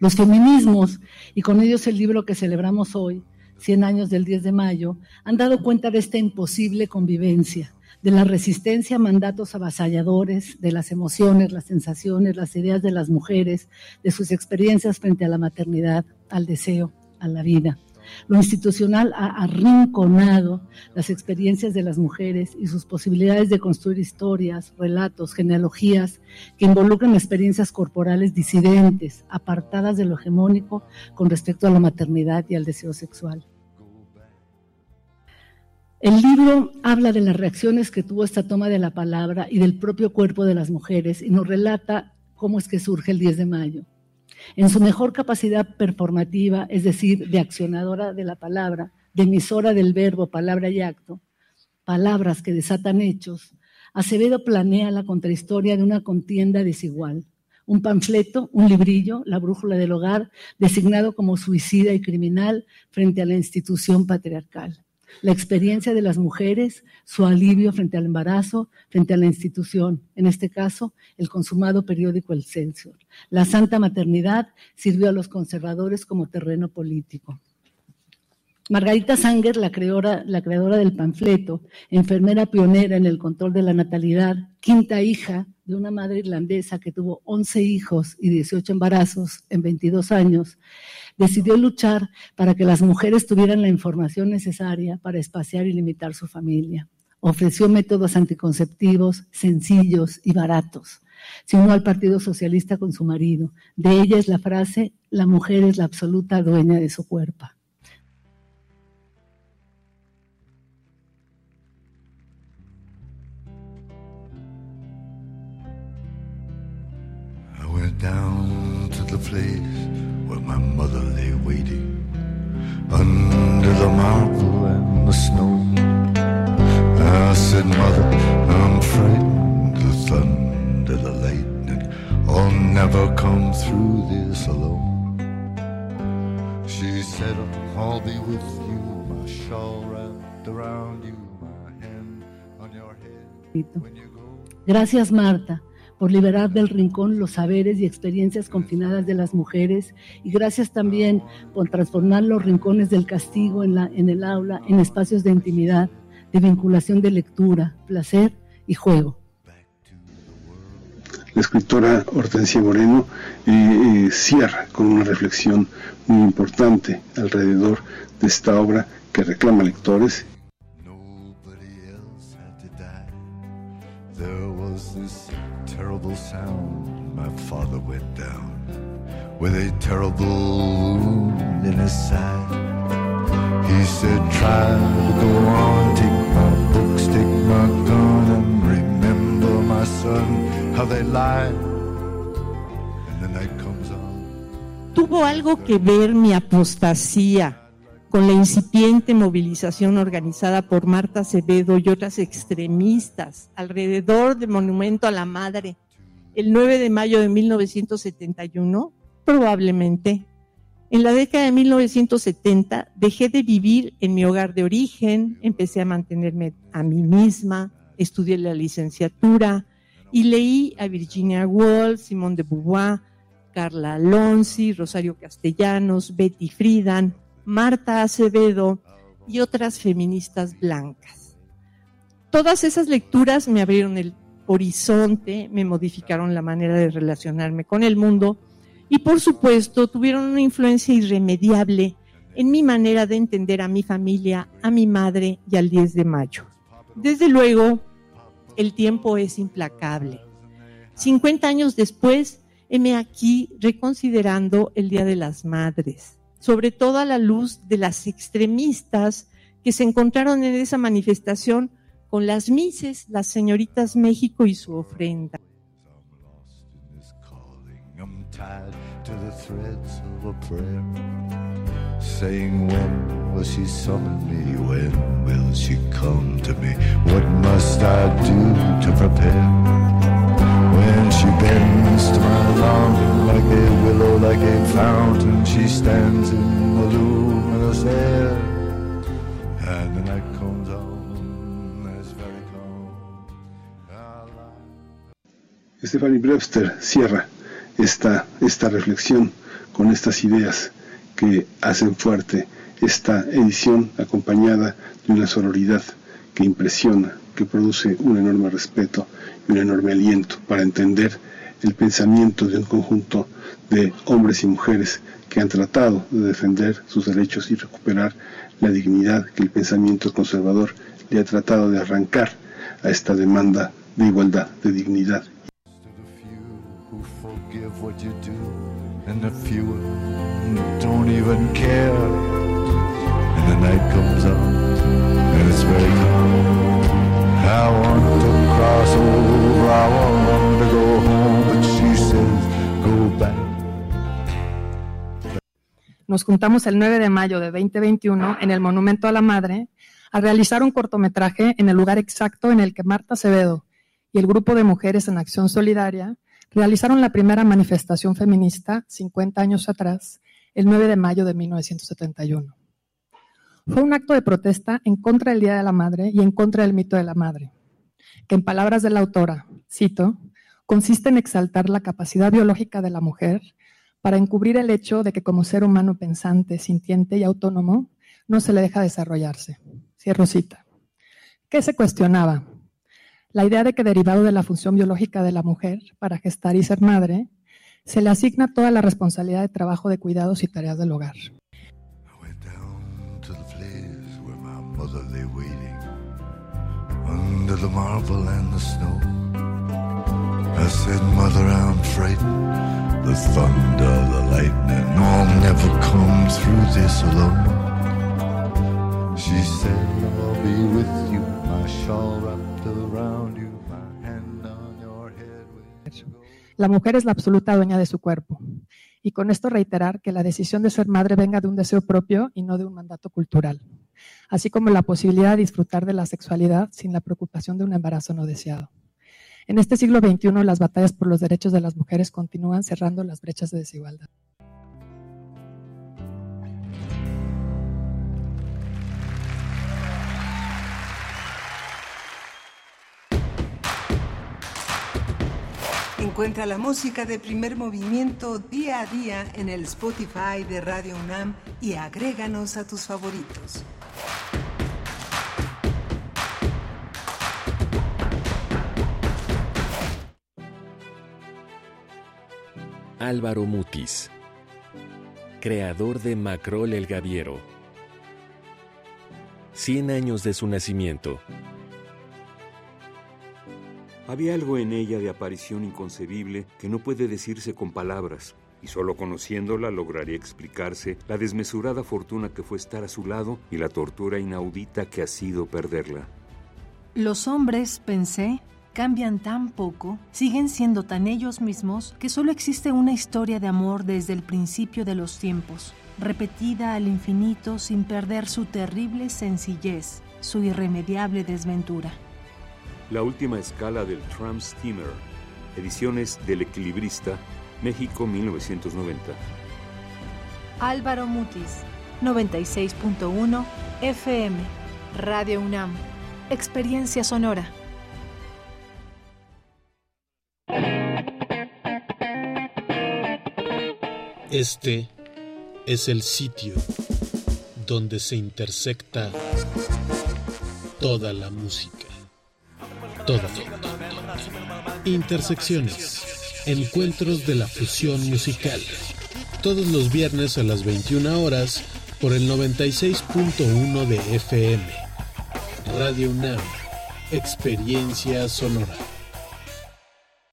Los feminismos, y con ellos el libro que celebramos hoy, 100 años del 10 de mayo, han dado cuenta de esta imposible convivencia, de la resistencia a mandatos avasalladores, de las emociones, las sensaciones, las ideas de las mujeres, de sus experiencias frente a la maternidad, al deseo, a la vida. Lo institucional ha arrinconado las experiencias de las mujeres y sus posibilidades de construir historias, relatos, genealogías que involucran experiencias corporales disidentes, apartadas de lo hegemónico con respecto a la maternidad y al deseo sexual. El libro habla de las reacciones que tuvo esta toma de la palabra y del propio cuerpo de las mujeres y nos relata cómo es que surge el 10 de mayo. En su mejor capacidad performativa, es decir, de accionadora de la palabra, de emisora del verbo, palabra y acto, palabras que desatan hechos, Acevedo planea la contrahistoria de una contienda desigual. Un panfleto, un librillo, la brújula del hogar, designado como suicida y criminal frente a la institución patriarcal la experiencia de las mujeres, su alivio frente al embarazo, frente a la institución, en este caso, el consumado periódico El Censor. La santa maternidad sirvió a los conservadores como terreno político. Margarita Sanger, la creadora, del panfleto, enfermera pionera en el control de la natalidad, quinta hija de una madre irlandesa que tuvo 11 hijos y 18 embarazos en 22 años, decidió luchar para que las mujeres tuvieran la información necesaria para espaciar y limitar su familia. Ofreció métodos anticonceptivos sencillos y baratos. Unió al Partido Socialista con su marido. De ella es la frase, la mujer es la absoluta dueña de su cuerpo. I went down to the place where my mother lay waiting under the marble and the snow. I said, Mother, I'm frightened. Never come through this alone. She said, I'll be with you, my shawl wrapped around you, my hand on your head. Gracias, Marta, por liberar del rincón los saberes y experiencias confinadas de las mujeres y gracias también por transformar los rincones del castigo en, la, en el aula en espacios de intimidad, de vinculación de lectura, placer y juego. La escritora Hortensia Moreno eh, eh, cierra con una reflexión muy importante alrededor de esta obra que reclama lectores. With a terrible wound in his side. He said, Try to go on, take my books, take my gun, and remember, my son, ¿Tuvo algo que ver mi apostasía con la incipiente movilización organizada por Marta Acevedo y otras extremistas alrededor del Monumento a la Madre el 9 de mayo de 1971? Probablemente. En la década de 1970 dejé de vivir en mi hogar de origen, empecé a mantenerme a mí misma, estudié la licenciatura y leí a Virginia Woolf, Simone de Beauvoir, Carla Alonsi, Rosario Castellanos, Betty Friedan, Marta Acevedo y otras feministas blancas. Todas esas lecturas me abrieron el horizonte, me modificaron la manera de relacionarme con el mundo y por supuesto tuvieron una influencia irremediable en mi manera de entender a mi familia, a mi madre y al 10 de mayo. Desde luego, el tiempo es implacable. 50 años después, heme aquí reconsiderando el Día de las Madres, sobre todo a la luz de las extremistas que se encontraron en esa manifestación con las Mises, las señoritas México y su ofrenda. Saying, When will she summon me? When will she come to me? What must I do to prepare? When she bends to my longing like a willow, like a fountain, she stands in the luminous air, and the night comes on as very calm. Stephanie Brewster cierra esta, esta reflexión con estas ideas que hacen fuerte esta edición acompañada de una sororidad que impresiona, que produce un enorme respeto y un enorme aliento para entender el pensamiento de un conjunto de hombres y mujeres que han tratado de defender sus derechos y recuperar la dignidad que el pensamiento conservador le ha tratado de arrancar a esta demanda de igualdad, de dignidad you and the few don't even care. And the night comes on, and it's very calm. I want to cross over, I want to go home, she says, go back. Nos juntamos el 9 de mayo de 2021 en el Monumento a la Madre a realizar un cortometraje en el lugar exacto en el que Marta Acevedo y el grupo de mujeres en acción solidaria realizaron la primera manifestación feminista 50 años atrás, el 9 de mayo de 1971. Fue un acto de protesta en contra del Día de la Madre y en contra del mito de la madre, que en palabras de la autora, cito, consiste en exaltar la capacidad biológica de la mujer para encubrir el hecho de que como ser humano pensante, sintiente y autónomo, no se le deja desarrollarse. Cierro cita. ¿Qué se cuestionaba? La idea de que derivado de la función biológica de la mujer para gestar y ser madre, se le asigna toda la responsabilidad de trabajo de cuidados y tareas del hogar. I said, Mother, I'm frightened. The thunder, the lightning, I'll never come through this alone. She said, I'll be with you, my shawl wrapped La mujer es la absoluta dueña de su cuerpo. Y con esto reiterar que la decisión de ser madre venga de un deseo propio y no de un mandato cultural, así como la posibilidad de disfrutar de la sexualidad sin la preocupación de un embarazo no deseado. En este siglo XXI, las batallas por los derechos de las mujeres continúan cerrando las brechas de desigualdad. Encuentra la música de primer movimiento día a día en el Spotify de Radio UNAM y agréganos a tus favoritos. Álvaro Mutis, creador de Macrol el Gaviero. 100 años de su nacimiento. Había algo en ella de aparición inconcebible que no puede decirse con palabras, y solo conociéndola lograría explicarse la desmesurada fortuna que fue estar a su lado y la tortura inaudita que ha sido perderla. Los hombres, pensé, cambian tan poco, siguen siendo tan ellos mismos, que solo existe una historia de amor desde el principio de los tiempos, repetida al infinito sin perder su terrible sencillez, su irremediable desventura. La última escala del Tram Steamer, ediciones del Equilibrista, México 1990. Álvaro Mutis, 96.1 FM, Radio UNAM, Experiencia Sonora. Este es el sitio donde se intersecta toda la música. Toda. Intersecciones. Encuentros de la fusión musical. Todos los viernes a las 21 horas por el 96.1 de FM. Radio UNAM, experiencia sonora.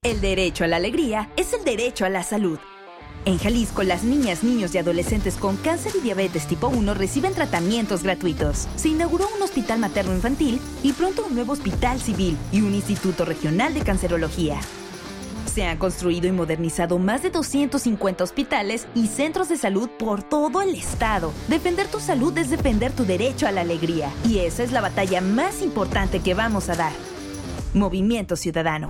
El derecho a la alegría es el derecho a la salud. En Jalisco, las niñas, niños y adolescentes con cáncer y diabetes tipo 1 reciben tratamientos gratuitos. Se inauguró un hospital materno-infantil y pronto un nuevo hospital civil y un instituto regional de cancerología. Se han construido y modernizado más de 250 hospitales y centros de salud por todo el estado. Defender tu salud es defender tu derecho a la alegría. Y esa es la batalla más importante que vamos a dar. Movimiento Ciudadano.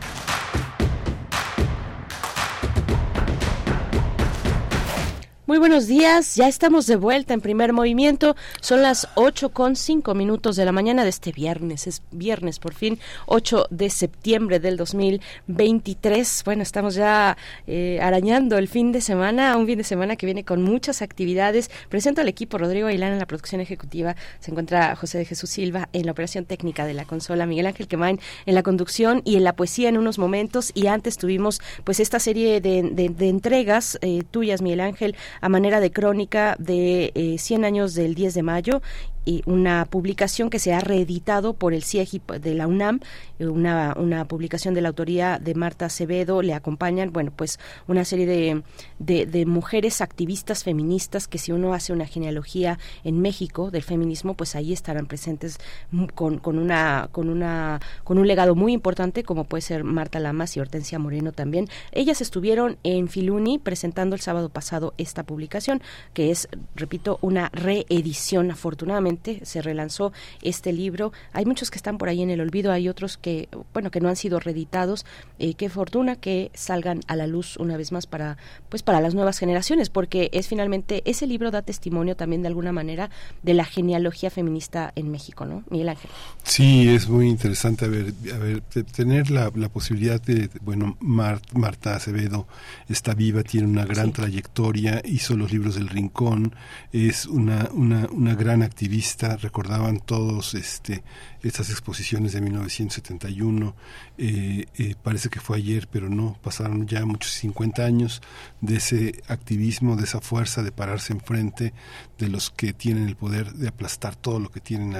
Muy buenos días, ya estamos de vuelta en primer movimiento. Son las 8 con 5 minutos de la mañana de este viernes. Es viernes por fin, 8 de septiembre del 2023. Bueno, estamos ya eh, arañando el fin de semana, un fin de semana que viene con muchas actividades. Presento al equipo Rodrigo Ailán en la producción ejecutiva. Se encuentra José de Jesús Silva en la operación técnica de la consola, Miguel Ángel Quemain en la conducción y en la poesía en unos momentos. Y antes tuvimos pues esta serie de, entregas eh, tuyas, Miguel Ángel, a manera de crónica de eh, 100 años del 10 de mayo y una publicación que se ha reeditado por el CIEGI de la UNAM, eh, una, una publicación de la autoría de Marta Acevedo, le acompañan, bueno, pues una serie de, de, de mujeres activistas feministas que si uno hace una genealogía en México del feminismo, pues ahí estarán presentes mm, con, con, una, con, una, con un legado muy importante como puede ser Marta Lamas y Hortensia Moreno también. Ellas estuvieron en Filuni presentando el sábado pasado esta publicación, que es, repito, una reedición. Afortunadamente se relanzó este libro. Hay muchos que están por ahí en el olvido, hay otros que, bueno, que no han sido reeditados. Eh, qué fortuna que salgan a la luz una vez más para, pues, para las nuevas generaciones, porque es finalmente ese libro da testimonio también de alguna manera de la genealogía feminista en México, ¿no? Miguel Ángel. Sí, es muy interesante a ver, a ver te- tener la, la posibilidad de, bueno, Mar- Marta Acevedo está viva, tiene una gran trayectoria, hizo los libros del Rincón, es una, una, una gran activista, recordaban todos este, estas exposiciones de 1971, eh, eh, parece que fue ayer, pero no, pasaron ya muchos 50 años de ese activismo, de esa fuerza de pararse enfrente de los que tienen el poder de aplastar todo lo que tienen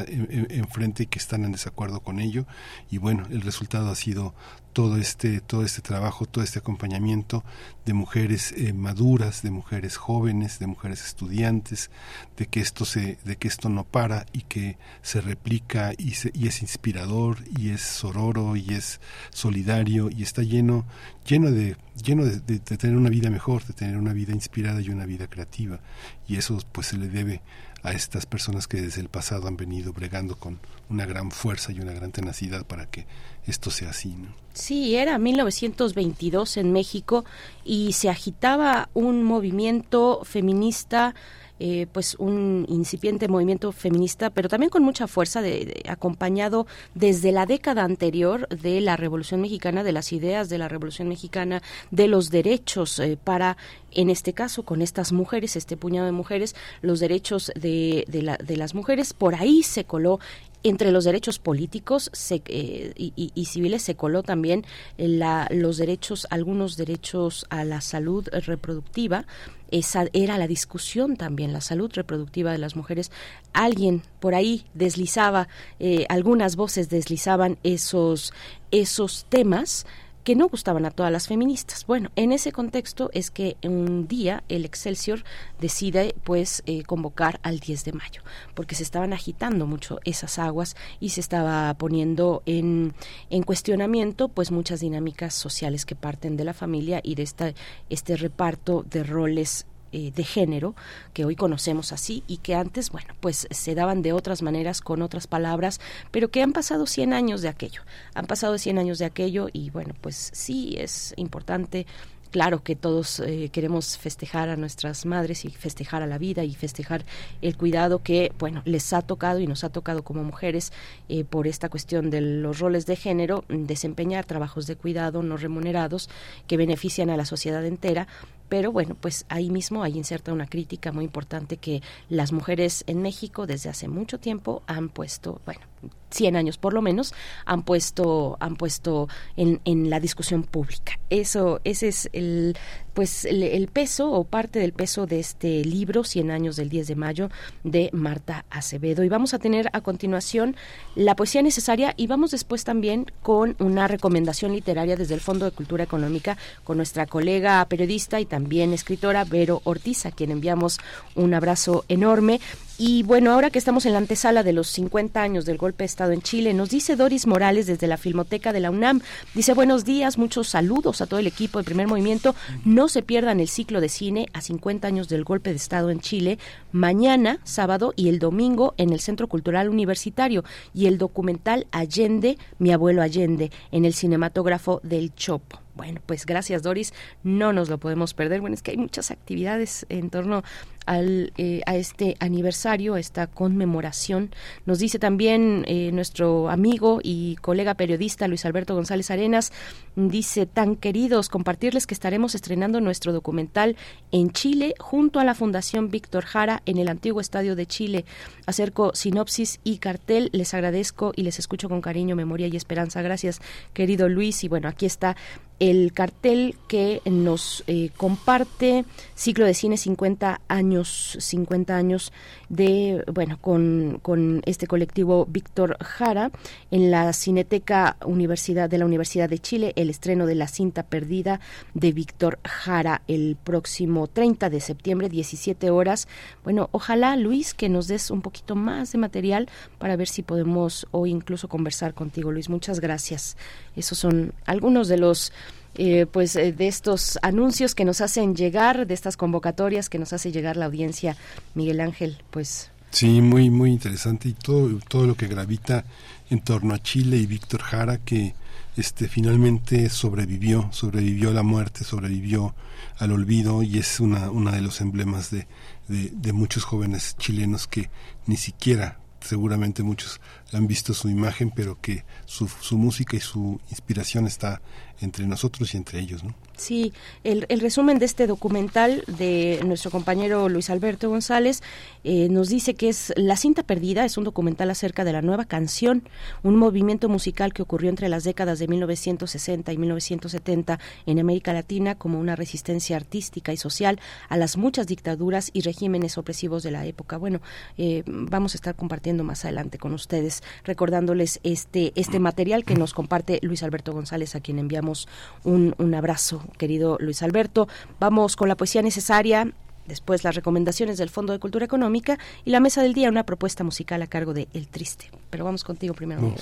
enfrente y que están en desacuerdo con ello. Y bueno, el resultado ha sido todo este, todo este trabajo, todo este acompañamiento de mujeres eh, maduras, de mujeres jóvenes, de mujeres estudiantes, de que esto se, de que esto no para y que se replica y, se- y es inspirador y es sororo y es solidario y está lleno, lleno de, lleno de, de- de tener una vida mejor, de tener una vida inspirada y una vida creativa. Y eso pues se le debe a estas personas que desde el pasado han venido bregando con una gran fuerza y una gran tenacidad para que esto sea así, ¿no? Sí, era 1922 en México y se agitaba un movimiento feminista, eh, pues un incipiente movimiento feminista, pero también con mucha fuerza, de, acompañado desde la década anterior de la Revolución Mexicana, de las ideas de la Revolución Mexicana, de los derechos eh, para, en este caso, con estas mujeres, este puñado de mujeres, los derechos de, de, la- de las mujeres. Por ahí se coló entre los derechos políticos se- eh, y, y- y civiles se coló también la- los derechos, algunos derechos a la salud reproductiva. Esa era la discusión también, la salud reproductiva de las mujeres. Alguien por ahí deslizaba, eh, algunas voces deslizaban esos, esos temas que no gustaban a todas las feministas. Bueno, en ese contexto es que un día el Excelsior decide pues eh, convocar al 10 de mayo, porque se estaban agitando mucho esas aguas y se estaba poniendo en, en cuestionamiento pues muchas dinámicas sociales que parten de la familia y de esta, este reparto de roles eh, de género que hoy conocemos así y que antes, bueno, pues se daban de otras maneras, con otras palabras, pero que han pasado 100 años de aquello. Han pasado 100 años de aquello y bueno, pues sí es importante. Claro que todos eh, queremos festejar a nuestras madres y festejar a la vida y festejar el cuidado que, bueno, les ha tocado y nos ha tocado como mujeres eh, por esta cuestión de los roles de género, desempeñar trabajos de cuidado no remunerados que benefician a la sociedad entera, pero bueno, pues ahí mismo hay inserta una crítica muy importante que las mujeres en México desde hace mucho tiempo han puesto, bueno, 100 años por lo menos, han puesto, han puesto en, en la discusión pública. Eso, ese es el, pues el, el peso o parte del peso de este libro, 100 años del 10 de mayo, de Marta Acevedo. Y vamos a tener a continuación la poesía necesaria y vamos después también con una recomendación literaria desde el Fondo de Cultura Económica con nuestra colega periodista y también escritora Vero Ortiz, a quien enviamos un abrazo enorme. Y bueno, ahora que estamos en la antesala de los 50 años del golpe de Estado en Chile, nos dice Doris Morales desde la Filmoteca de la UNAM, dice buenos días, muchos saludos a todo el equipo de primer movimiento, no se pierdan el ciclo de cine a 50 años del golpe de Estado en Chile, mañana, sábado y el domingo en el Centro Cultural Universitario y el documental Allende, mi abuelo Allende, en el cinematógrafo del Chopo. Bueno, pues gracias Doris, no nos lo podemos perder. Bueno, es que hay muchas actividades en torno al, eh, a este aniversario, a esta conmemoración. Nos dice también eh, nuestro amigo y colega periodista Luis Alberto González Arenas, dice, tan queridos, compartirles que estaremos estrenando nuestro documental en Chile junto a la Fundación Víctor Jara en el antiguo Estadio de Chile. Acerco sinopsis y cartel, les agradezco y les escucho con cariño, memoria y esperanza. Gracias, querido Luis. Y bueno, aquí está el cartel que nos eh, comparte ciclo de cine 50 años 50 años de bueno con, con este colectivo Víctor Jara en la Cineteca Universidad de la Universidad de Chile el estreno de la cinta perdida de Víctor Jara el próximo 30 de septiembre 17 horas. Bueno ojalá Luis que nos des un poquito más de material para ver si podemos hoy incluso conversar contigo Luis. Muchas gracias. Esos son algunos de los eh, pues eh, de estos anuncios que nos hacen llegar, de estas convocatorias que nos hace llegar la audiencia, Miguel Ángel, pues. Sí, muy muy interesante y todo todo lo que gravita en torno a Chile y Víctor Jara que este finalmente sobrevivió, sobrevivió a la muerte, sobrevivió al olvido y es una una de los emblemas de, de, de muchos jóvenes chilenos que ni siquiera seguramente muchos han visto su imagen, pero que su, música y su inspiración está entre nosotros y entre ellos, ¿no? Sí, el, el resumen de este documental de nuestro compañero Luis Alberto González eh, nos dice que es La cinta perdida, es un documental acerca de la nueva canción, un movimiento musical que ocurrió entre las décadas de 1960 y 1970 en América Latina como una resistencia artística y social a las muchas dictaduras y regímenes opresivos de la época. Bueno, eh, vamos a estar compartiendo más adelante con ustedes, recordándoles este, este material que nos comparte Luis Alberto González, a quien enviamos un, un abrazo querido Luis Alberto. Vamos con la poesía necesaria. Después las recomendaciones del Fondo de Cultura Económica y la mesa del día, una propuesta musical a cargo de El Triste. Pero vamos contigo primero, Miguel.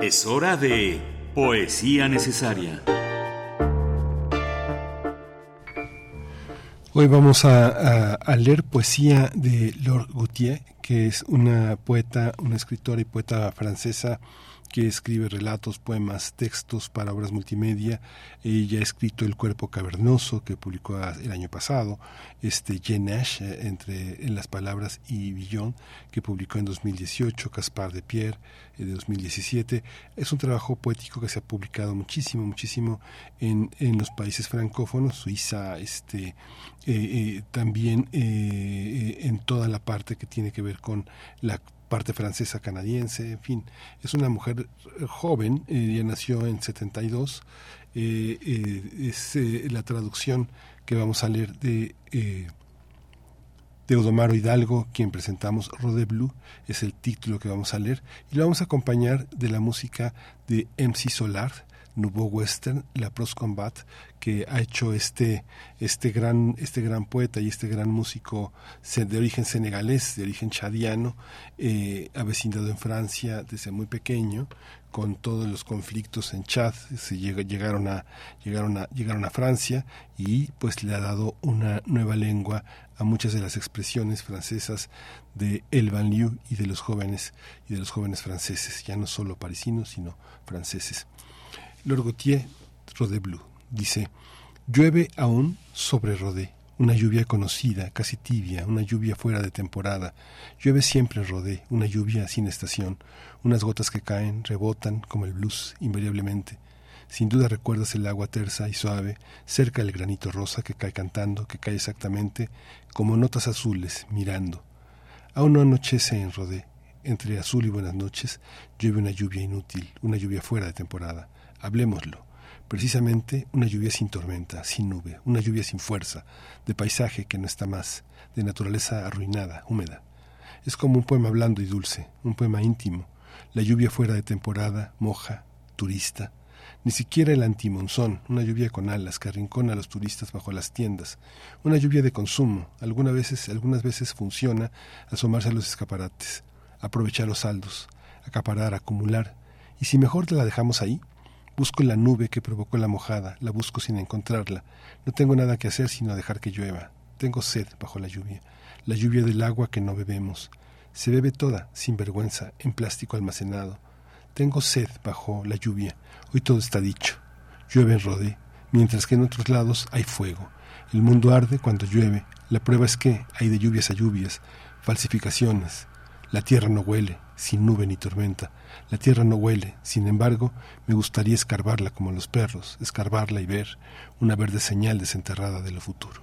Es hora de poesía necesaria. Hoy vamos a, leer poesía de Laure Gautier, que es una poeta, una escritora y poeta francesa que escribe relatos, poemas, textos para obras multimedia. Ella ha escrito El cuerpo cavernoso, que publicó el año pasado, este Jen Nash, eh, entre en las palabras y Billón, que publicó en 2018, Caspar de Pierre, eh, de 2017. Es un trabajo poético que se ha publicado muchísimo, muchísimo en, en los países francófonos, Suiza, este, eh, eh, también eh, en toda la parte que tiene que ver con la parte francesa canadiense, en fin, es una mujer eh, joven, eh, ella nació en 72, eh, eh, es eh, la traducción que vamos a leer de eh, de Odomaro Hidalgo, quien presentamos Rode Blue, es el título que vamos a leer, y lo vamos a acompañar de la música de MC Solar, Nouveau Western, La Pros Combat, que ha hecho este, este, gran, este gran poeta y este gran músico de origen senegalés, de origen chadiano, eh, avecindado en Francia desde muy pequeño, con todos los conflictos en Chad, se llega- llegaron, a, llegaron, a, llegaron a Francia y pues le ha dado una nueva lengua a muchas de las expresiones francesas de el banlieue y de los jóvenes y de los jóvenes franceses, ya no solo parisinos, sino franceses. Lord Gautier, dice, llueve aún sobre Rodé, una lluvia conocida, casi tibia, una lluvia fuera de temporada. Llueve siempre en Rodé, una lluvia sin estación, unas gotas que caen, rebotan como el blues, invariablemente. Sin duda recuerdas el agua tersa y suave, cerca del granito rosa que cae cantando, que cae exactamente como notas azules, mirando. Aún no anochece en Rodé. Entre azul y buenas noches llueve una lluvia inútil, una lluvia fuera de temporada. Hablemoslo. Precisamente una lluvia sin tormenta, sin nube, una lluvia sin fuerza, de paisaje que no está más, de naturaleza arruinada, húmeda. Es como un poema blando y dulce, un poema íntimo. La lluvia fuera de temporada, moja, turista. Ni siquiera el antimonzón, una lluvia con alas que arrincona a los turistas bajo las tiendas. Una lluvia de consumo. Algunas veces, algunas veces funciona asomarse a los escaparates, aprovechar los saldos, acaparar, acumular. Y si mejor la dejamos ahí, busco la nube que provocó la mojada, la busco sin encontrarla. No tengo nada que hacer sino dejar que llueva. Tengo sed bajo la lluvia, la lluvia del agua que no bebemos. Se bebe toda, sin vergüenza, en plástico almacenado. Tengo sed bajo la lluvia. Hoy todo está dicho. Llueve en Rodé, mientras que en otros lados hay fuego. El mundo arde cuando llueve. La prueba es que hay de lluvias a lluvias, falsificaciones. La tierra no huele, sin nube ni tormenta. La tierra no huele, sin embargo, me gustaría escarbarla como los perros, escarbarla y ver una verde señal desenterrada de lo futuro.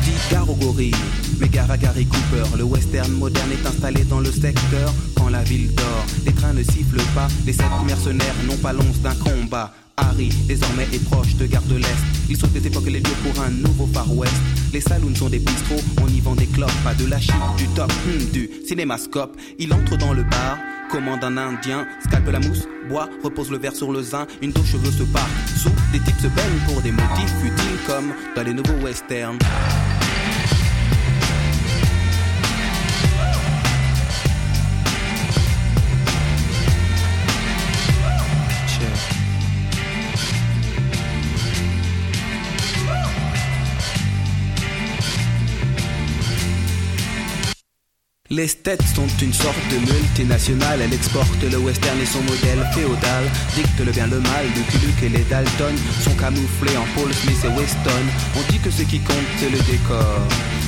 Dit gare aux gorilles, mais gare à Gary Cooper. Le western moderne est installé dans le secteur quand la ville dort. Les trains ne sifflent pas, les sept mercenaires n'ont pas l'once d'un combat. Harry, désormais, est proche de Gare de l'Est. Il saute des époques les lieux pour un nouveau Far West. Les saloons sont des bistrots, on y vend des clopes, pas de la chip, du top, hmm, du cinémascope. Il entre dans le bar, commande un indien, scalpe la mousse, boit, repose le verre sur le zin, une dos cheveux se part. Sous, des types se baignent pour des motifs futiles comme dans les nouveaux westerns. Les States sont une sorte de multinationale, elle exporte le western et son modèle féodal, dicte le bien le mal, Lucky Luke et les Dalton sont camouflés en Paul Smith et Weston, on dit que ce qui compte c'est le décor.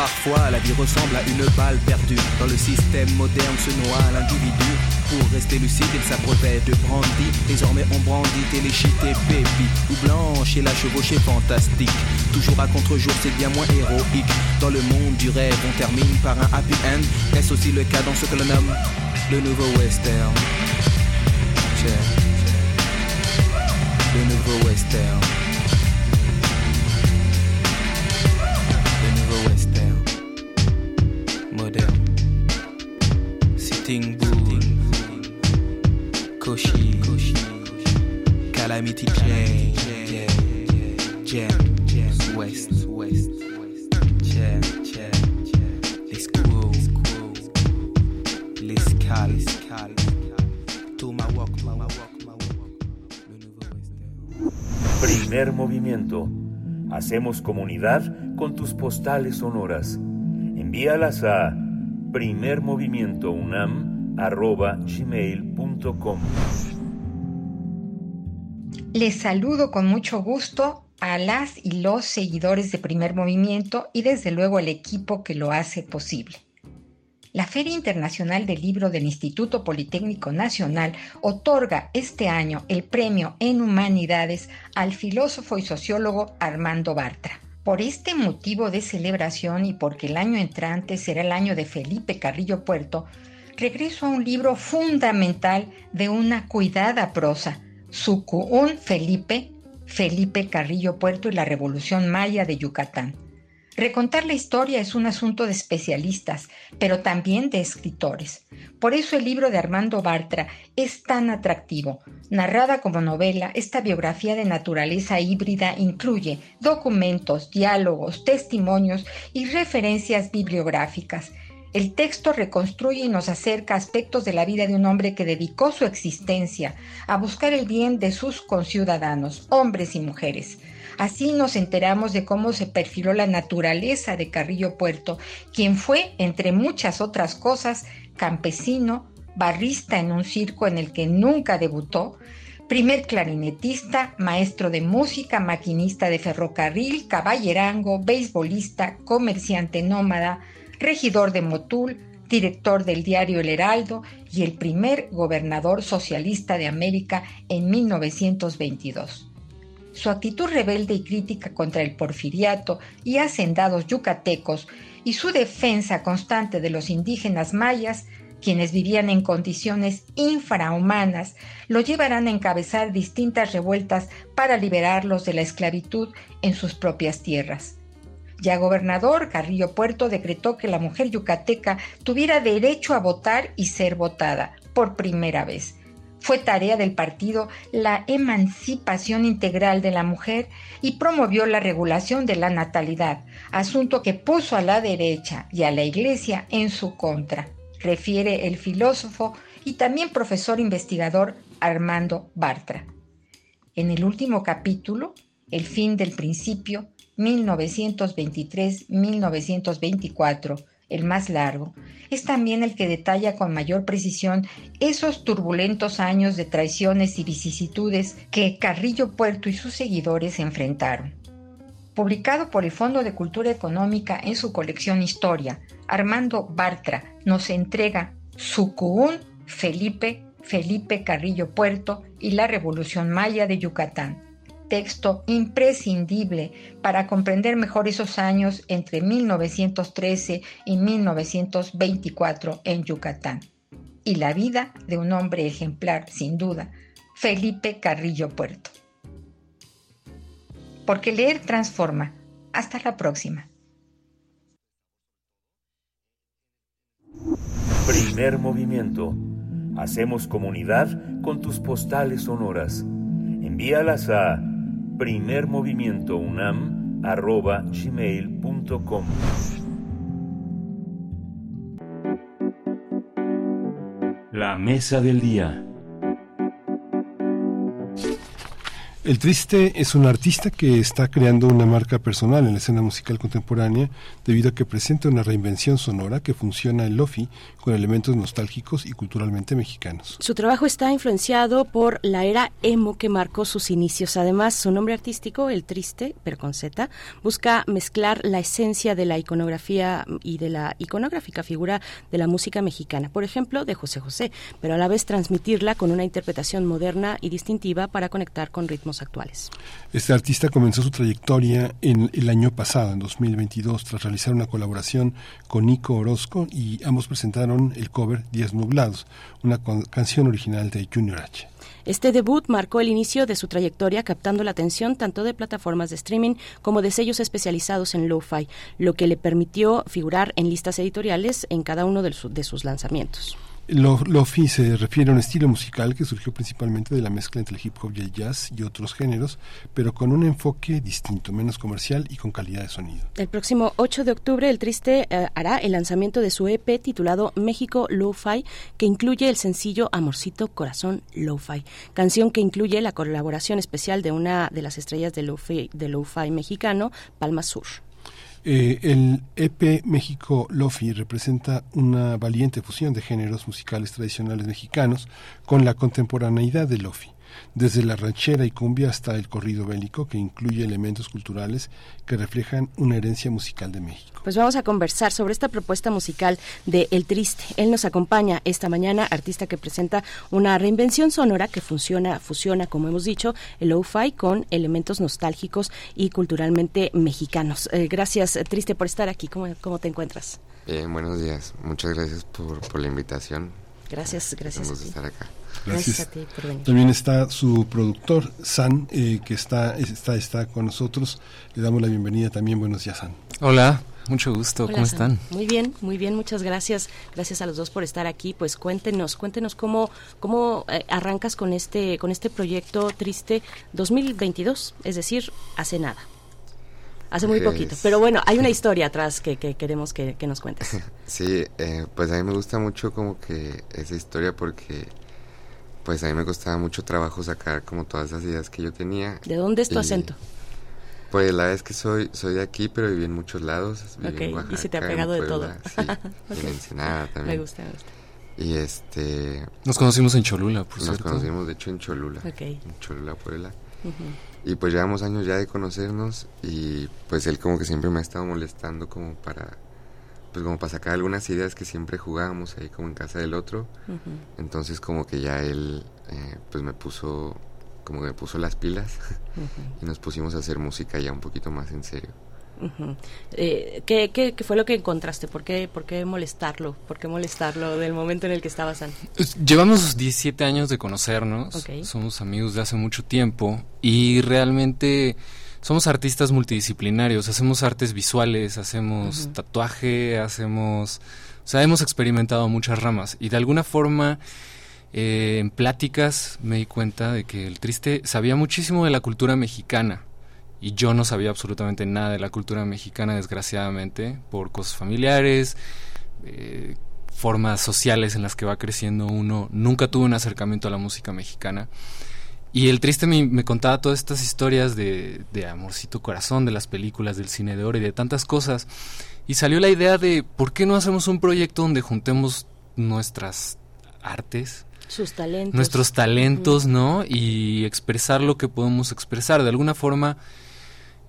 Parfois, la vie ressemble à une balle perdue. Dans le système moderne se noie l'individu. Pour rester lucide, il s'abreuvait de brandy. Désormais, on brandit téléchite et baby. Ou blanche et la chevauchée fantastique. Toujours à contre-jour, c'est bien moins héroïque. Dans le monde du rêve, on termine par un happy end. Est-ce aussi le cas dans ce que l'on nomme le nouveau western? Le nouveau western. Sitting Bull. Koshi. West. West. Jam. Jam. Les. Les Cal. Tomahawk. Primer movimiento. Hacemos comunidad con tus postales sonoras. Envíalas a primermovimientounam.gmail.com Les saludo con mucho gusto a las y los seguidores de Primer Movimiento y desde luego el equipo que lo hace posible. La Feria Internacional del Libro del Instituto Politécnico Nacional otorga este año el premio en Humanidades al filósofo y sociólogo Armando Bartra. Por este motivo de celebración y porque el año entrante será el año de Felipe Carrillo Puerto, regreso a un libro fundamental de una cuidada prosa, Sucuún Felipe, Felipe Carrillo Puerto y la Revolución Maya de Yucatán. Recontar la historia es un asunto de especialistas, pero también de escritores. Por eso el libro de Armando Bartra es tan atractivo. Narrada como novela, esta biografía de naturaleza híbrida incluye documentos, diálogos, testimonios y referencias bibliográficas. El texto reconstruye y nos acerca aspectos de la vida de un hombre que dedicó su existencia a buscar el bien de sus conciudadanos, hombres y mujeres. Así nos enteramos de cómo se perfiló la naturaleza de Carrillo Puerto, quien fue, entre muchas otras cosas, campesino, barrista en un circo en el que nunca debutó, primer clarinetista, maestro de música, maquinista de ferrocarril, caballerango, beisbolista, comerciante nómada, regidor de Motul, director del diario El Heraldo y el primer gobernador socialista de América en 1922. Su actitud rebelde y crítica contra el porfiriato y hacendados yucatecos y su defensa constante de los indígenas mayas, quienes vivían en condiciones infrahumanas, lo llevarán a encabezar distintas revueltas para liberarlos de la esclavitud en sus propias tierras. Ya gobernador, Carrillo Puerto decretó que la mujer yucateca tuviera derecho a votar y ser votada por primera vez. Fue tarea del partido la emancipación integral de la mujer y promovió la regulación de la natalidad, asunto que puso a la derecha y a la iglesia en su contra, refiere el filósofo y también profesor investigador Armando Bartra. En el último capítulo, El fin del principio, 1923-1924, el más largo, es también el que detalla con mayor precisión esos turbulentos años de traiciones y vicisitudes que Carrillo Puerto y sus seguidores enfrentaron. Publicado por el Fondo de Cultura Económica en su colección Historia, Armando Bartra nos entrega Sucuún Felipe, Felipe Carrillo Puerto y la Revolución Maya de Yucatán texto imprescindible para comprender mejor esos años entre 1913 y 1924 en Yucatán. Y la vida de un hombre ejemplar, sin duda, Felipe Carrillo Puerto. porque leer transforma. Hasta la próxima. Primer movimiento. Hacemos comunidad con tus postales sonoras. Envíalas a primermovimientounam.gmail.com La mesa del día. El Triste es un artista que está creando una marca personal en la escena musical contemporánea debido a que presenta una reinvención sonora que funciona en lofi con elementos nostálgicos y culturalmente mexicanos. Su trabajo está influenciado por la era emo que marcó sus inicios. Además, su nombre artístico, El Triste, pero busca mezclar la esencia de la iconografía y de la iconográfica figura de la música mexicana, por ejemplo, de José José, pero a la vez transmitirla con una interpretación moderna y distintiva para conectar con ritmos actuales. Este artista comenzó su trayectoria en el año pasado, en 2022, tras realizar una colaboración con Nico Orozco y ambos presentaron el cover Días Nublados, una canción original de Junior H. Este debut marcó el inicio de su trayectoria captando la atención tanto de plataformas de streaming como de sellos especializados en lo-fi, lo que le permitió figurar en listas editoriales en cada uno de, su- de sus lanzamientos. Lo- Lofi se refiere a un estilo musical que surgió principalmente de la mezcla entre el hip hop y el jazz y otros géneros, pero con un enfoque distinto, menos comercial y con calidad de sonido. El próximo 8 de octubre, el Triste eh, hará el lanzamiento de su EP titulado México Lo-Fi, que incluye el sencillo Amorcito Corazón Lo-Fi, canción que incluye la colaboración especial de una de las estrellas de Lo-Fi, de lo-fi mexicano, Palma Sur. Eh, el EP México Lofi representa una valiente fusión de géneros musicales tradicionales mexicanos con la contemporaneidad de Lofi, desde la ranchera y cumbia hasta el corrido bélico que incluye elementos culturales que reflejan una herencia musical de México. Pues vamos a conversar sobre esta propuesta musical de El Triste. Él nos acompaña esta mañana, artista que presenta una reinvención sonora que funciona, fusiona, como hemos dicho, el lo-fi con elementos nostálgicos y culturalmente mexicanos. Eh, gracias, Triste, por estar aquí. ¿Cómo, cómo te encuentras? Bien, buenos días. Muchas gracias por, por la invitación. Gracias, gracias. Un a estar acá. Gracias a ti por venir. También está su productor, San, eh, que está, está, está con nosotros. Le damos la bienvenida también. Buenos días, San. Hola, mucho gusto, Hola, ¿cómo están? Muy bien, muy bien, muchas gracias. Gracias a los dos por estar aquí. Pues cuéntenos, cuéntenos cómo cómo eh, arrancas con este con este proyecto Triste 2022, es decir, hace nada. Hace muy Pues- poquito. Pero bueno, hay una historia atrás que, que queremos que, que nos cuentes. Sí, eh, pues a mí me gusta mucho como que esa historia porque pues a mí me costaba mucho trabajo sacar como todas esas ideas que yo tenía. ¿De dónde es tu Y, acento? Pues la verdad es que soy soy de aquí, pero viví en muchos lados. Viví en y se te ha en pegado de todo. Sí, y Ok. en Ensenada también. Me gusta, me gusta. Y este... Nos conocimos en Cholula, por Nos cierto. conocimos de hecho en Cholula. Ok. En Cholula, Puebla. Y pues llevamos años ya de conocernos y pues él como que siempre me ha estado molestando como para pues como para sacar algunas ideas que siempre jugábamos ahí como en casa del otro. Entonces como que ya él eh, pues me puso como que me puso las pilas y nos pusimos a hacer música ya un poquito más en serio. Eh, ¿qué, qué, qué fue lo que encontraste? ¿Por qué, ¿Por qué molestarlo? ¿Por qué molestarlo del momento en el que estabas San? Llevamos 17 años de conocernos, somos amigos de hace mucho tiempo y realmente somos artistas multidisciplinarios, hacemos artes visuales, hacemos tatuaje, hacemos... O sea, hemos experimentado muchas ramas y de alguna forma eh, en pláticas me di cuenta de que el triste sabía muchísimo de la cultura mexicana y yo no sabía absolutamente nada de la cultura mexicana desgraciadamente por cosas familiares, eh, formas sociales en las que va creciendo uno. Nunca tuve un acercamiento a la música mexicana. Y el triste me, me contaba todas estas historias de, de Amorcito Corazón, de las películas, del cine de oro y de tantas cosas. Y salió la idea de, ¿por qué no hacemos un proyecto donde juntemos nuestras artes, Sus talentos. nuestros talentos. ¿no? Y expresar lo que podemos expresar. De alguna forma,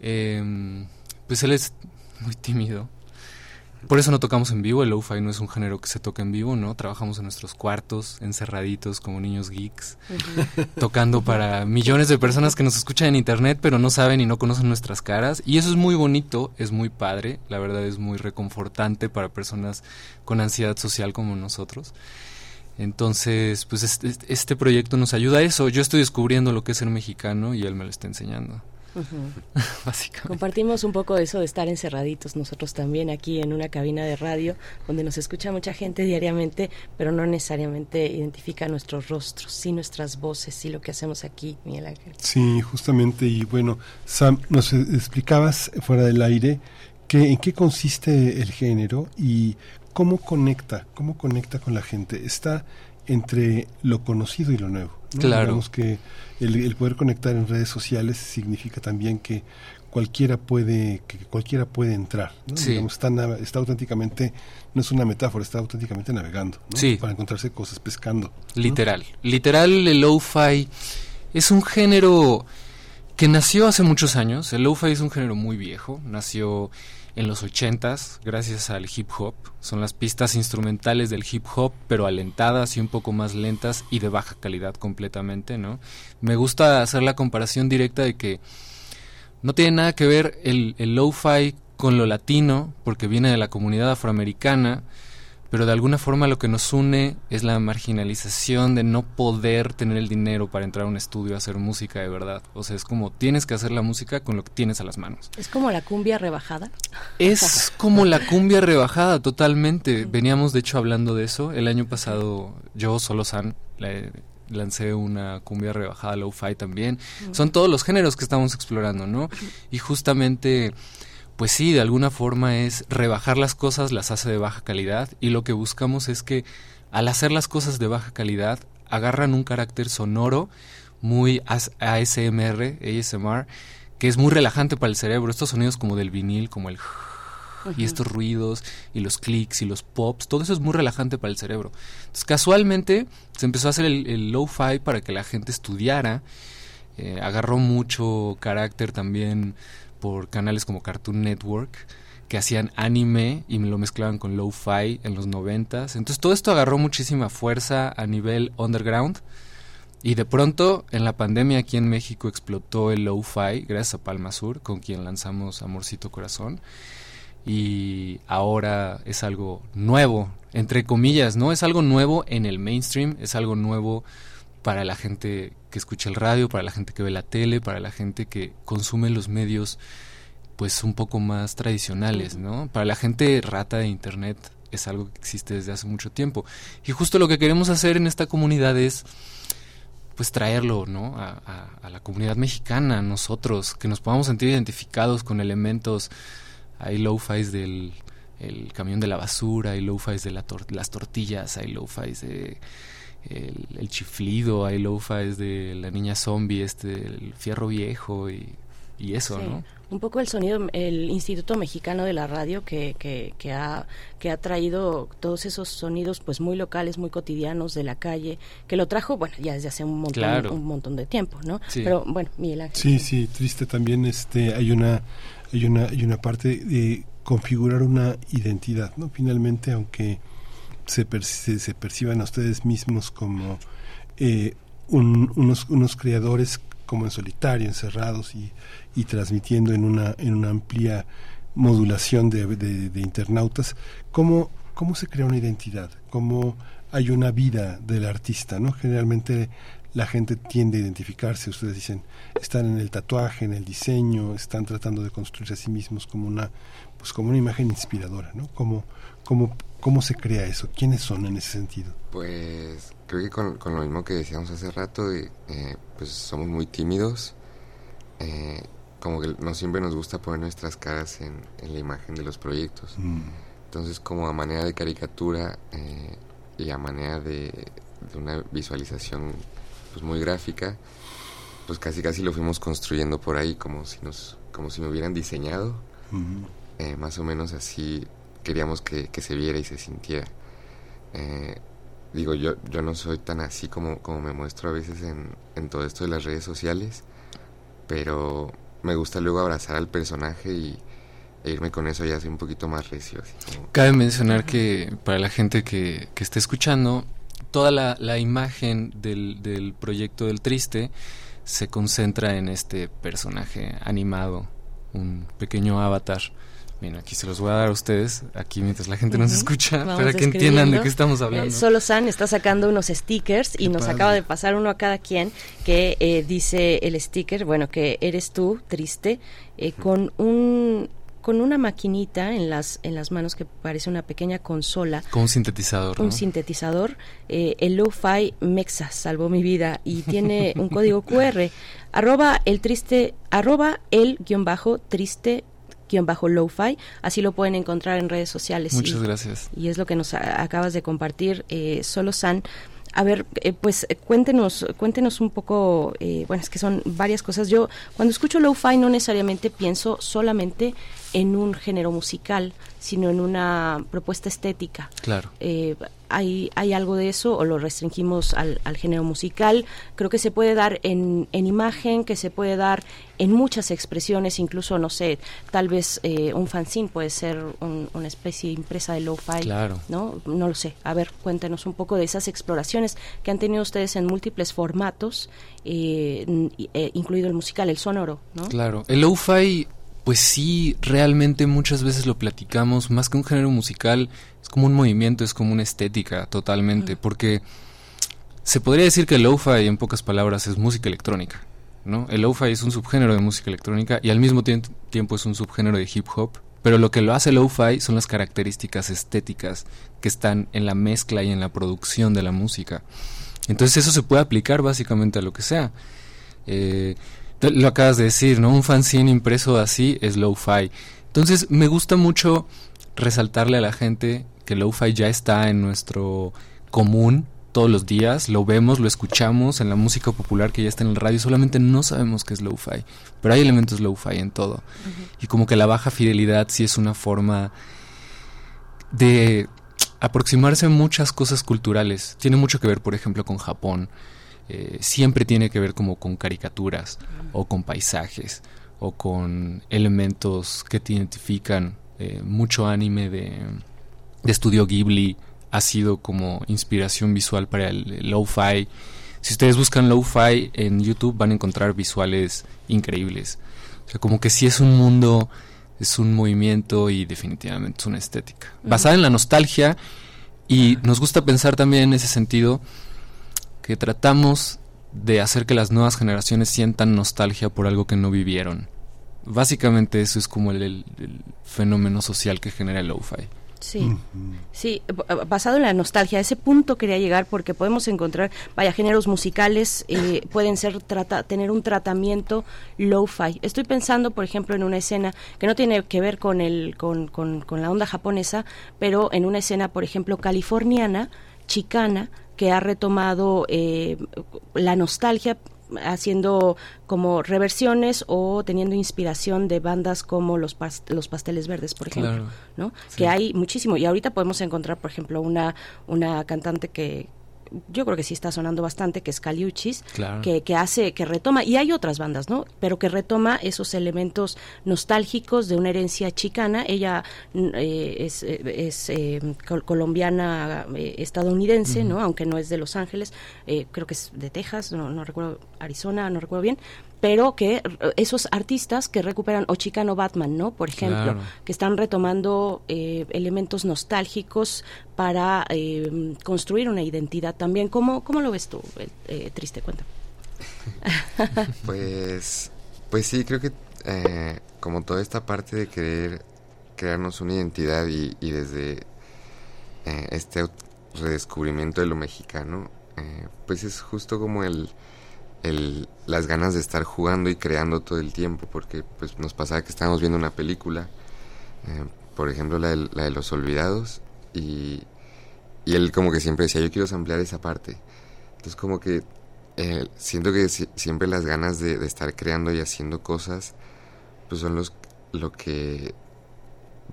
eh, pues él es muy tímido. Por eso no tocamos en vivo, el lo-fi no es un género que se toca en vivo, ¿no? Trabajamos en nuestros cuartos, encerraditos como niños geeks, tocando para millones de personas que nos escuchan en internet pero no saben y no conocen nuestras caras. Y eso es muy bonito, es muy padre, la verdad es muy reconfortante para personas con ansiedad social como nosotros. Entonces, pues este, este proyecto nos ayuda a eso. Yo estoy descubriendo lo que es ser mexicano y él me lo está enseñando. Básicamente. Compartimos un poco eso de estar encerraditos nosotros también aquí en una cabina de radio donde nos escucha mucha gente diariamente, pero no necesariamente identifica nuestros rostros, sí nuestras voces, sí lo que hacemos aquí, Miguel Ángel. Sí, justamente, y bueno, Sam, nos explicabas fuera del aire que, en qué consiste el género y cómo conecta, cómo conecta con la gente. Está entre lo conocido y lo nuevo. ¿no? Claro. Digamos que el, el poder conectar en redes sociales significa también que cualquiera puede que cualquiera puede entrar ¿no? Sí. Digamos, está, está auténticamente no es una metáfora está auténticamente navegando ¿no? Sí. para encontrarse cosas pescando. Literal. Literal, el lo-fi es un género que nació hace muchos años. El lo-fi es un género muy viejo. Nació en los 80s gracias al hip hop. Son las pistas instrumentales del hip hop, pero alentadas y un poco más lentas y de baja calidad completamente, ¿no? Me gusta hacer la comparación directa de que no tiene nada que ver el, el lo-fi con lo latino, porque viene de la comunidad afroamericana, pero de alguna forma lo que nos une es la marginalización de no poder tener el dinero para entrar a un estudio a hacer música de verdad. O sea, es como tienes que hacer la música con lo que tienes a las manos. Es como la cumbia rebajada. Es como la cumbia rebajada totalmente. Veníamos de hecho hablando de eso. El año pasado yo, Solo San, lancé una cumbia rebajada lo-fi también. Son todos los géneros que estamos explorando, ¿no? Y justamente, pues sí, de alguna forma es rebajar las cosas, las hace de baja calidad y lo que buscamos es que al hacer las cosas de baja calidad agarran un carácter sonoro muy as- ASMR, ASMR, que es muy relajante para el cerebro. Estos sonidos como del vinil, como el y estos ruidos y los clics y los pops, todo eso es muy relajante para el cerebro. Entonces, casualmente se empezó a hacer el, el lo-fi para que la gente estudiara. Eh, agarró mucho carácter también por canales como Cartoon Network que hacían anime y lo mezclaban con lo-fi en los noventas. Entonces todo esto agarró muchísima fuerza a nivel underground. Y de pronto, en la pandemia aquí en México explotó el lo-fi, gracias a Palma Sur, con quien lanzamos Amorcito Corazón. Y ahora es algo nuevo, entre comillas, ¿no? Es algo nuevo en el mainstream, es algo nuevo para la gente que escucha el radio, para la gente que ve la tele, para la gente que consume los medios pues un poco más tradicionales, ¿no? Para la gente rata de internet es algo que existe desde hace mucho tiempo. Y justo lo que queremos hacer en esta comunidad es pues traerlo, ¿no? A, a- a la comunidad mexicana, a nosotros, que nos podamos sentir identificados con elementos. Hay lo-fis del el camión de la basura, hay lo-fis de la tor- las tortillas, hay lo-fis de el, el chiflido, hay lo-fis de la niña zombie, este, el fierro viejo y, y eso, Sí. ¿no? Un poco el sonido, el Instituto Mexicano de la Radio que, que, que, ha, que ha traído todos esos sonidos pues muy locales, muy cotidianos de la calle, que lo trajo, bueno, ya desde hace un montón, Claro. un montón de tiempo, ¿no? Sí. Pero bueno, Miguel Ángel. Sí, sí, triste también este hay una hay una hay una parte de configurar una identidad, ¿no? Finalmente, aunque se, se, perciban a ustedes mismos como eh, un- unos unos creadores como en solitario, encerrados y, y transmitiendo en una en una amplia modulación de, internautas, ¿cómo, ¿cómo se crea una identidad? ¿Cómo hay una vida del artista? ¿no? Generalmente la gente tiende a identificarse, ustedes dicen, están en el tatuaje, en el diseño, están tratando de construirse a sí mismos como una, pues como una imagen inspiradora, ¿no? ¿Cómo, cómo, cómo se crea eso? ¿Quiénes son en ese sentido? Pues creo que con, con lo mismo que decíamos hace rato, de, eh, pues somos muy tímidos, eh, como que no siempre nos gusta poner nuestras caras en, en la imagen de los proyectos. Entonces como a manera de caricatura eh, y a manera de, de una visualización pues muy gráfica, pues casi casi lo fuimos construyendo por ahí como si nos como si me hubieran diseñado eh, más o menos así queríamos que, que se viera y se sintiera. Eh, digo, yo, yo no soy tan así como, como me muestro a veces en, todo esto de las redes sociales, pero me gusta luego abrazar al personaje y e irme con eso ya así un poquito más recio. Cabe mencionar que para la gente que, que esté escuchando, toda la, la imagen del, del proyecto del Triste se concentra en este personaje animado, un pequeño avatar Bien, aquí se los voy a dar a ustedes, aquí mientras la gente nos escucha, Vamos para que entiendan de qué estamos Eh, hablando. Solo San está sacando unos stickers y nos padre. acaba de pasar uno a cada quien que eh, dice el sticker, bueno, que eres tú, triste, eh, con un con una maquinita en las en las manos que parece una pequeña consola Como un sintetizador, ¿no? un sintetizador, el Lo-Fi Mexa salvó mi vida y tiene un código QR, arroba el triste, arroba el guion bajo triste lo-fi, así lo pueden encontrar en redes sociales. Muchas y, gracias. Y es lo que nos a- acabas de compartir, eh, Solo San. A ver, eh, pues eh, cuéntenos, cuéntenos un poco, eh, bueno, es que son varias cosas. Yo cuando escucho lo-fi no necesariamente pienso solamente en un género musical, sino en una propuesta estética. Claro. Eh, hay, hay algo de eso o lo restringimos al, al género musical. Creo que se puede dar en, en imagen, que se puede dar en muchas expresiones, incluso, no sé, tal vez eh, un fanzine puede ser un- una especie impresa de lo-fi. Claro. ¿no? No lo sé. A ver, cuéntenos un poco de esas exploraciones que han tenido ustedes en múltiples formatos, eh, eh, incluido el musical, el sonoro, ¿no? Claro, el lo-fi, pues sí, realmente muchas veces lo platicamos, más que un género musical, es como un movimiento, es como una estética totalmente, porque se podría decir que el lo-fi, en pocas palabras, es música electrónica, ¿no? El lo-fi es un subgénero de música electrónica y al mismo tiempo es un subgénero de hip hop, pero lo que lo hace lo-fi son las características estéticas que están en la mezcla y en la producción de la música. Entonces eso se puede aplicar básicamente a lo que sea. Eh, te- lo acabas de decir, ¿no? Un fanzine impreso así es lo-fi. Entonces me gusta mucho resaltarle a la gente que lo-fi ya está en nuestro común todos los días, lo vemos, lo escuchamos en la música popular que ya está en el radio, solamente no sabemos qué es lo-fi, pero hay elementos lo-fi en todo. Y como que la baja fidelidad sí es una forma de aproximarse a muchas cosas culturales. Tiene mucho que ver, por ejemplo, con Japón. Eh, siempre tiene que ver como con caricaturas o con paisajes o con elementos que te identifican. Eh, mucho anime de, de estudio Ghibli ha sido como inspiración visual para el, el lo-fi. Si ustedes buscan lo-fi en YouTube van a encontrar visuales increíbles. O sea, como que sí es un mundo, es un movimiento y definitivamente es una estética. Basada en la nostalgia y nos gusta pensar también en ese sentido que tratamos de hacer que las nuevas generaciones sientan nostalgia por algo que no vivieron. Básicamente eso es como el, el- el fenómeno social que genera el lo-fi. Sí, sí, basado en la nostalgia, a ese punto quería llegar porque podemos encontrar, vaya, géneros musicales eh, pueden ser trata, tener un tratamiento lo-fi. Estoy pensando, por ejemplo, en una escena que no tiene que ver con el con, con, con la onda japonesa, pero en una escena, por ejemplo, californiana, chicana, que ha retomado eh, la nostalgia haciendo como reversiones o teniendo inspiración de bandas como los los pasteles verdes por ejemplo Claro. ¿no? Sí. Que hay muchísimo. Y ahorita podemos encontrar, por ejemplo, una, una cantante que yo creo que sí está sonando bastante, que es Caliuchis, Claro. que, que hace, que retoma, y hay otras bandas, ¿no? Pero que retoma esos elementos nostálgicos de una herencia chicana. Ella mm, eh, es, eh, es eh, col- colombiana eh, estadounidense, ¿no? Aunque no es de Los Ángeles, eh, creo que es de Texas, no, no recuerdo, Arizona, no recuerdo bien, pero que eh, esos artistas que recuperan, o Chicano Batman, ¿no? Por ejemplo, Claro. que están retomando eh, elementos nostálgicos para eh, construir una identidad también. ¿Cómo, cómo lo ves tú, eh, eh, Triste? Cuenta. Pues, pues sí, creo que eh, como toda esta parte de querer crearnos una identidad y, y desde eh, este redescubrimiento de lo mexicano, eh, pues es justo como el, el, las ganas de estar jugando y creando todo el tiempo, porque pues nos pasaba que estábamos viendo una película, eh, por ejemplo la de, la de Los Olvidados, y, y él como que siempre decía, yo quiero ampliar esa parte. Entonces como que eh, siento que si- siempre las ganas de, estar creando y haciendo cosas, pues son los lo que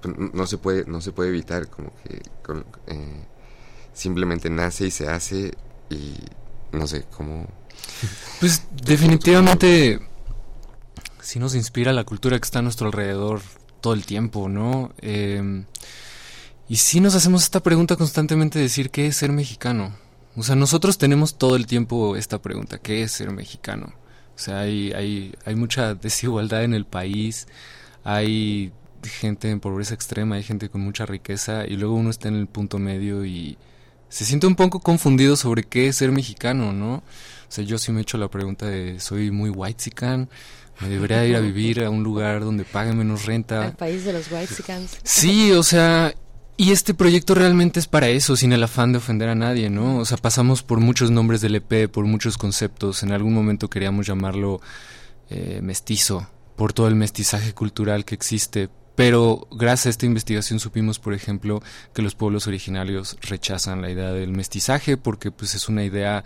pues, no se puede no se puede evitar, como que eh, simplemente nace y se hace y no sé cómo. Pues definitivamente sí nos inspira la cultura que está a nuestro alrededor todo el tiempo, ¿no? Eh, y sí nos hacemos esta pregunta constantemente de decir qué es ser mexicano. O sea, nosotros tenemos todo el tiempo esta pregunta, ¿qué es ser mexicano? O sea, hay, hay, hay mucha desigualdad en el país, hay gente en pobreza extrema, hay gente con mucha riqueza y luego uno está en el punto medio y se siente un poco confundido sobre qué es ser mexicano, ¿no? O sea, yo sí me he hecho la pregunta de, soy muy white me debería ir a vivir a un lugar donde pague menos renta. Al país de los white Sí, o sea, y este proyecto realmente es para eso, sin el afán de ofender a nadie, ¿no? O sea, pasamos por muchos nombres del EP, por muchos conceptos. En algún momento queríamos llamarlo eh, mestizo, por todo el mestizaje cultural que existe. Pero gracias a esta investigación supimos, por ejemplo, que los pueblos originarios rechazan la idea del mestizaje porque pues es una idea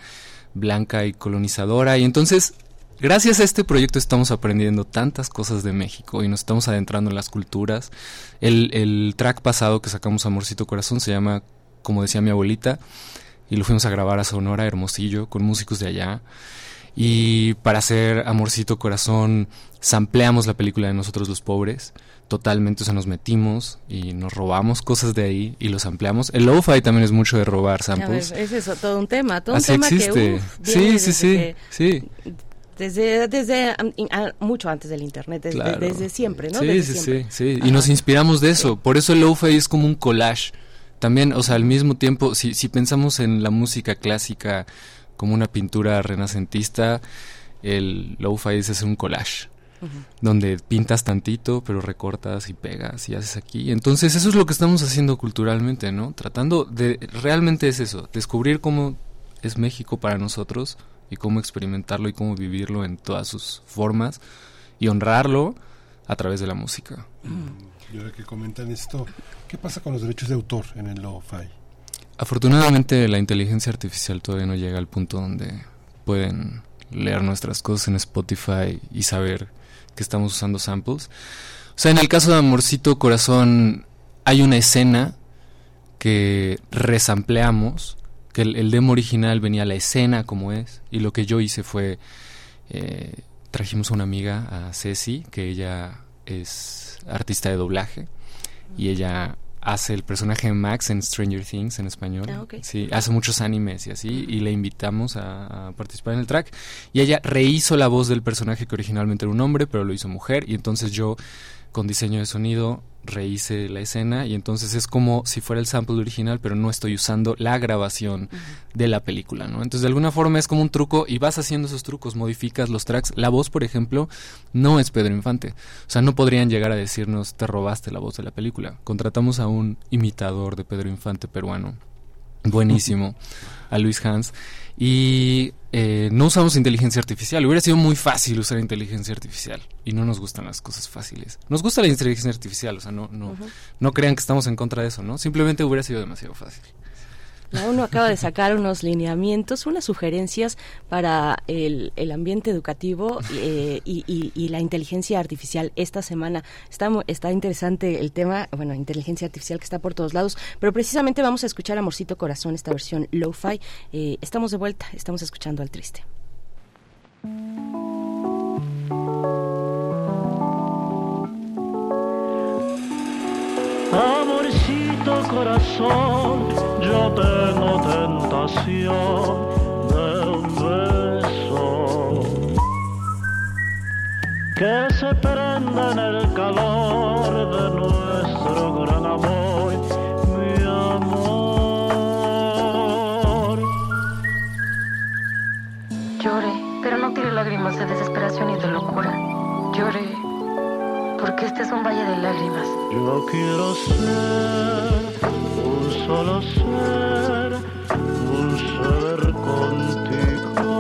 blanca y colonizadora. Y entonces, gracias a este proyecto estamos aprendiendo tantas cosas de México y nos estamos adentrando en las culturas. El, el track pasado que sacamos, Amorcito Corazón, se llama, como decía mi abuelita, y lo fuimos a grabar a Sonora, Hermosillo, con músicos de allá. Y para hacer Amorcito Corazón, sampleamos la película de Nosotros los Pobres. Totalmente, o sea, nos metimos y nos robamos cosas de ahí y los ampliamos. El lo-fi también es mucho de robar samples. es eso, todo un tema, todo Así un tema existe. sí, sí, sí, sí. Desde, desde mucho antes del internet, desde, siempre, ¿no? Sí, sí, sí, sí. Y nos inspiramos de eso. Por eso el lo-fi es como un collage. También, o sea, al mismo tiempo, si, si pensamos en la música clásica como una pintura renacentista, el lo-fi es un collage. Donde pintas tantito, pero recortas y pegas y haces aquí. Entonces eso es lo que estamos haciendo culturalmente, ¿no? Tratando de, realmente es eso, descubrir cómo es México para nosotros y cómo experimentarlo y cómo vivirlo en todas sus formas y honrarlo a través de la música. Y ahora que comentan esto, ¿qué pasa con los derechos de autor en el lo-fi? Afortunadamente la inteligencia artificial todavía no llega al punto donde pueden leer nuestras cosas en Spotify y saber que estamos usando samples. O sea, en el caso de Amorcito Corazón hay una escena que resampleamos, que el, demo original venía la escena como es, y lo que yo hice fue, eh, trajimos a una amiga, a Ceci, que ella es artista de doblaje, y ella hace el personaje de Max en Stranger Things en español. Ah, sí, hace muchos animes y así, y le invitamos a, participar en el track. Y ella rehizo la voz del personaje que originalmente era un hombre, pero lo hizo mujer, y entonces yo, con diseño de sonido, rehice la escena y entonces es como si fuera el sample original, pero no estoy usando la grabación de la película, ¿no? Entonces de alguna forma es como un truco y vas haciendo esos trucos, modificas los tracks. La voz, por ejemplo, no es Pedro Infante. O sea, no podrían llegar a decirnos te robaste la voz de la película. Contratamos a un imitador de Pedro Infante peruano. Buenísimo. a Luis Hans. Y eh, no usamos inteligencia artificial. Hubiera sido muy fácil usar inteligencia artificial y no nos gustan las cosas fáciles. Nos gusta la inteligencia artificial, o sea, no, no, no crean que estamos en contra de eso, ¿no? Simplemente hubiera sido demasiado fácil. La ONU acaba de sacar unos lineamientos, unas sugerencias para el, ambiente educativo eh, y, la inteligencia artificial esta semana. Está, está interesante el tema, bueno, inteligencia artificial que está por todos lados, pero precisamente vamos a escuchar Amorcito Corazón, esta versión lo-fi. Eh, estamos de vuelta, estamos escuchando al triste. Amorcito corazón, yo tengo tentación de un beso que se prenda en el calor de nuestro gran amor, mi amor. Llore, pero no tire lágrimas de desesperación y de locura. Llore porque este es un valle de lágrimas. Yo quiero ser solo ser, un ser contigo.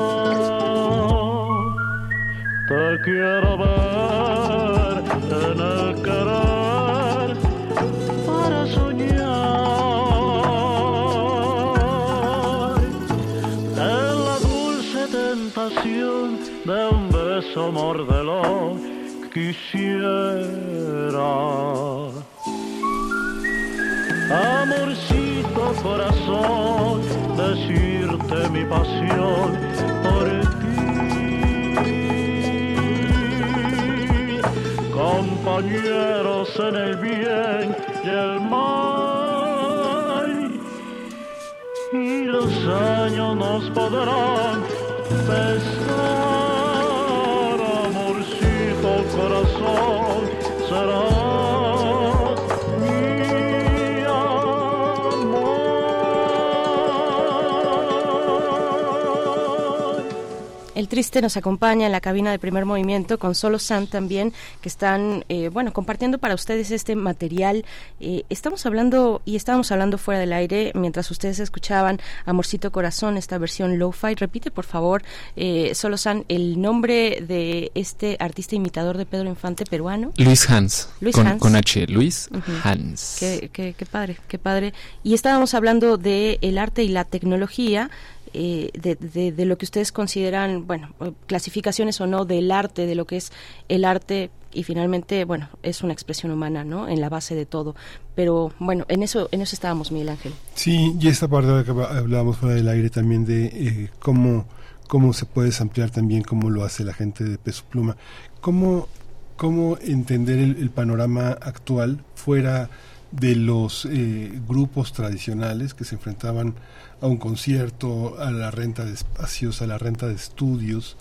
Te quiero ver en el querer para soñar. En la dulce tentación de un beso mordelón quisiera. Amorcito corazón, decirte mi pasión por ti. Compañeros en el bien y el mal, y los años nos podrán pesar. corazón será El Triste nos acompaña en la cabina de primer movimiento con Solo San también, que están, eh, bueno, compartiendo para ustedes este material. Eh, estamos hablando y estábamos hablando fuera del aire mientras ustedes escuchaban Amorcito Corazón, esta versión lo-fi. Repite, por favor, eh, Solo San, el nombre de este artista imitador de Pedro Infante peruano. Luis Hans. Luis con, Hans. con H. Luis. Hans. Qué, qué- qué padre, qué padre. Y estábamos hablando de el arte y la tecnología, eh, de, de- de lo que ustedes consideran, bueno, eh, clasificaciones o no del arte, de lo que es el arte y finalmente, bueno, es una expresión humana, ¿no? En la base de todo. Pero bueno, en eso, en eso estábamos, Miguel Ángel. Sí, y esta parte de que hab- hablábamos fuera del aire también de eh, cómo, cómo se puede ampliar también cómo lo hace la gente de Peso Pluma. Cómo, cómo entender el, el panorama actual fuera de los eh, grupos tradicionales que se enfrentaban a un concierto, a la renta de espacios, a la renta de estudios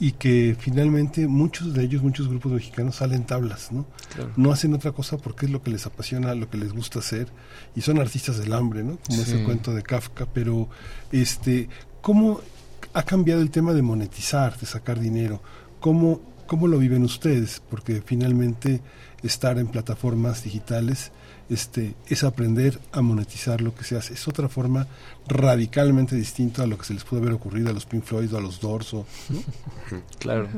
y que finalmente muchos de ellos, muchos grupos mexicanos salen tablas, ¿no? Claro. No hacen otra cosa porque es lo que les apasiona, lo que les gusta hacer y son artistas del hambre, ¿no? Como Sí. ese cuento de Kafka, pero este, ¿cómo ha cambiado el tema de monetizar, de sacar dinero? ¿Cómo, cómo lo viven ustedes? Porque finalmente estar en plataformas digitales este, es aprender a monetizar lo que se hace. Es otra forma radicalmente distinta a lo que se les puede haber ocurrido a los Pink Floyd o a los Dorso. ¿no? Claro.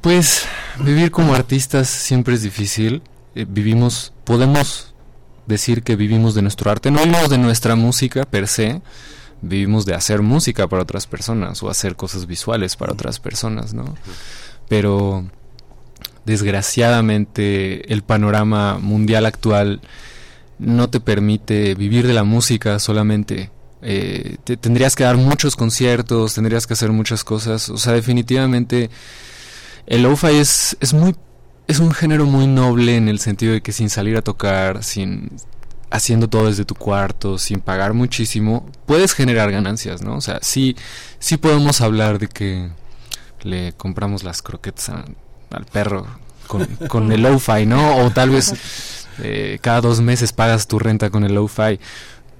Pues vivir como artistas siempre es difícil. Eh, vivimos, podemos decir que vivimos de nuestro arte, no vivimos de nuestra música per se, vivimos de hacer música para otras personas o hacer cosas visuales para otras personas, ¿no? Pero desgraciadamente el panorama mundial actual no te permite vivir de la música solamente. Eh, te- tendrías que dar muchos conciertos, tendrías que hacer muchas cosas. O sea, definitivamente el lo-fi es, es muy es un género muy noble en el sentido de que sin salir a tocar, sin haciendo todo desde tu cuarto, sin pagar muchísimo, puedes generar ganancias, ¿no? O sea, sí sí podemos hablar de que le compramos las croquetas a- al perro con, con el lo-fi, ¿no? O tal vez eh, cada dos meses pagas tu renta con el lo-fi.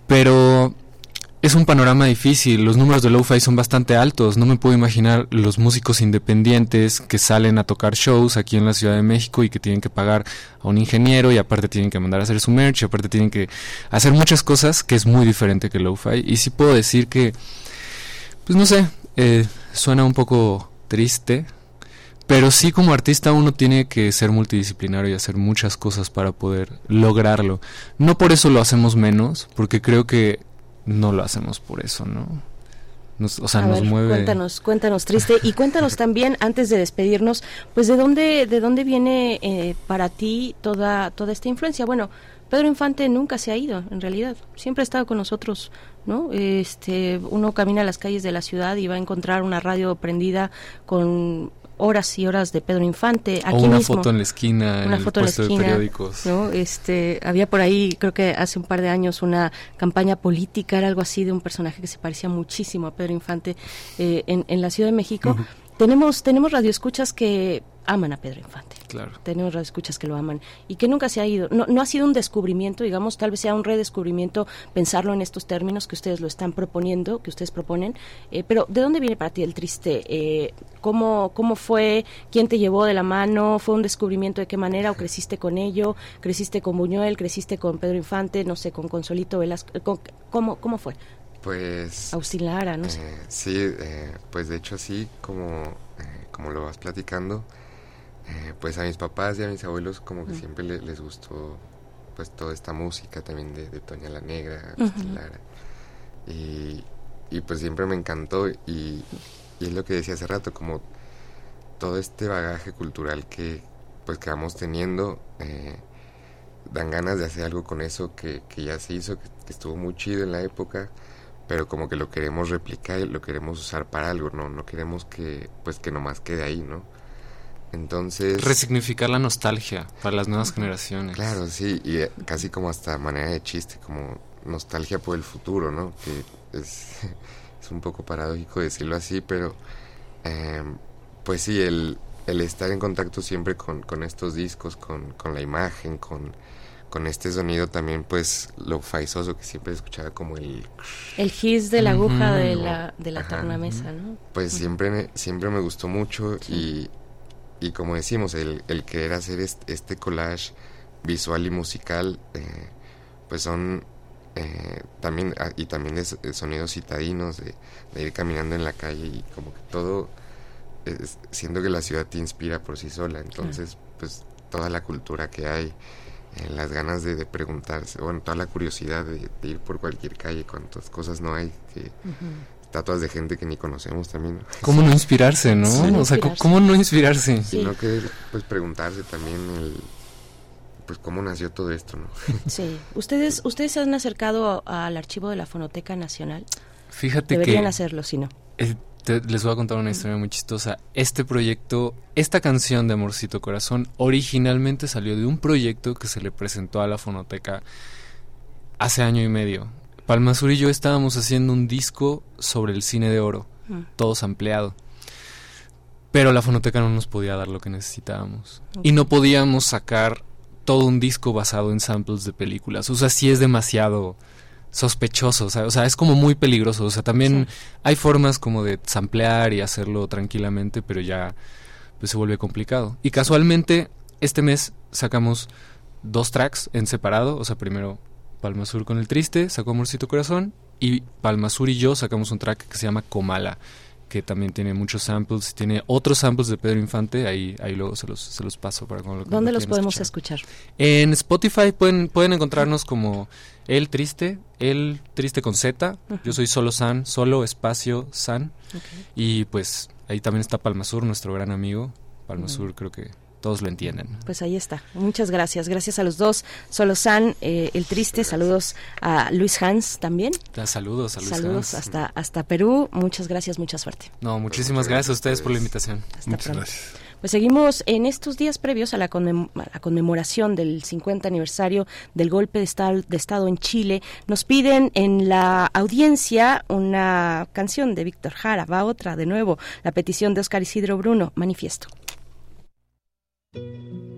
Pero es un panorama difícil, los números de lo-fi son bastante altos, no me puedo imaginar los músicos independientes que salen a tocar shows aquí en la Ciudad de México y que tienen que pagar a un ingeniero y aparte tienen que mandar a hacer su merch y aparte tienen que hacer muchas cosas que es muy diferente que lo-fi y sí puedo decir que, pues no sé, eh, suena un poco triste, pero sí como artista uno tiene que ser multidisciplinario y hacer muchas cosas para poder lograrlo. No por eso lo hacemos menos, porque creo que no lo hacemos por eso, ¿no? Nos- o sea, A nos ver, mueve... Cuéntanos, cuéntanos, triste. Y cuéntanos también, antes de despedirnos, pues de dónde, de dónde viene eh, para ti toda, toda esta influencia. Bueno, Pedro Infante nunca se ha ido, en realidad. Siempre ha estado con nosotros, ¿no? Este, uno camina a las calles de la ciudad y va a encontrar una radio prendida con horas y horas de Pedro Infante. o Aquí una mismo. foto en la esquina, en una el foto en la puesto de esquina, periódicos. ¿no? Este, había por ahí, creo que hace un par de años, una campaña política, era algo así, de un personaje que se parecía muchísimo a Pedro Infante eh, en, en la Ciudad de México. Tenemos, tenemos radioescuchas que aman a Pedro Infante. Claro. Tenemos radioescuchas que lo aman y que nunca se ha ido. No, no ha sido un descubrimiento, digamos, tal vez sea un redescubrimiento pensarlo en estos términos que ustedes lo están proponiendo, que ustedes proponen. Eh, pero, ¿de dónde viene para ti el triste? Eh, ¿cómo, ¿Cómo fue? ¿Quién te llevó de la mano? ¿Fue un descubrimiento de qué manera? ¿O creciste con ello? ¿Creciste con Buñuel? ¿Creciste con Pedro Infante? No sé, con Consolito Velasco. con- ¿Cómo, ¿Cómo fue? Pues... Agustín Lara, no sé. eh, sí, pues de hecho así como, como lo vas platicando, eh, pues a mis papás y a mis abuelos como que siempre le- les gustó pues toda esta música también de, de Toña la Negra, Lara. Y, y pues siempre me encantó y, y es lo que decía hace rato, como todo este bagaje cultural que pues que vamos teniendo, eh, dan ganas de hacer algo con eso que, que ya se hizo, que, que estuvo muy chido en la época, pero como que lo queremos replicar y lo queremos usar para algo, no, no queremos que pues que nomás quede ahí, ¿no? Entonces Resignificar la nostalgia para las nuevas generaciones. Claro, sí, y eh, casi como hasta manera de chiste, como nostalgia por el futuro, ¿no? Que es, es un poco paradójico decirlo así, pero eh, pues sí, el, el estar en contacto siempre con, con estos discos, con, con la imagen, con, con este sonido también pues lo faizoso que siempre escuchaba como el El hiss de la aguja de la, de la tornamesa, ¿no? pues siempre me- siempre me gustó mucho y, y como decimos el, el querer hacer este, este collage visual y musical eh, pues son eh, también ah, y también de, de sonidos citadinos de, de ir caminando en la calle y como que todo es- siento que la ciudad te inspira por sí sola. Entonces pues toda la cultura que hay eh, las ganas de, de preguntarse bueno toda la curiosidad de, de ir por cualquier calle cuántas cosas no hay que estatuas de gente que ni conocemos también. ¿Cómo no inspirarse, no? Sí. O sea, ¿cómo no inspirarse? Sino que, pues, preguntarse también el, pues, cómo nació todo esto, ¿no? Sí. ¿Ustedes, ¿Ustedes se han acercado al archivo de la Fonoteca Nacional? Fíjate Deberían que... hacerlo, si no. Eh, te- les voy a contar una historia muy chistosa. Este proyecto, esta canción de Amorcito Corazón, originalmente salió de un proyecto que se le presentó a la fonoteca hace año y medio. Palmasur y yo estábamos haciendo un disco sobre el cine de oro, Mm. todos ampliado. Pero la fonoteca no nos podía dar lo que necesitábamos. Y no podíamos sacar todo un disco basado en samples de películas. O sea, sí es demasiado sospechoso, o sea, o sea, es como muy peligroso. O sea, también hay formas como de samplear y hacerlo tranquilamente, pero ya pues se vuelve complicado. Y casualmente, este mes sacamos dos tracks en separado. O sea, primero Palma Sur con el triste, sacó Amorcito Corazón. Y Palma Sur y yo sacamos un track que se llama Comala, que también tiene muchos samples. Tiene otros samples de Pedro Infante. Ahí, ahí luego se los, se los paso para cuando lo- ¿Dónde lo los podemos escuchar. escuchar? En Spotify pueden, pueden encontrarnos como El Triste, El Triste con Z. Yo soy solo San, solo espacio San. Y pues ahí también está Palma Sur, nuestro gran amigo. Palma. Sur creo que todos lo entienden. Pues ahí está. Muchas gracias. Gracias a los dos. Solo San, eh, el triste. Saludos a Luis Hans también. Da- Saludos, saludos. Saludos hasta, hasta Perú. Muchas gracias, mucha suerte. No, muchísimas gracias a ustedes por la invitación. Muchas gracias. Pues seguimos en estos días previos a la, conmem- a la conmemoración del 50 aniversario del golpe de estado, de estado en Chile. Nos piden en la audiencia una canción de Víctor Jara. Va otra de nuevo. La petición de Oscar Isidro Bruno. Manifiesto. Yo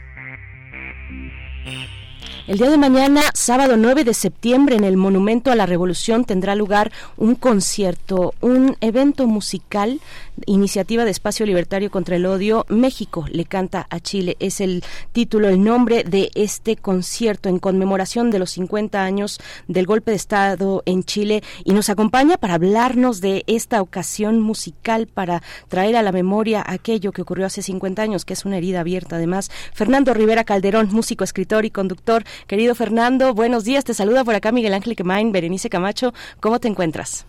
El día de mañana, sábado 9 de septiembre, en el Monumento a la Revolución tendrá lugar un concierto, un evento musical, iniciativa de Espacio Libertario contra el Odio. México le canta a Chile. Es el título, el nombre de este concierto en conmemoración de los 50 años del golpe de Estado en Chile. Y nos acompaña para hablarnos de esta ocasión musical, para traer a la memoria aquello que ocurrió hace 50 años, que es una herida abierta además. Fernando Rivera Calderón, músico, escritor y conductor. Querido Fernando, buenos días. Te saluda por acá Miguel Ángel Quemain, Berenice Camacho. ¿Cómo te encuentras?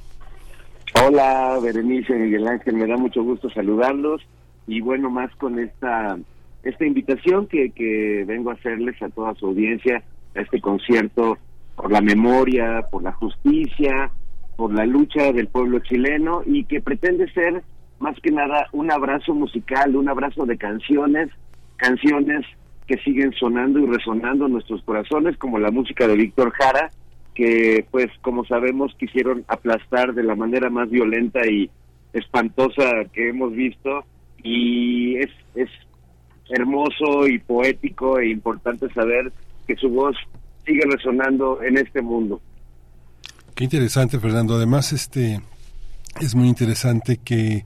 Hola, Berenice, Miguel Ángel. Me da mucho gusto saludarlos. Y bueno, más con esta, esta invitación que, que vengo a hacerles a toda su audiencia a este concierto por la memoria, por la justicia, por la lucha del pueblo chileno y que pretende ser más que nada un abrazo musical, un abrazo de canciones, canciones siguen sonando y resonando nuestros corazones, como la música de Víctor Jara, que pues como sabemos quisieron aplastar de la manera más violenta y espantosa que hemos visto y es, es hermoso y poético e importante saber que su voz sigue resonando en este mundo. Qué interesante, Fernando. Además, este es muy interesante que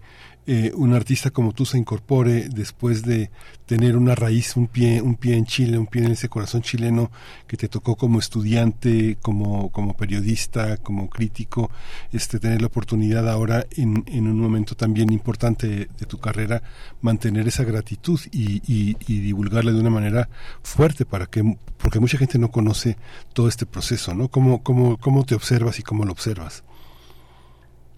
eh, un artista como tú se incorpore después de tener una raíz, un pie, un pie en Chile, un pie en ese corazón chileno que te tocó como estudiante, como, como periodista, como crítico, este, tener la oportunidad ahora en, en un momento también importante de, de tu carrera, mantener esa gratitud y, y, y, divulgarla de una manera fuerte para que, porque mucha gente no conoce todo este proceso, ¿no? ¿Cómo, cómo, cómo te observas y cómo lo observas?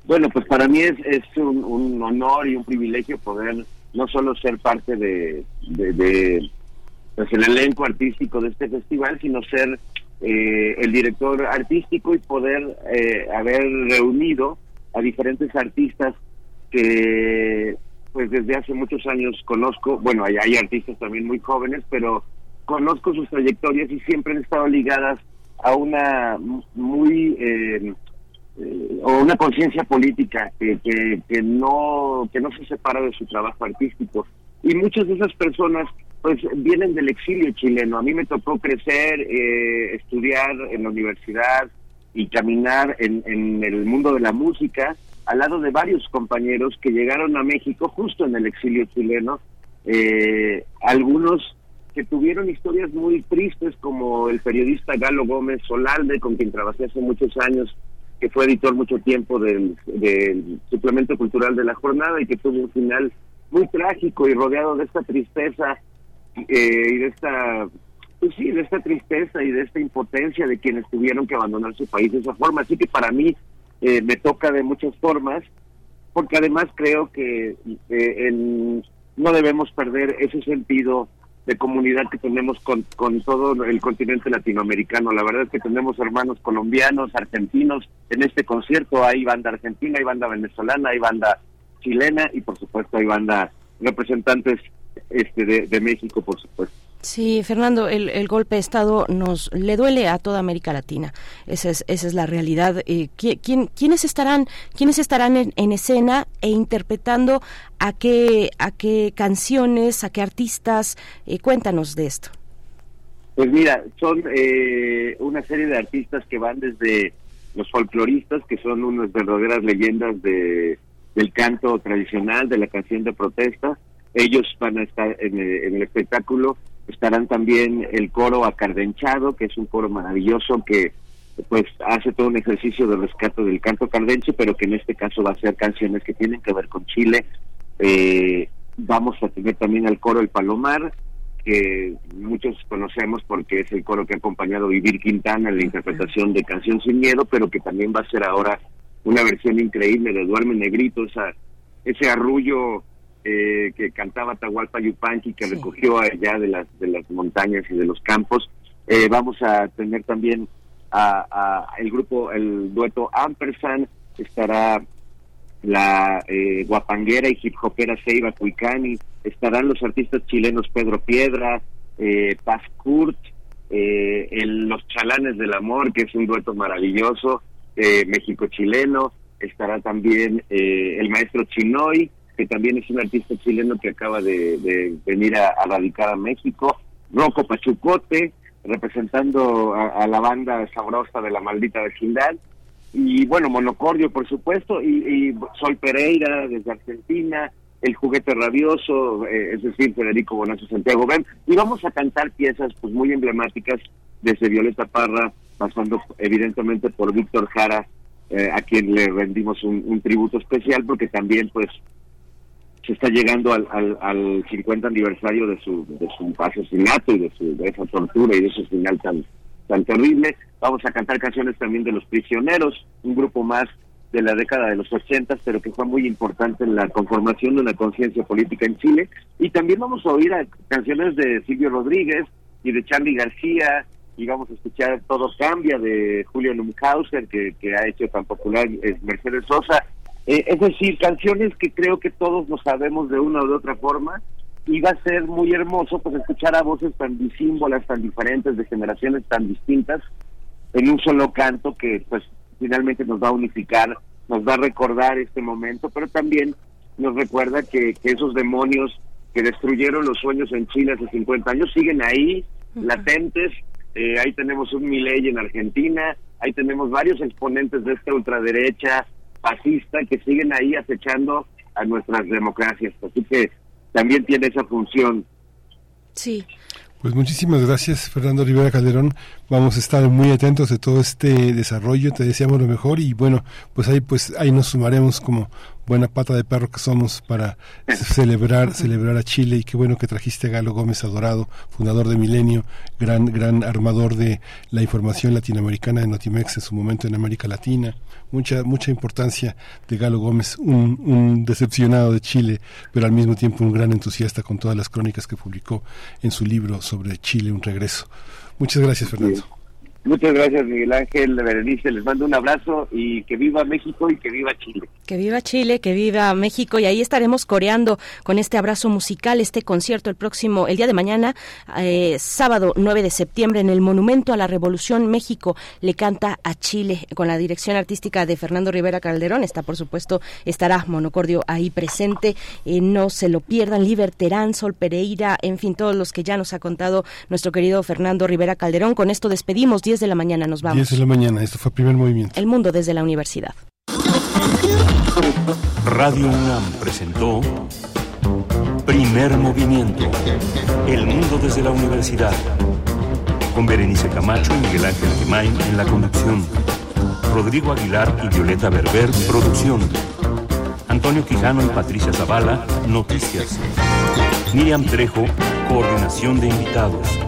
Bueno, pues para mí es, un, un, honor y un privilegio poder no solo ser parte de, pues el elenco artístico de este festival, sino ser eh, el director artístico y poder eh, haber reunido a diferentes artistas que pues desde hace muchos años conozco, bueno, hay, hay artistas también muy jóvenes, pero conozco sus trayectorias y siempre han estado ligadas a una muy eh, eh, o una conciencia política que, que, no que no se separa de su trabajo artístico. Y muchas de esas personas pues vienen del exilio chileno. A mí me tocó crecer eh, estudiar en la universidad y caminar en, en el mundo de la música al lado de varios compañeros que llegaron a México justo en el exilio chileno. Eh, algunos que tuvieron historias muy tristes como el periodista Galo Gómez Solalde con quien trabajé hace muchos años que fue editor mucho tiempo del, del, suplemento cultural de la jornada y que tuvo un final muy trágico y rodeado de esta tristeza eh, y de esta pues sí de esta tristeza y de esta impotencia de quienes tuvieron que abandonar su país de esa forma. Así que para mí eh, me toca de muchas formas porque además creo que eh, no debemos perder ese sentido de comunidad que tenemos con, con todo el continente latinoamericano. La verdad es que tenemos hermanos colombianos, argentinos. En este concierto hay banda argentina, hay banda venezolana, hay banda chilena y por supuesto hay banda representantes este de, de México, por supuesto. Sí, Fernando, el, golpe de Estado nos le duele a toda América Latina. Esa es, esa es la realidad. Eh, ¿quién, ¿Quiénes estarán, quiénes estarán en, en, escena e interpretando a qué, a qué canciones, a qué artistas? Eh, cuéntanos de esto. Pues mira, son eh, una serie de artistas que van desde los folcloristas, que son unas verdaderas leyendas de, del canto tradicional, de la canción de protesta. Ellos van a estar en el, en el espectáculo estarán también el coro acardenchado, que es un coro maravilloso que pues hace todo un ejercicio de rescate del canto cardenche, pero que en este caso va a ser canciones que tienen que ver con Chile. Eh, vamos a tener también el coro El Palomar, que muchos conocemos porque es el coro que ha acompañado a Vivir Quintana en la interpretación de Canción Sin Miedo, pero que también va a ser ahora una versión increíble de Duerme Negrito, esa, ese arrullo eh, que cantaba Tahualpa Yupanqui, que sí. recogió allá de las, de las montañas y de los campos. Eh, vamos a tener también a, a, el grupo, el dueto Ampersand, estará la eh, guapanguera y hip hopera Seiba Cuicani, estarán los artistas chilenos Pedro Piedra, eh, Paz Kurt, eh, el, los chalanes del amor, que es un dueto maravilloso, eh, México-chileno, estará también eh, el maestro Chinoy, que también es un artista chileno que acaba de, venir a, a, radicar a México, Rocco Pachucote, representando a, la banda sabrosa de la maldita vecindad, y bueno, Monocordio, por supuesto, y, Sol Pereira desde Argentina, el juguete rabioso, eh, es decir, Federico Bonazo Santiago Ben, y vamos a cantar piezas pues muy emblemáticas desde Violeta Parra, pasando evidentemente por Víctor Jara, eh, a quien le rendimos un, tributo especial, porque también pues se está llegando al, al, al 50 aniversario de su, de su asesinato y de, su, de esa tortura y de ese final tan, tan terrible. Vamos a cantar canciones también de Los Prisioneros, un grupo más de la década de los 80, pero que fue muy importante en la conformación de una conciencia política en Chile. Y también vamos a oír a canciones de Silvio Rodríguez y de Charlie García, y vamos a escuchar Todo Cambia de Julio Numhauser, que, que ha hecho tan popular es Mercedes Sosa. Eh, es decir, canciones que creo que todos lo sabemos de una u de otra forma, y va a ser muy hermoso pues escuchar a voces tan disímbolas, tan diferentes, de generaciones tan distintas, en un solo canto que pues finalmente nos va a unificar, nos va a recordar este momento, pero también nos recuerda que, que esos demonios que destruyeron los sueños en Chile hace 50 años siguen ahí, uh -huh. latentes. Eh, ahí tenemos un Milei en Argentina, ahí tenemos varios exponentes de esta ultraderecha fascista que siguen ahí acechando a nuestras democracias. Así que también tiene esa función. Sí. Pues muchísimas gracias, Fernando Rivera Calderón. Vamos a estar muy atentos de todo este desarrollo. Te deseamos lo mejor y bueno, pues ahí pues ahí nos sumaremos como buena pata de perro que somos para celebrar celebrar a Chile y qué bueno que trajiste a Galo Gómez Adorado, fundador de Milenio, gran gran armador de la información latinoamericana de Notimex en su momento en América Latina. Mucha mucha importancia de Galo Gómez, un, un decepcionado de Chile, pero al mismo tiempo un gran entusiasta con todas las crónicas que publicó en su libro sobre Chile, un regreso. Muchas gracias, Fernando. Muchas gracias, Miguel Ángel, Berenice. Les mando un abrazo y que viva México y que viva Chile. Que viva Chile, que viva México. Y ahí estaremos coreando con este abrazo musical, este concierto el próximo, el día de mañana, eh, sábado 9 de septiembre, en el Monumento a la Revolución México. Le canta a Chile con la dirección artística de Fernando Rivera Calderón. Está, por supuesto, estará Monocordio ahí presente. Eh, no se lo pierdan. Liberterán, Sol Pereira, en fin, todos los que ya nos ha contado nuestro querido Fernando Rivera Calderón. Con esto despedimos. 10 de la mañana nos vamos. 10 de la mañana, esto fue primer movimiento. El mundo desde la universidad. Radio UNAM presentó Primer movimiento. El mundo desde la universidad. Con Berenice Camacho y Miguel Ángel Gemain en la conducción. Rodrigo Aguilar y Violeta Berber, producción. Antonio Quijano y Patricia Zavala, noticias. Miriam Trejo, coordinación de invitados.